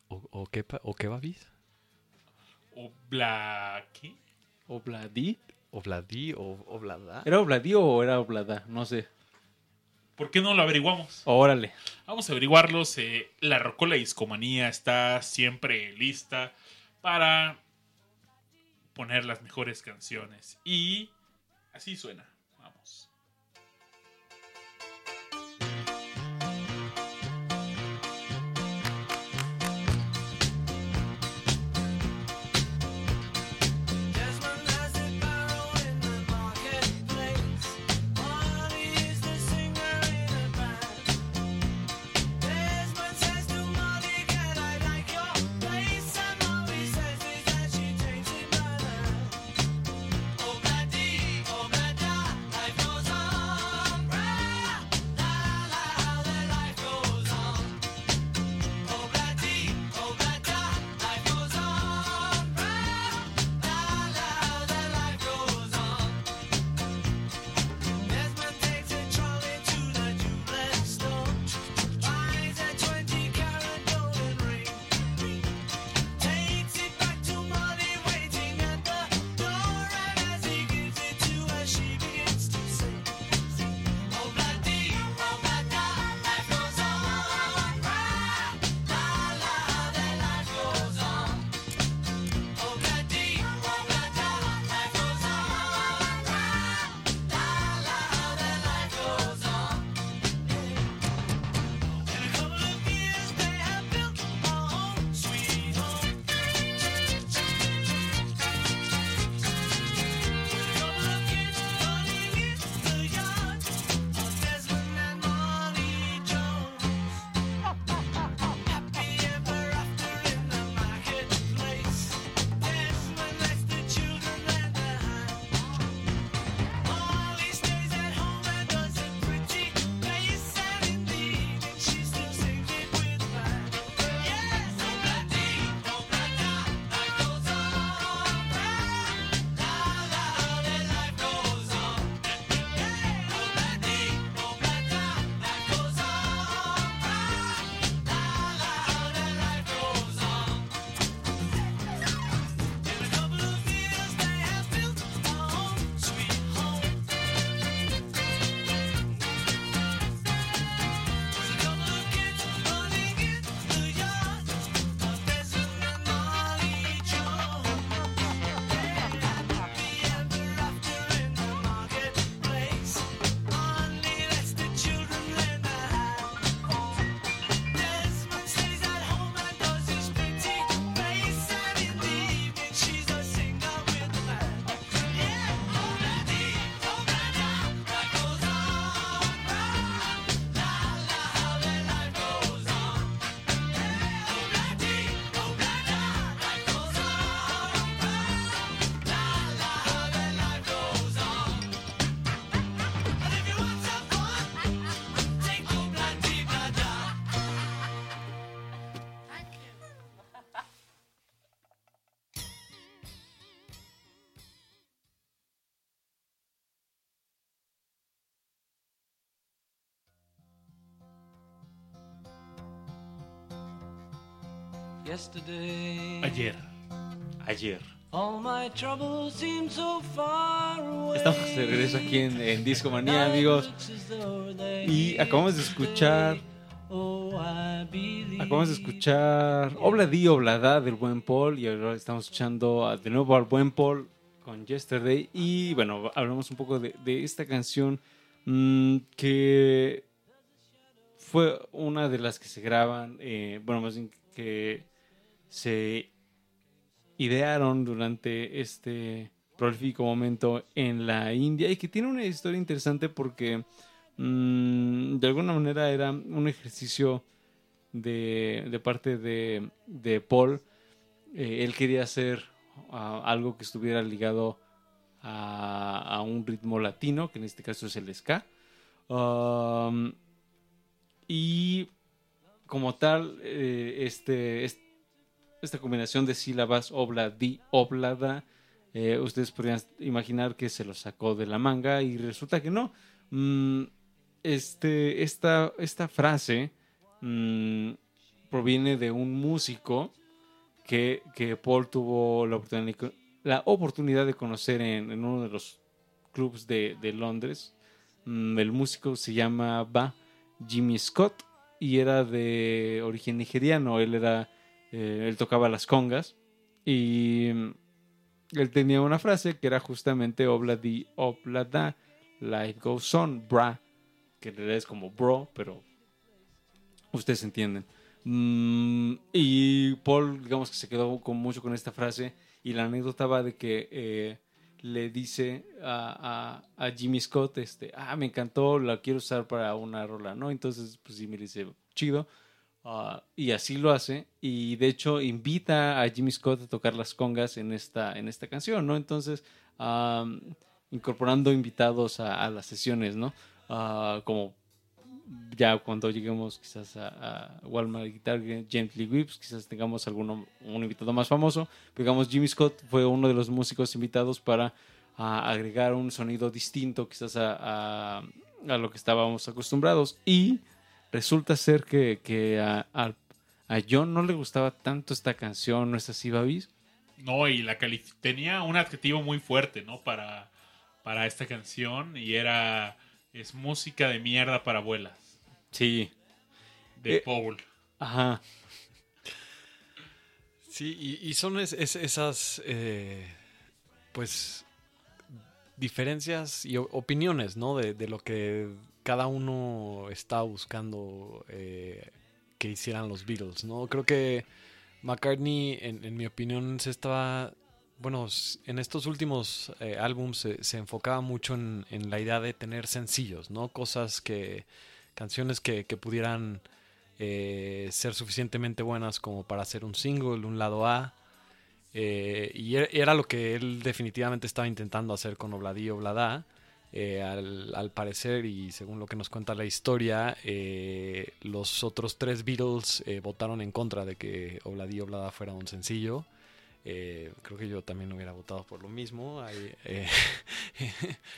o, o qué, o qué va bis? Obla... ¿Qué? ¿Obladi? O Vladí o Oblada. ¿Era Obladi o era Oblada? No sé. ¿Por qué no lo averiguamos? Órale. Vamos a averiguarlos. eh, la Rocola Discomanía está siempre lista para poner las mejores canciones. Y así suena. Ayer. Ayer. All my troubles seem so far away. Estamos de regreso aquí en, en Disco Manía, amigos. Y acabamos de escuchar. Oh. Acabamos de escuchar Obla Di Oblada del buen Paul. Y ahora estamos escuchando de nuevo al buen Paul con Yesterday. Y bueno, hablamos un poco de, de esta canción mm, que fue una de las que se graban. eh, bueno, más bien que se idearon durante este prolífico momento en la India y que tiene una historia interesante porque mm, de alguna manera era un ejercicio de, de parte de, de Paul. Eh, él quería hacer algo que estuviera ligado a, a un ritmo latino, que en este caso es el ska. Um, y como tal, eh, este, este- esta combinación de sílabas obla di oblada, eh, ustedes podrían imaginar que se lo sacó de la manga y resulta que no. Mm, este, esta, esta frase mm, proviene de un músico que, que Paul tuvo la oportunidad, la oportunidad de conocer en, en uno de los clubs de, de Londres. Mm, el músico se llamaba Jimmy Scott y era de origen nigeriano. Él era, eh, él tocaba las congas y él tenía una frase que era justamente obla di oblada, life goes on, bra, que en realidad es como bro, pero ustedes entienden. Mm, y Paul, digamos que se quedó con mucho con esta frase y la anécdota va de que eh, le dice a, a- a Jimmy Scott, este, ah, me encantó, la quiero usar para una rola, ¿no? Entonces, pues Jimmy le dice, chido. Ah, y así lo hace. Y de hecho invita a Jimmy Scott a tocar las congas en esta, en esta canción, ¿no? Entonces, am, incorporando invitados a, las sesiones, ¿no? Ah, como ya cuando lleguemos quizás a, Walmart Guitar Gently Whips, quizás tengamos alguno, un invitado más famoso. Digamos, Jimmy Scott fue uno de los músicos invitados para ah, agregar un sonido distinto quizás a, a- a lo que estábamos acostumbrados. Y resulta ser que, que a, a- a John no le gustaba tanto esta canción, ¿no es así, Babis? No, y la tenía un adjetivo muy fuerte, ¿no? Para, para esta canción y era es música de mierda para abuelas Sí. de Eh, Paul. Ajá. Sí, y, y son es- es- esas, eh, pues, diferencias y opiniones, ¿no? De, de lo que cada uno está buscando eh, que hicieran los Beatles, ¿no? Creo que McCartney, en, mi opinión, se estaba, bueno, en estos últimos eh, álbums se, enfocaba mucho en, la idea de tener sencillos, ¿no? Cosas que, canciones que, pudieran eh, ser suficientemente buenas como para hacer un single, un lado A. eh, y er- era lo que él definitivamente estaba intentando hacer con Obladí Oblada. Eh, al, al parecer, y según lo que nos cuenta la historia, eh, los otros tres Beatles eh, votaron en contra de que Obladí Oblada fuera un sencillo. Creo que yo también hubiera votado por lo mismo. Hay,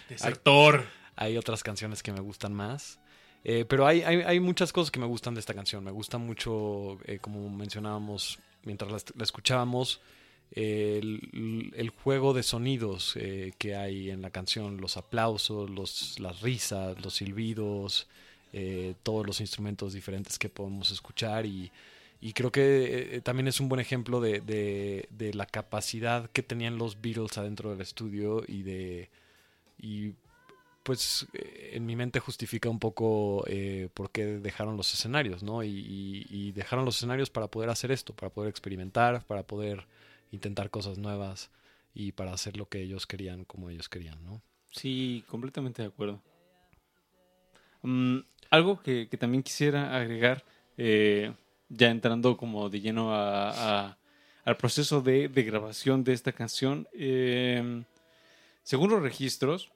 Desertor. hay otras canciones que me gustan más. Pero hay, hay, hay muchas cosas que me gustan de esta canción. Me gusta mucho, como mencionábamos mientras la, la escuchábamos, el, juego de sonidos eh, que hay en la canción, los aplausos, los, las risas, los silbidos, eh, todos los instrumentos diferentes que podemos escuchar y, y creo que eh, también es un buen ejemplo de, de- la capacidad que tenían los Beatles adentro del estudio y de y pues en mi mente justifica un poco eh, por qué dejaron los escenarios, ¿no? Y dejaron los escenarios para poder hacer esto, para poder experimentar, para poder intentar cosas nuevas y para hacer lo que ellos querían como ellos querían, ¿no? Sí, completamente de acuerdo. Mm, algo que, también quisiera agregar, eh, ya entrando como de lleno a- al proceso de, grabación de esta canción, eh, según los registros,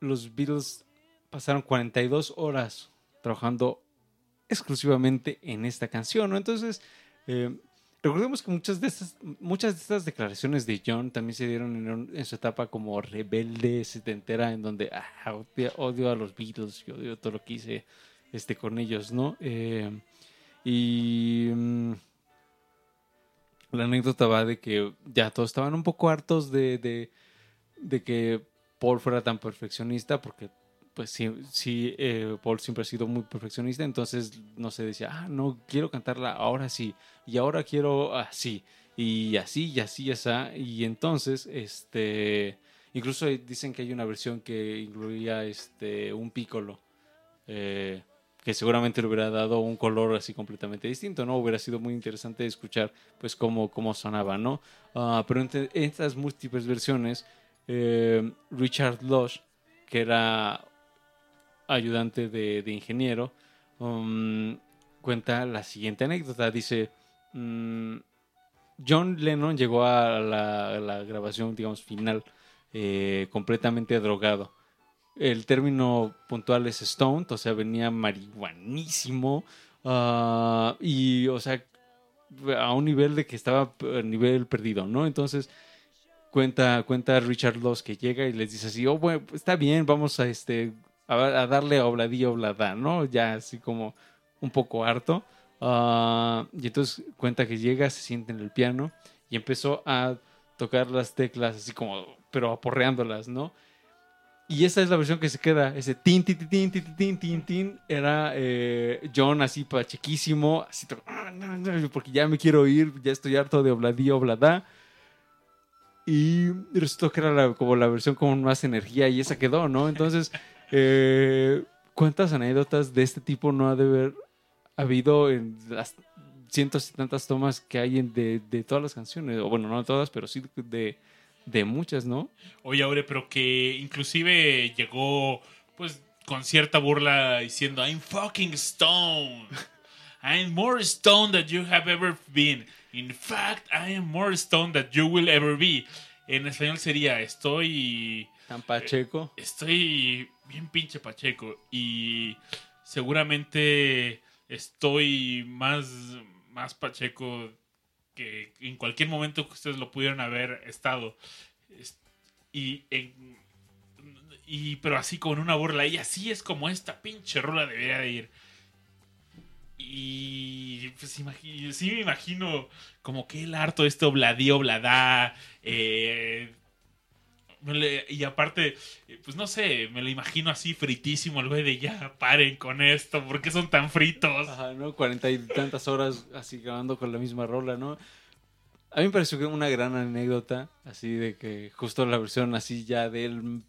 los Beatles pasaron 42 horas trabajando exclusivamente en esta canción, ¿no? Entonces, eh, recordemos que muchas de estas, muchas de estas declaraciones de John también se dieron en, su etapa como rebelde setentera, en donde ah, odio, a los Beatles, yo odio todo lo que hice este, con ellos, ¿no? Eh, y mm, la anécdota va de que ya todos estaban un poco hartos de, de que Paul fuera tan perfeccionista, porque pues sí, sí eh, Paul siempre ha sido muy perfeccionista, entonces no se decía, ah, no, quiero cantarla ahora sí, y ahora quiero así, y así, y así, y así, y entonces, este, incluso dicen que hay una versión que incluía este, un piccolo, eh, que seguramente le hubiera dado un color así completamente distinto, ¿no? Hubiera sido muy interesante escuchar, pues, cómo, cómo sonaba, ¿no? Ah, pero entre estas múltiples versiones, eh, Richard Lush, que era ayudante de, de ingeniero, um, cuenta la siguiente anécdota. Dice, mm, John Lennon llegó a la, la grabación, digamos, final eh, completamente drogado. El término puntual es stoned, o sea, venía marihuanísimo. ah, y, o sea, a un nivel de que estaba a nivel perdido, ¿no? Entonces, cuenta, cuenta Richard Loss que llega y les dice así, oh, bueno, está bien, vamos a este a, a darle obladillo oblada, ¿no? Ya así como un poco harto. Uh, y entonces cuenta que llega, se siente en el piano y empezó a tocar las teclas así como, pero aporreándolas, ¿no? Y esa es la versión que se queda, ese tin, tin, tin, tin, tin, tin, tin, era eh, John así pachequísimo, así, porque ya me quiero ir, ya estoy harto de obladí, oblada. Y resultó que era la, como la versión con más energía y esa quedó, ¿no? Entonces eh, ¿cuántas anécdotas de este tipo no ha de haber habido en las cientos y tantas tomas que hay en- de, de todas las canciones? O bueno, no todas, pero sí de, de muchas, ¿no? Oye, Aure, pero que inclusive llegó, pues, con cierta burla diciendo, I'm fucking stoned. I'm more stoned than you have ever been. In fact, I am more stoned than you will ever be. En español sería, estoy... Tan Pacheco. Estoy bien pinche pacheco y seguramente estoy más, más pacheco que en cualquier momento que ustedes lo pudieron haber estado. Es- Y, en- y pero así con una burla y así es como esta pinche rola debería de ir. Y pues imagi- sí me imagino como que el harto este obladí, obladá, eh, y aparte, eh, pues no sé, me lo imagino así fritísimo el güey de ya paren con esto, ¿por qué son tan fritos? Ajá, ¿no? Cuarenta y tantas horas así grabando con la misma rola, ¿no? A mí me pareció una gran anécdota, así de que justo la versión así ya de él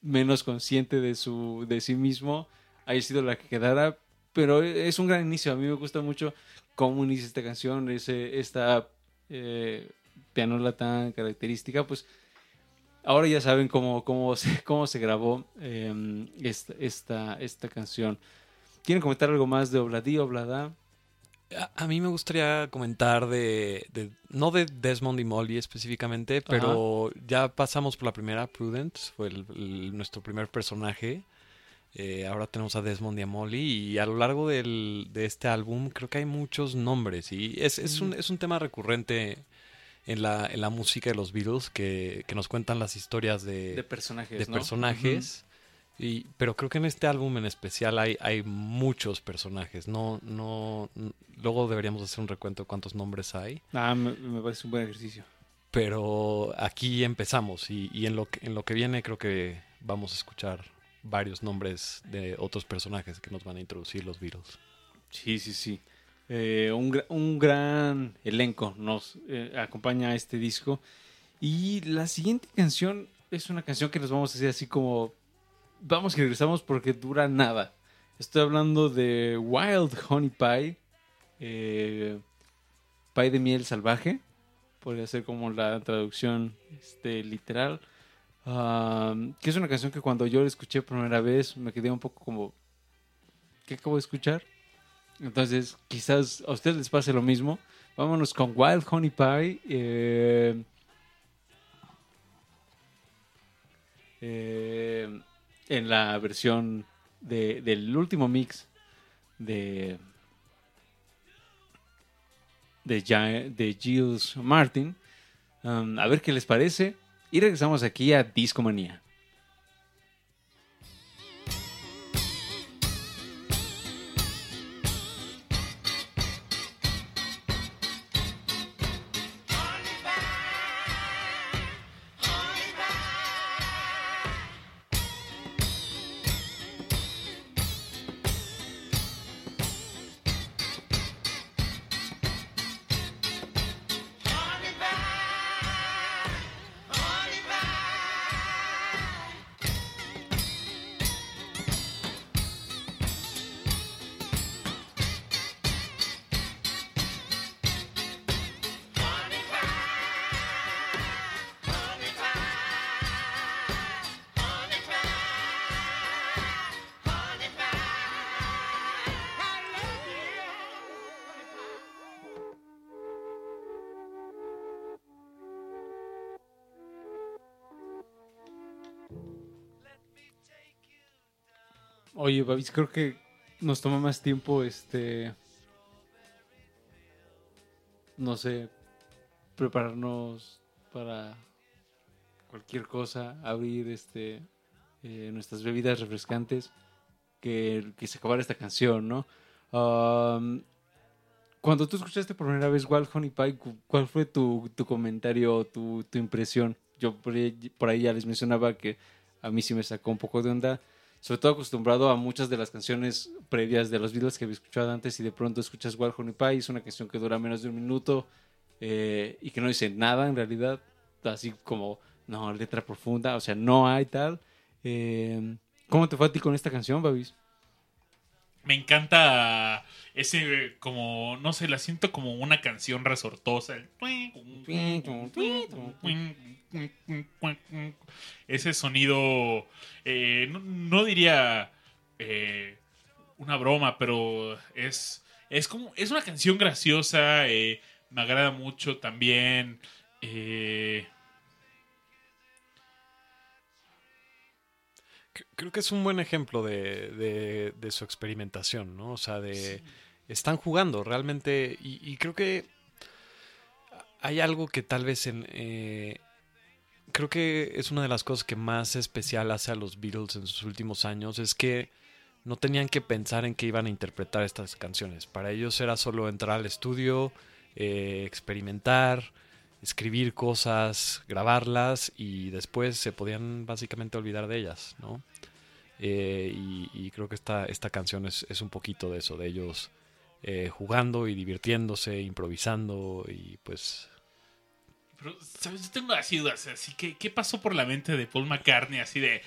menos consciente de su de sí mismo haya sido la que quedara, pero es un gran inicio. A mí me gusta mucho cómo inicia esta canción, ese, esta eh, pianola tan característica, pues ahora ya saben cómo, cómo, se, cómo se grabó eh, esta, esta, esta canción. ¿Quieren comentar algo más de Obladí, Oblada? A, a mí me gustaría comentar de, de- no de Desmond y Molly específicamente, pero ya pasamos por la primera, Prudence, fue el- el- nuestro primer personaje. Eh, ahora tenemos a Desmond y a Molly y a lo largo del- de este álbum creo que hay muchos nombres y es, es, un, es un tema recurrente en la, en la música de los Beatles que, que nos cuentan las historias de, De personajes, de ¿no? personajes. Y, pero creo que en este álbum en especial hay, hay muchos personajes. No, no, luego deberíamos hacer un recuento de cuántos nombres hay. Ah, me, me parece un buen ejercicio. Pero aquí empezamos y, y en, lo que, en lo que viene creo que vamos a escuchar varios nombres de otros personajes que nos van a introducir los Beatles. Sí, sí, sí. Eh, un, un gran elenco nos eh, acompaña a este disco. Y la siguiente canción es una canción que nos vamos a hacer así como... Vamos que regresamos porque dura nada. Estoy hablando de Wild Honey Pie. eh, pie de miel salvaje. Podría ser como la traducción este, literal. Que es una canción que cuando yo la escuché por primera vez me quedé un poco como... ¿Qué acabo de escuchar? Entonces, quizás a ustedes les pase lo mismo. Vámonos con Wild Honey Pie. eh, eh, en la versión de- del último mix de de, de Gilles Martin. Um, a ver qué les parece. Y regresamos aquí a Discomanía. Babis, creo que nos toma más tiempo, este... No sé, prepararnos para cualquier cosa, abrir este eh, nuestras bebidas refrescantes, que, que se acabara esta canción, ¿no? Cuando tú escuchaste por primera vez Wild Honey Pie, cu- ¿cuál fue tu, tu comentario, tu, tu impresión? Yo por ahí, por ahí ya les mencionaba que a mí sí me sacó un poco de onda, sobre todo acostumbrado a muchas de las canciones previas de los Beatles que había escuchado antes y de pronto escuchas Wild Honey Pie, es una canción que dura menos de un minuto eh, y que no dice nada en realidad, así como, no, letra profunda, o sea, no hay tal. Eh, ¿Cómo te fue a ti con esta canción, Babis? Me encanta ese, como, no sé, la siento como una canción resortosa. Ese sonido, eh, no, no diría eh, una broma, pero es, es como, es una canción graciosa, eh, me agrada mucho también. eh, Creo que es un buen ejemplo de, de- de su experimentación, ¿no? O sea, de... Están jugando realmente y, y creo que hay algo que tal vez en... eh, creo que es una de las cosas que más especial hace a los Beatles en sus últimos años, es que no tenían que pensar en que iban a interpretar estas canciones. Para ellos era solo entrar al estudio, eh, experimentar, escribir cosas, grabarlas y después se podían básicamente olvidar de ellas, ¿no? Eh, y, creo que esta, esta canción es, es un poquito de eso, de ellos eh, jugando y divirtiéndose, improvisando y pues... Pero, ¿sabes? Yo tengo así dudas. Que, ¿qué pasó por la mente de Paul McCartney? Así de.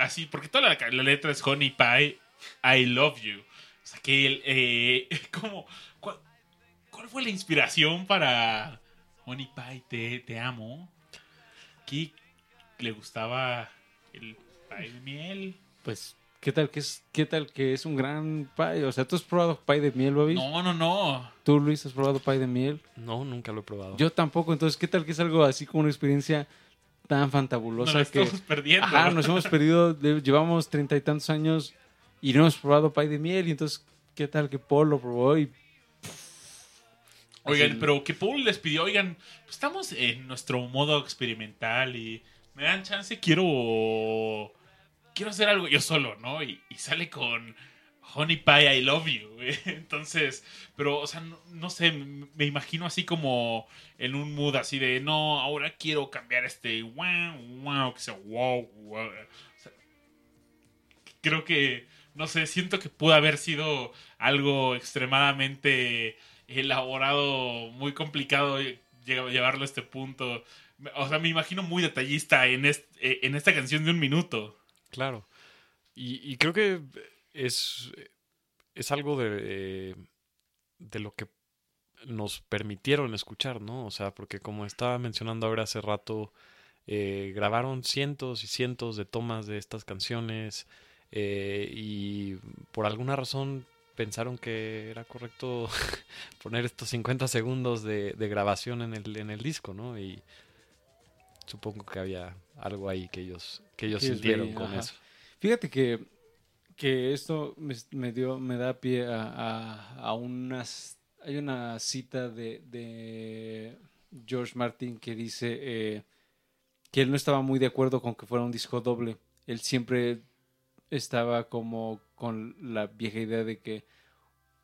Así, porque toda la, letra es Honey Pie, I love you. O sea, que él. Eh, ¿Cómo? ¿Cuál, cuál fue la inspiración para Honey Pie, te, te amo? ¿Qué le gustaba el pie de miel? Pues, ¿qué tal que es, qué tal que es un gran pie? O sea, ¿tú has probado pie de miel, Babis? No, no, no. ¿Tú, Luis, has probado pie de miel? No, nunca lo he probado. Yo tampoco, entonces, ¿qué tal que es algo así como una experiencia tan Nos fantabulosa la que... estamos perdiendo. Ajá, nos hemos perdido, de- llevamos treinta y tantos años y no hemos probado pie de miel y entonces, ¿qué tal que Paul lo probó y... Oigan, Así- pero que Paul les pidió, oigan, pues estamos en nuestro modo experimental y me dan chance, quiero quiero hacer algo yo solo, ¿no? Y, y sale con Honey Pie, I Love You. güey. Entonces, pero, o sea, no, no sé, me imagino así como en un mood así de, no, ahora quiero cambiar este wow, wow, que sea wow, wow. O sea, creo que, no sé, siento que pudo haber sido algo extremadamente elaborado, muy complicado eh, lle- llevarlo a este punto. O sea, me imagino muy detallista en, eh, en esta canción de un minuto. Claro. Y, creo que es, es algo de, de lo que nos permitieron escuchar, ¿no? O sea, porque como estaba mencionando ahora hace rato, eh, grabaron cientos y cientos de tomas de estas canciones y por alguna razón pensaron que era correcto poner estos 50 segundos de, de grabación en el, en el disco, ¿no? Y supongo que había algo ahí que ellos, que ellos sintieron con ajá. eso. Fíjate que, que esto me, me dio, me da pie a, a, a unas... Hay una cita de, de George Martin que dice eh, que él no estaba muy de acuerdo con que fuera un disco doble. Él siempre estaba como con la vieja idea de que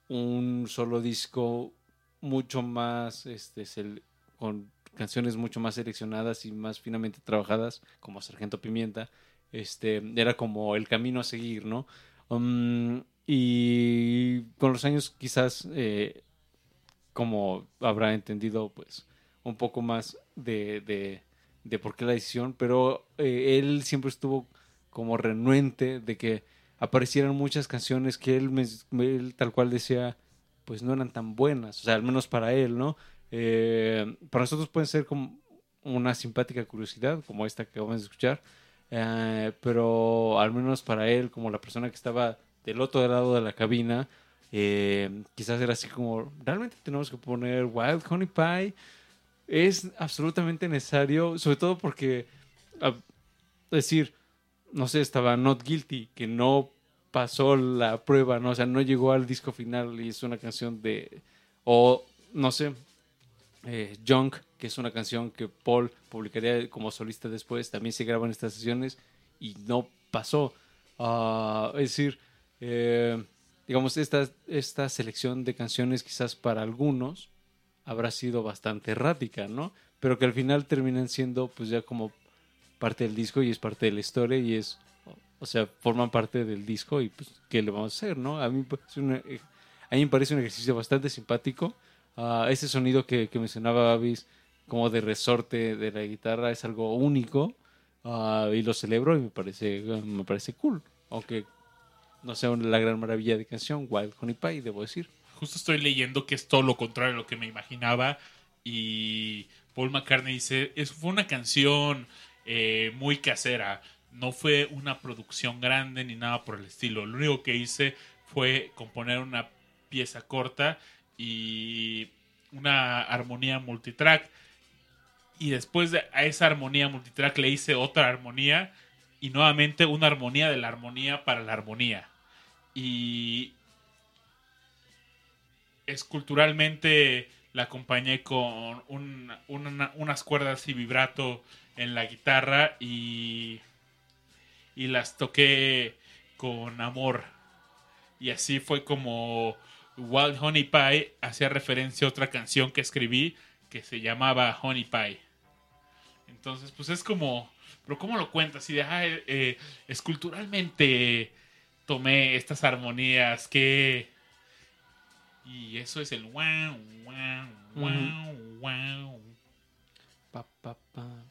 un solo disco mucho más este con canciones mucho más seleccionadas y más finamente trabajadas como Sargento Pimienta este era como el camino a seguir no Um, y con los años quizás eh, como habrá entendido pues un poco más de, de, de por qué la decisión pero eh, él siempre estuvo como renuente de que aparecieran muchas canciones que él, él tal cual decía pues no eran tan buenas o sea al menos para él no Eh, para nosotros pueden ser como una simpática curiosidad como esta que vamos a escuchar eh, pero al menos para él como la persona que estaba del otro lado de la cabina eh, quizás era así como realmente tenemos que poner Wild Honey Pie es absolutamente necesario sobre todo porque a- decir no sé, estaba Not Guilty, que no pasó la prueba, ¿no? O sea, no llegó al disco final y es una canción de, o no sé, eh, Junk, que es una canción que Paul publicaría como solista después, también se graba en estas sesiones y no pasó. Ah, es decir, eh, digamos, esta, esta selección de canciones quizás para algunos habrá sido bastante errática, ¿no? Pero que al final terminan siendo pues ya como parte del disco y es parte de la historia y es, o sea, forman parte del disco y pues, ¿qué le vamos a hacer, no? A mí, parece una- eh, a mí me parece un ejercicio bastante simpático. Ah, ese sonido que, que mencionaba Babis, como de resorte de la guitarra, es algo único ah, y lo celebro y me parece, me parece cool, aunque no sea la gran maravilla de canción, Wild Honey Pie, debo decir. Justo estoy leyendo que es todo lo contrario a lo que me imaginaba. Y Paul McCartney dice, es, fue una canción eh, muy casera. No fue una producción grande ni nada por el estilo. Lo único que hice fue componer una pieza corta y una armonía multitrack. Y después de a esa armonía multitrack le hice otra armonía y nuevamente una armonía de la armonía para la armonía. Y esculturalmente la acompañé con un- una- unas cuerdas y vibrato en la guitarra y, y las toqué con amor. Y así fue como Wild Honey Pie hacía referencia a otra canción que escribí que se llamaba Honey Pie. Entonces, pues es como, pero ¿cómo lo cuentas? Y de, ah, eh, eh, esculturalmente tomé estas armonías que... Y eso es el wow, wow, wow, wow. Pa, pa, pa.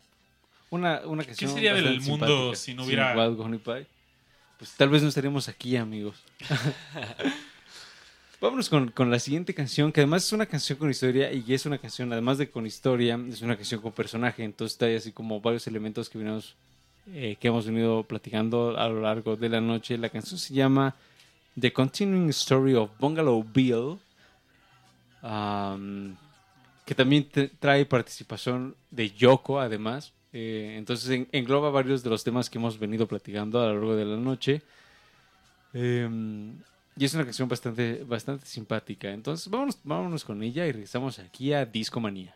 Una, una canción sería del mundo si no hubiera- Wild Honey Pie. Pues tal vez no estaríamos aquí, amigos. Vámonos con, con la siguiente canción, que además es una canción con historia y es una canción, además de con historia, es una canción con personaje. Entonces hay así como varios elementos que, venimos, eh, que hemos venido platicando a lo largo de la noche. La canción se llama The Continuing Story of Bungalow Bill. um, que también trae participación de Yoko, además. Eh, entonces en- engloba varios de los temas que hemos venido platicando a lo largo de la noche. Eh, y es una canción bastante, bastante simpática. Entonces vámonos, vámonos con ella y regresamos aquí a Discomanía.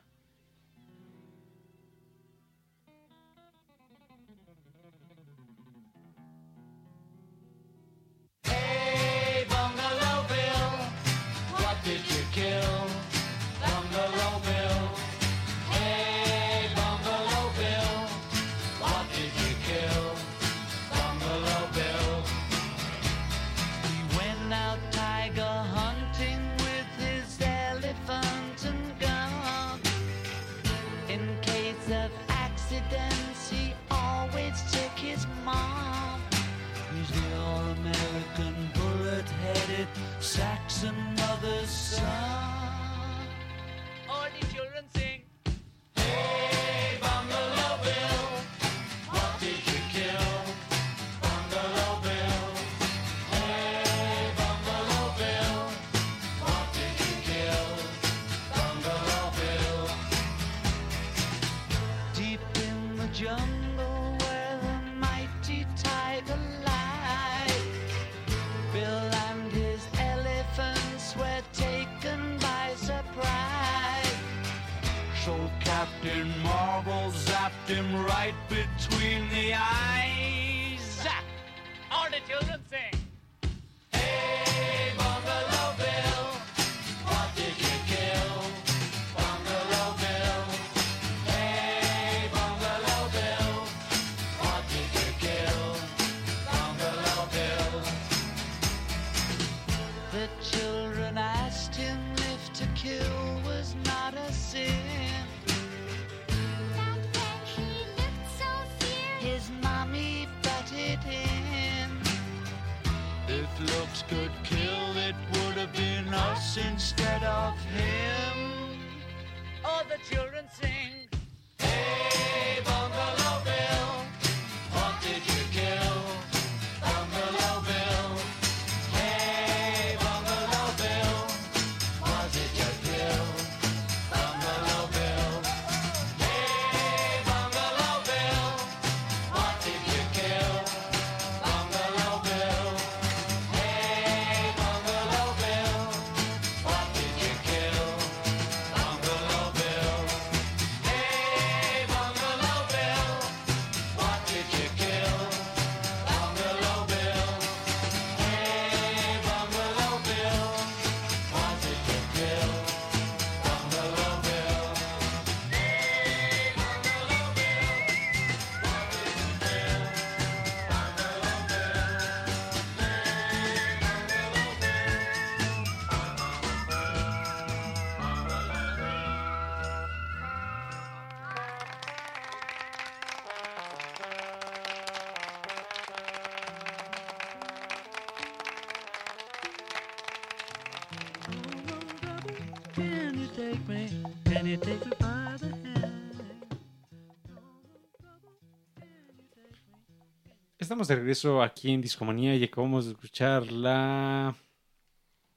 Estamos de regreso aquí en Discomanía y acabamos de escuchar la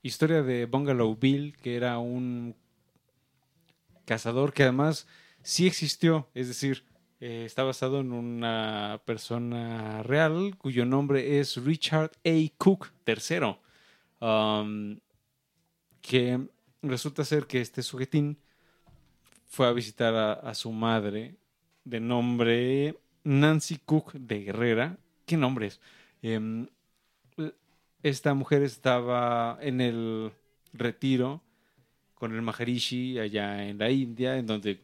historia de Bungalow Bill, que era un cazador que además sí existió, es decir, eh, está basado en una persona real cuyo nombre es Richard A. Cook III, um, que resulta ser que este sujetín fue a visitar a, a su madre de nombre Nancy Cook de Guerrera. ¿Qué nombre es? Em, esta mujer estaba en el retiro con el Maharishi allá en la India, en donde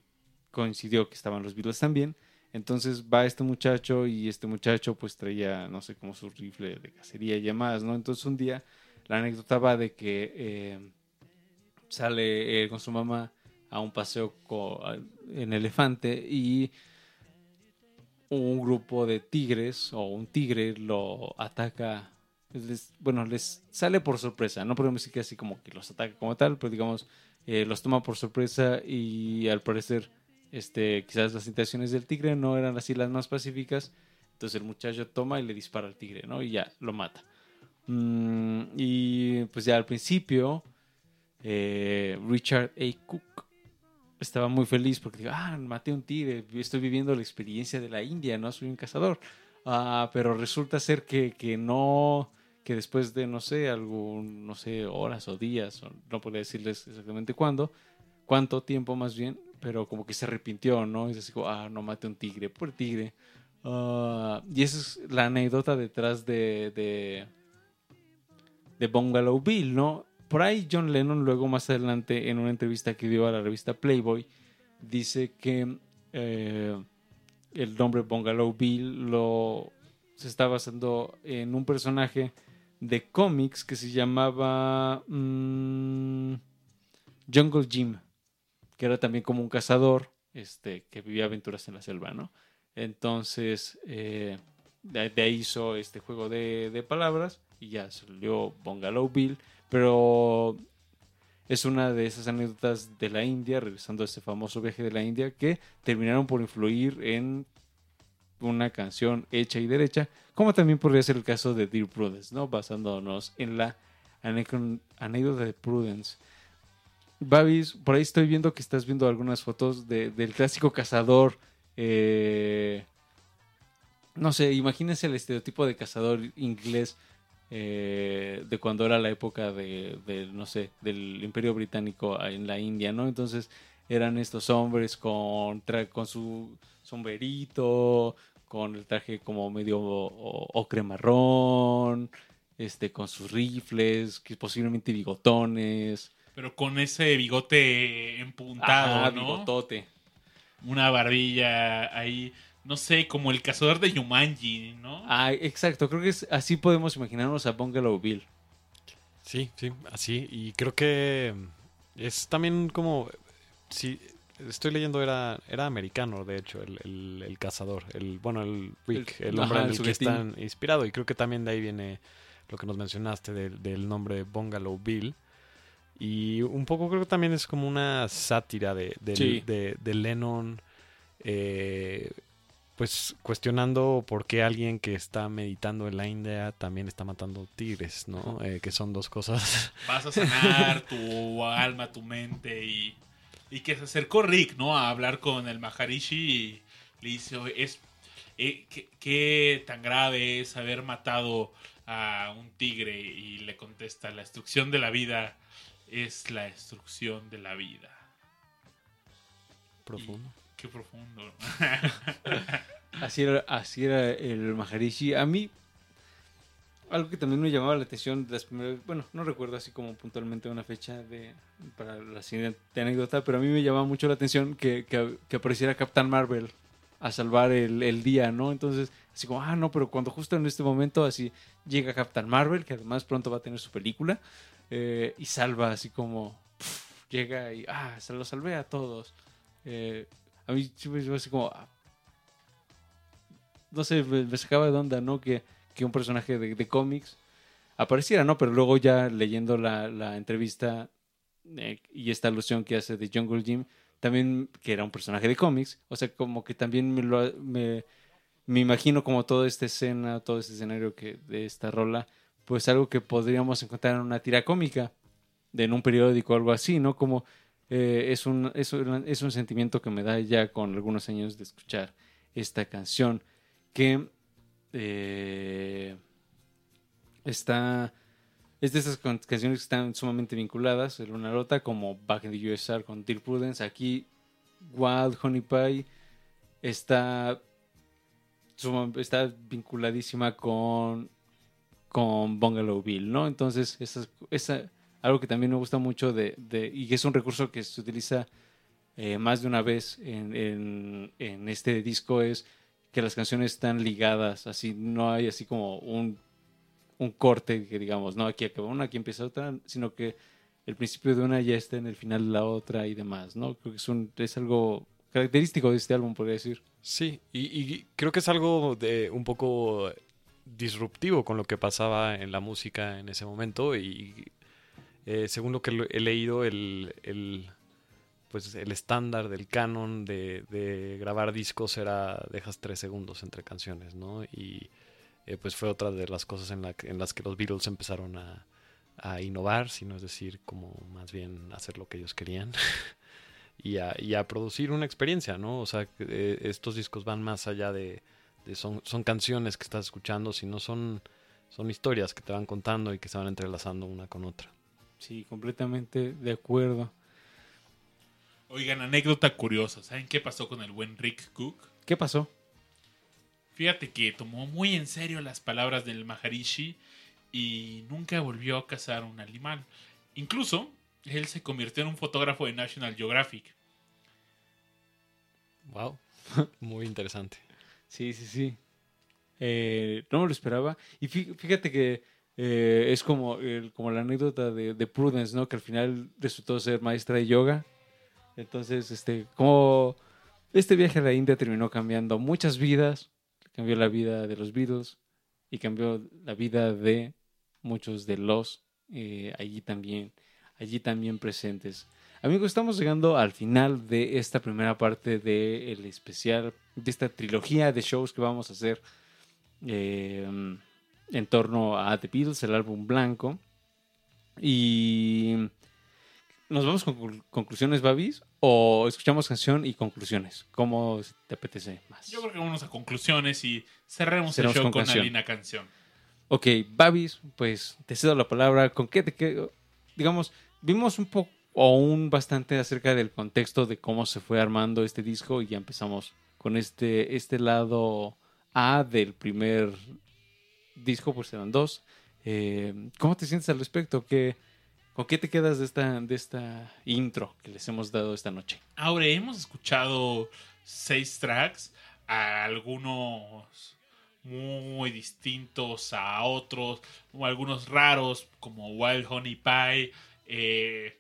coincidió que estaban los Beatles también. Entonces va este muchacho y este muchacho pues traía, no sé, como su rifle de cacería y demás, ¿no? Entonces un día la anécdota va de que eh, sale eh, con su mamá a un paseo en elefante y un grupo de tigres o un tigre lo ataca. les- bueno, les sale por sorpresa. No podemos decir que así como que los ataca como tal, pero digamos, eh, los toma por sorpresa y al parecer, este, quizás las intenciones del tigre no eran así las más pacíficas. Entonces el muchacho toma y le dispara al tigre, ¿no? Y ya, lo mata. Mm, y pues ya al principio, eh, Richard A. Cook estaba muy feliz porque digo, ah, maté un tigre, estoy viviendo la experiencia de la India, no soy un cazador. Ah, pero resulta ser que, que no, que después de, no sé, algún, no sé, horas o días, no podría decirles exactamente cuándo, cuánto tiempo más bien, pero como que se arrepintió, ¿no? Y así como, ah, no maté un tigre, por tigre. Ah, y esa es la anécdota detrás de, de, de Bungalow Bill, ¿no? Por ahí John Lennon luego más adelante en una entrevista que dio a la revista Playboy dice que eh, el nombre Bungalow Bill lo se está basando en un personaje de cómics que se llamaba mm, Jungle Jim, que era también como un cazador este, que vivía aventuras en la selva, ¿no? Entonces, eh, de, ahí hizo este juego de, de palabras y ya salió Bungalow Bill, pero es una de esas anécdotas de la India, regresando a ese famoso viaje de la India, que terminaron por influir en una canción hecha y derecha, como también podría ser el caso de Dear Prudence, ¿no? Basándonos en la anécdota de Prudence. Babis, por ahí estoy viendo que estás viendo algunas fotos de- del clásico cazador. eh, no sé, imagínense el estereotipo de cazador inglés eh, de cuando era la época de, de, no sé, del Imperio Británico en la India, ¿no? Entonces eran estos hombres con, con su sombrerito, con el traje como medio ocre marrón, este, con sus rifles, que posiblemente bigotones. Pero con ese bigote empuntado, Ah, ¿no? bigotote. Una barbilla ahí, no sé, como el cazador de Yumanji, ¿no? Ah, exacto, creo que es, así podemos imaginarnos a Bungalow Bill. Sí, sí, así. Y creo que es también como. Sí, estoy leyendo, era, era americano, de hecho, el, el- el cazador. El, bueno, el Rick, El- el, hombre ajá, en el el que están inspirado. Y creo que también de ahí viene lo que nos mencionaste del, del nombre Bungalow Bill. Y un poco creo que también es como una sátira de, del- Sí. de, de Lennon. eh, pues cuestionando por qué alguien que está meditando en la India también está matando tigres, ¿no? Eh, que son dos cosas. Vas a sanar tu alma, tu mente y, y que se acercó Rick, ¿no? A hablar con el Maharishi y le dice, "Oye, es, eh, ¿qué, qué tan grave es haber matado a un tigre? Y le contesta, la destrucción de la vida es la destrucción de la vida. Profundo. Qué profundo. Así era, así era el Maharishi. A mí, algo que también me llamaba la atención, las primeras, bueno, no recuerdo así como puntualmente una fecha de, para la siguiente anécdota, pero a mí me llamaba mucho la atención que, que, apareciera Captain Marvel a salvar el, el día, ¿no? Entonces, así como, ah, no, pero cuando justo en este momento así llega Captain Marvel, que además pronto va a tener su película, eh, y salva así como, llega y, ah, se lo salvé a todos. Eh, a mí sí me como, ah, no sé, me, sacaba de onda, ¿no? Que, que un personaje de, cómics apareciera, ¿no? Pero luego ya leyendo la, la entrevista eh, y esta alusión que hace de Jungle Jim, también que era un personaje de cómics, o sea, como que también me, lo, me, me imagino como toda esta escena, todo este escenario que, de esta rola, pues algo que podríamos encontrar en una tira cómica, en un periódico o algo así, ¿no? Como eh, es, un, es, un, es un sentimiento que me da ya con algunos años de escuchar esta canción, que eh, está... Es de esas can- canciones que están sumamente vinculadas en una nota, como Back in the USR con Dear Prudence. Aquí, Wild Honey Pie está, suma- está vinculadísima con, con Bungalow Bill, ¿no? Entonces, esa, esa, algo que también me gusta mucho de, de- y es un recurso que se utiliza eh, más de una vez en, en- en este disco es que las canciones están ligadas, así no hay así como un, un corte que digamos, no, aquí acaba una, aquí empieza otra, sino que el principio de una ya está en el final de la otra y demás, ¿no? Creo que es, un, es algo característico de este álbum, podría decir. Sí, y, y creo que es algo de un poco disruptivo con lo que pasaba en la música en ese momento y eh, según lo que he leído, el, el, pues el estándar del canon de, de grabar discos era dejas tres segundos entre canciones, ¿no? Y eh, pues fue otra de las cosas en, la en las que los Beatles empezaron a, a innovar, sino es decir, como más bien hacer lo que ellos querían. y a, y a producir una experiencia, ¿no? O sea, eh, estos discos van más allá de, de son, son canciones que estás escuchando, sino son, son historias que te van contando y que se van entrelazando una con otra. Sí, completamente de acuerdo. Oigan, anécdota curiosa. ¿Saben qué pasó con el buen Rick Cook? ¿Qué pasó? Fíjate que tomó muy en serio las palabras del Maharishi y nunca volvió a cazar un animal. Incluso, él se convirtió en un fotógrafo de National Geographic. Wow, muy interesante. Sí, sí, sí. Eh, no me lo esperaba. Y fí- fíjate que eh, es como, el- como la anécdota de, de Prudence, ¿no? Que al final resultó ser maestra de yoga. Entonces, este, como este viaje a la India terminó cambiando muchas vidas. Cambió la vida de los Beatles y cambió la vida de muchos de los eh, allí también, allí también presentes. Amigos, estamos llegando al final de esta primera parte del especial, de esta trilogía de shows que vamos a hacer eh, en torno a The Beatles, el álbum blanco. Y nos vamos con conclu- conclusiones, Babis, o escuchamos canción y conclusiones. ¿Cómo te apetece más? Yo creo que vamos a conclusiones y cerremos Cerramos el show con canción. una linda canción. Ok, Babis, pues te cedo la palabra. ¿Con qué te quedo? Digamos, vimos un poco o un bastante acerca del contexto de cómo se fue armando este disco y ya empezamos con este, este lado A del primer disco, eran dos. Eh, ¿Cómo te sientes al respecto? ¿Qué, ¿Con qué te quedas de esta, de esta intro que les hemos dado esta noche? Ahora hemos escuchado seis tracks, algunos muy distintos a otros, algunos raros como Wild Honey Pie, eh,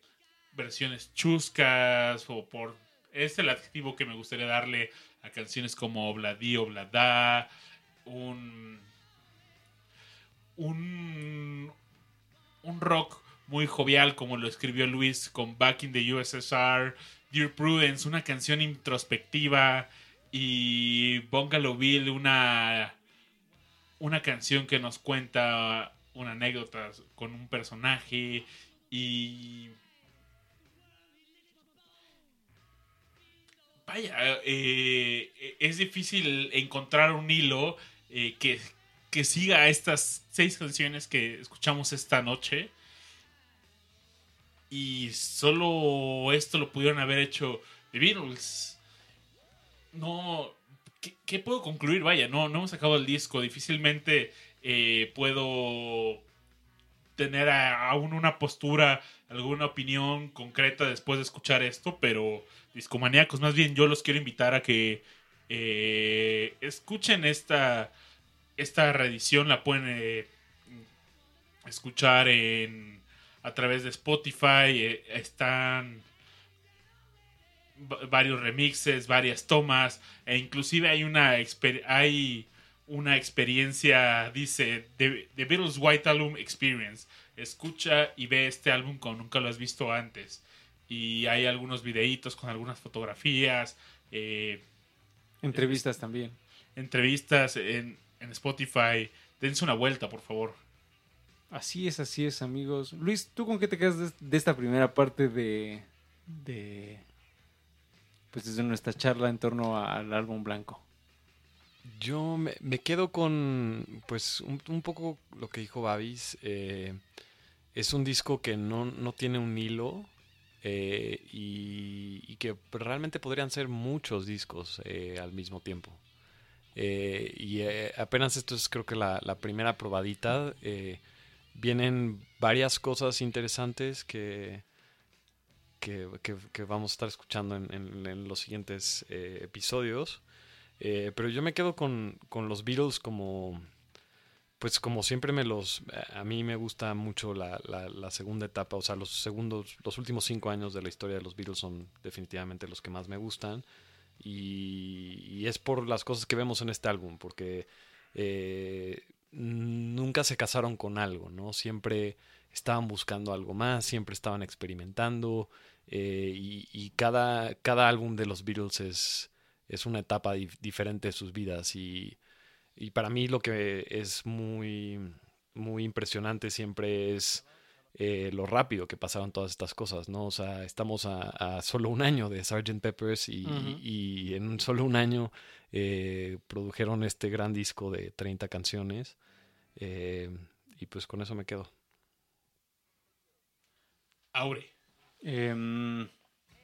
versiones chuscas, o por... Es el adjetivo que me gustaría darle a canciones como Obladí Oblada, un... un... un rock muy jovial como lo escribió Luis con Back in the USSR, Dear Prudence, una canción introspectiva y Bungalow Bill, una, una canción que nos cuenta una anécdota con un personaje y... Vaya, eh, es difícil encontrar un hilo eh, que, que siga estas seis canciones que escuchamos esta noche. Y solo esto lo pudieron haber hecho The Beatles. No. ¿Qué, puedo concluir? Vaya, no, no hemos acabado el disco. Difícilmente eh, puedo tener aún una postura, alguna opinión concreta después de escuchar esto, pero discomaníacos, más bien yo los quiero invitar a que eh, escuchen esta, esta reedición, la pueden eh, escuchar en a través de Spotify, eh, están va- varios remixes, varias tomas, e inclusive hay una exper- hay una experiencia, dice, The, The Beatles White Album Experience. escucha y ve este álbum como nunca lo has visto antes. Y hay algunos videitos con algunas fotografías, eh, Entrevistas también. entrevistas en, en Spotify. Dense una vuelta, por favor. Así es, así es, amigos. Luis, ¿tú con qué te quedas de, de esta primera parte de, de. Pues desde nuestra charla en torno a- al álbum blanco? Yo me, me quedo con, pues, un, un poco lo que dijo Babis. eh, es un disco que no, no tiene un hilo eh, y, y que realmente podrían ser muchos discos eh, al mismo tiempo. Eh, y eh, apenas esto es creo que la, primera probadita. eh, vienen varias cosas interesantes que, que, vamos a estar escuchando en, en- en los siguientes eh, episodios. Eh, pero yo me quedo con, con los Beatles como, pues como siempre me los, a mí me gusta mucho la, la- la segunda etapa, o sea, los segundos, los últimos cinco años de la historia de los Beatles son definitivamente los que más me gustan. Y, y es por las cosas que vemos en este álbum, porque eh, nunca se casaron con algo, ¿no? Siempre estaban buscando algo más, siempre estaban experimentando, eh, y, y cada, cada álbum de los Beatles es, es una etapa dif- diferente de sus vidas y, y para mí lo que es muy, muy impresionante siempre es eh, lo rápido que pasaron todas estas cosas, ¿no? O sea, estamos a, a solo un año de Sgt. Peppers y, en un solo un año eh, produjeron este gran disco de 30 canciones eh, y pues con eso me quedo. Aure. Em,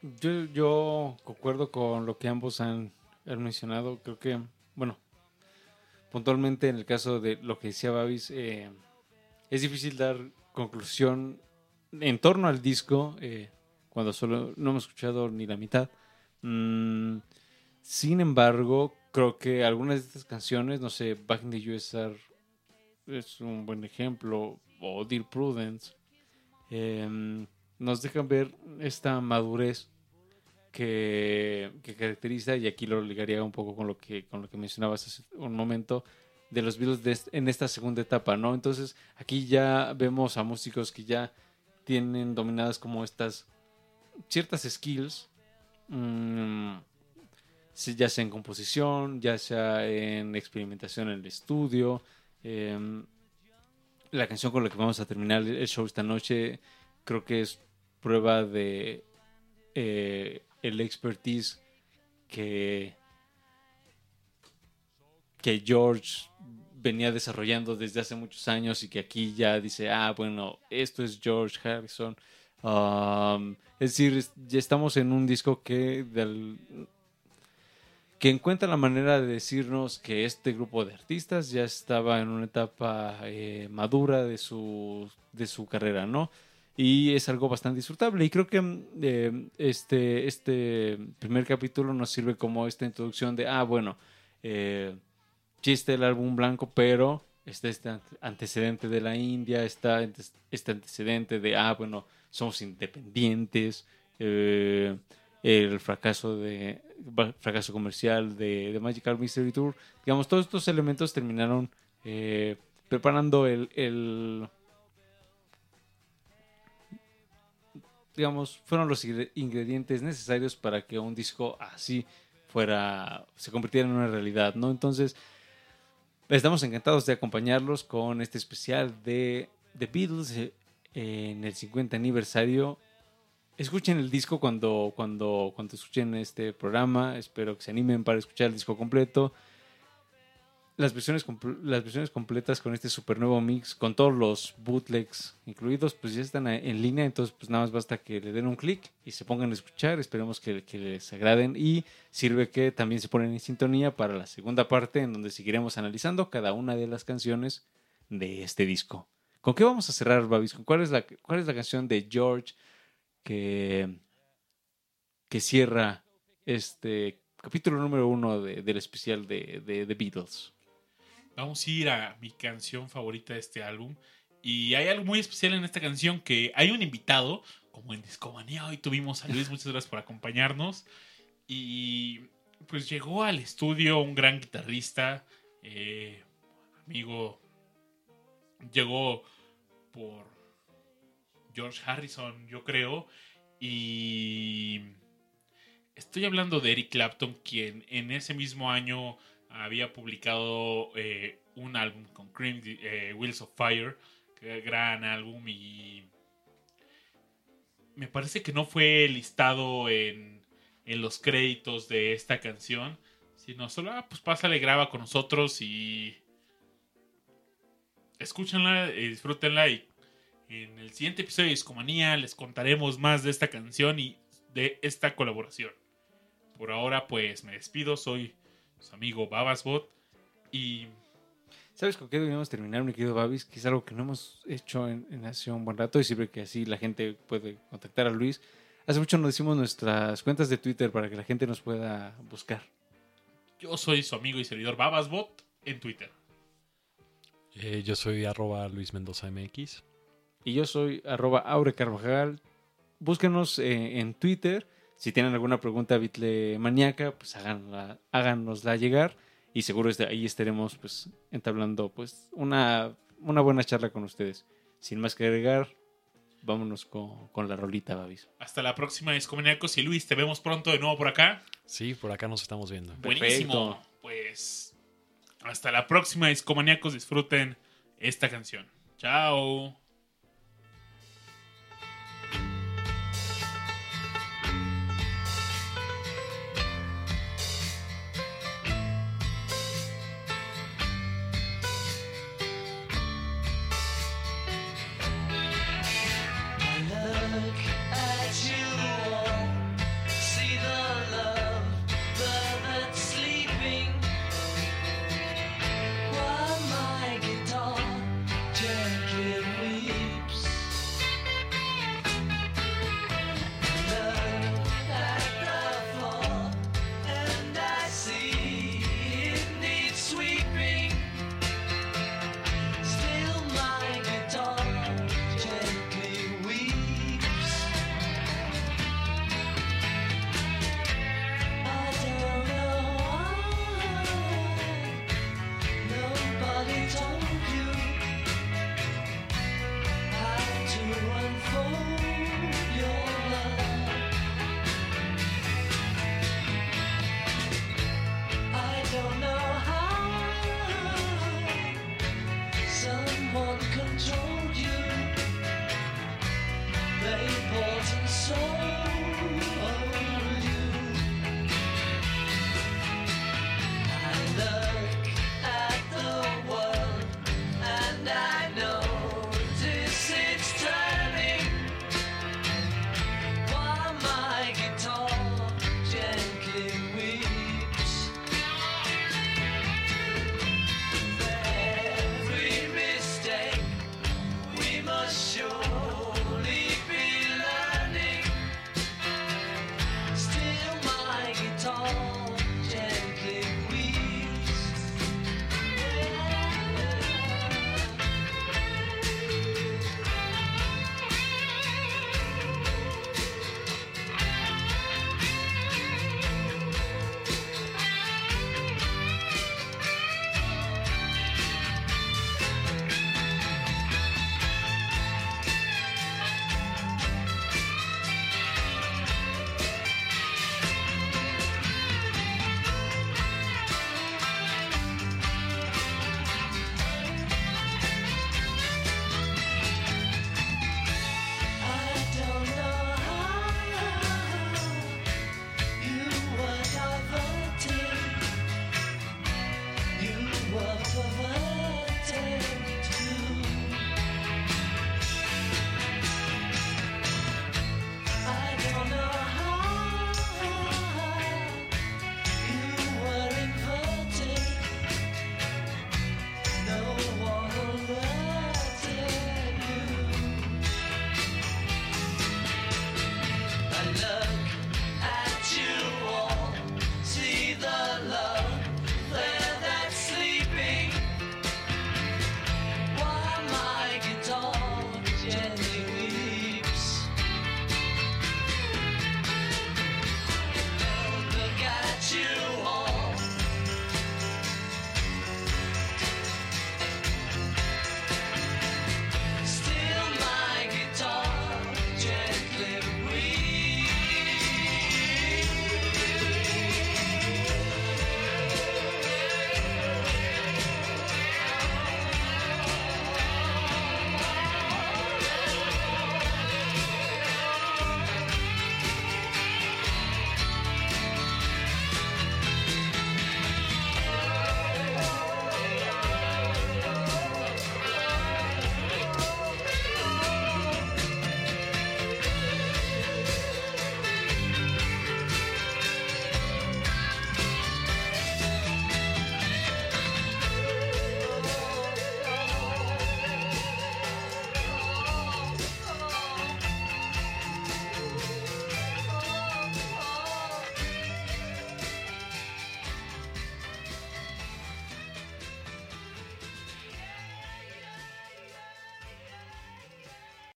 yo, yo concuerdo con lo que ambos han, han mencionado. Creo que, bueno, puntualmente en el caso de lo que decía Babis, eh, es difícil dar conclusión en torno al disco eh, cuando solo no hemos escuchado ni la mitad. Mm, sin embargo, creo que algunas de estas canciones, no sé, Back in the USR es un buen ejemplo, o Dear Prudence, em, nos dejan ver esta madurez que, que caracteriza, y aquí lo ligaría un poco con lo que, con lo que mencionabas hace un momento, de los Beatles de en esta segunda etapa, ¿no? Entonces, aquí ya vemos a músicos que ya tienen dominadas como estas ciertas skills, mm, ya sea en composición, ya sea en experimentación en el estudio. em, la canción con la que vamos a terminar el show esta noche creo que es prueba de eh, el expertise que que George venía desarrollando desde hace muchos años y que aquí ya dice, ah, bueno, esto es George Harrison. Um, es decir, ya estamos en un disco que, que encuentra la manera de decirnos que este grupo de artistas ya estaba en una etapa eh, madura de su, de su carrera, ¿no? Y es algo bastante disfrutable. Y creo que eh, este, este primer capítulo nos sirve como esta introducción de, ah, bueno, eh, chiste el álbum blanco, pero está este ante- antecedente de la India, está este antecedente de, ah, bueno, somos independientes, eh, el fracaso de fracaso comercial de, de Magical Mystery Tour. Digamos, todos estos elementos terminaron eh, preparando el, el- digamos, fueron los ingre- ingredientes necesarios para que un disco así fuera, se convirtiera en una realidad, ¿no? Entonces, estamos encantados de acompañarlos con este especial de The Beatles eh, en el 50 aniversario. Escuchen el disco cuando, cuando, cuando escuchen este programa. Espero que se animen para escuchar el disco completo. Las versiones, las versiones completas con este super nuevo mix, con todos los bootlegs incluidos, pues ya están en línea. Entonces, pues nada más basta que le den un clic y se pongan a escuchar. Esperemos que, les agraden. Y sirve que también se ponen en sintonía para la segunda parte, en donde seguiremos analizando cada una de las canciones de este disco. ¿Con qué vamos a cerrar, Babis? ¿Con cuál es la, cuál es la canción de George que, que cierra este capítulo número uno de- del especial de, de The Beatles? Vamos a ir a mi canción favorita de este álbum. Y hay algo muy especial en esta canción que hay un invitado, como en Discomanía hoy tuvimos a Luis, muchas gracias por acompañarnos. Y pues llegó al estudio un gran guitarrista, eh, amigo, llegó por George Harrison, yo creo. Y estoy hablando de Eric Clapton, quien en ese mismo año había publicado eh, un álbum con Cream, eh, Wheels of Fire, que gran álbum y me parece que no fue listado en, en los créditos de esta canción, sino solo, ah, pues pásale, graba con nosotros y escúchenla, y disfrútenla y en el siguiente episodio de Discomanía les contaremos más de esta canción y de esta colaboración. Por ahora, pues me despido, soy su amigo Babasbot y ¿Sabes con qué deberíamos terminar, mi querido Babis? Que es algo que no hemos hecho en, en hace un buen rato y sirve que así la gente puede contactar a Luis. Hace mucho nos decimos nuestras cuentas de Twitter para que la gente nos pueda buscar. yo soy su amigo y servidor Babasbot en Twitter. Eh, yo soy arroba Luis Mendoza MX. Y yo soy arroba Aure Carvajal. Búsquenos eh, en Twitter. Si tienen alguna pregunta bitle maníaca, pues háganla, háganosla llegar. Y seguro este- ahí estaremos pues entablando pues una, una buena charla con ustedes. Sin más que agregar, vámonos con, con la rolita, Babis. Hasta la próxima, Discomaníacos y Luis, te vemos pronto de nuevo por acá. Sí, por acá nos estamos viendo. Buenísimo. Perfecto. Pues hasta la próxima, Discomaníacos, disfruten esta canción. Chao.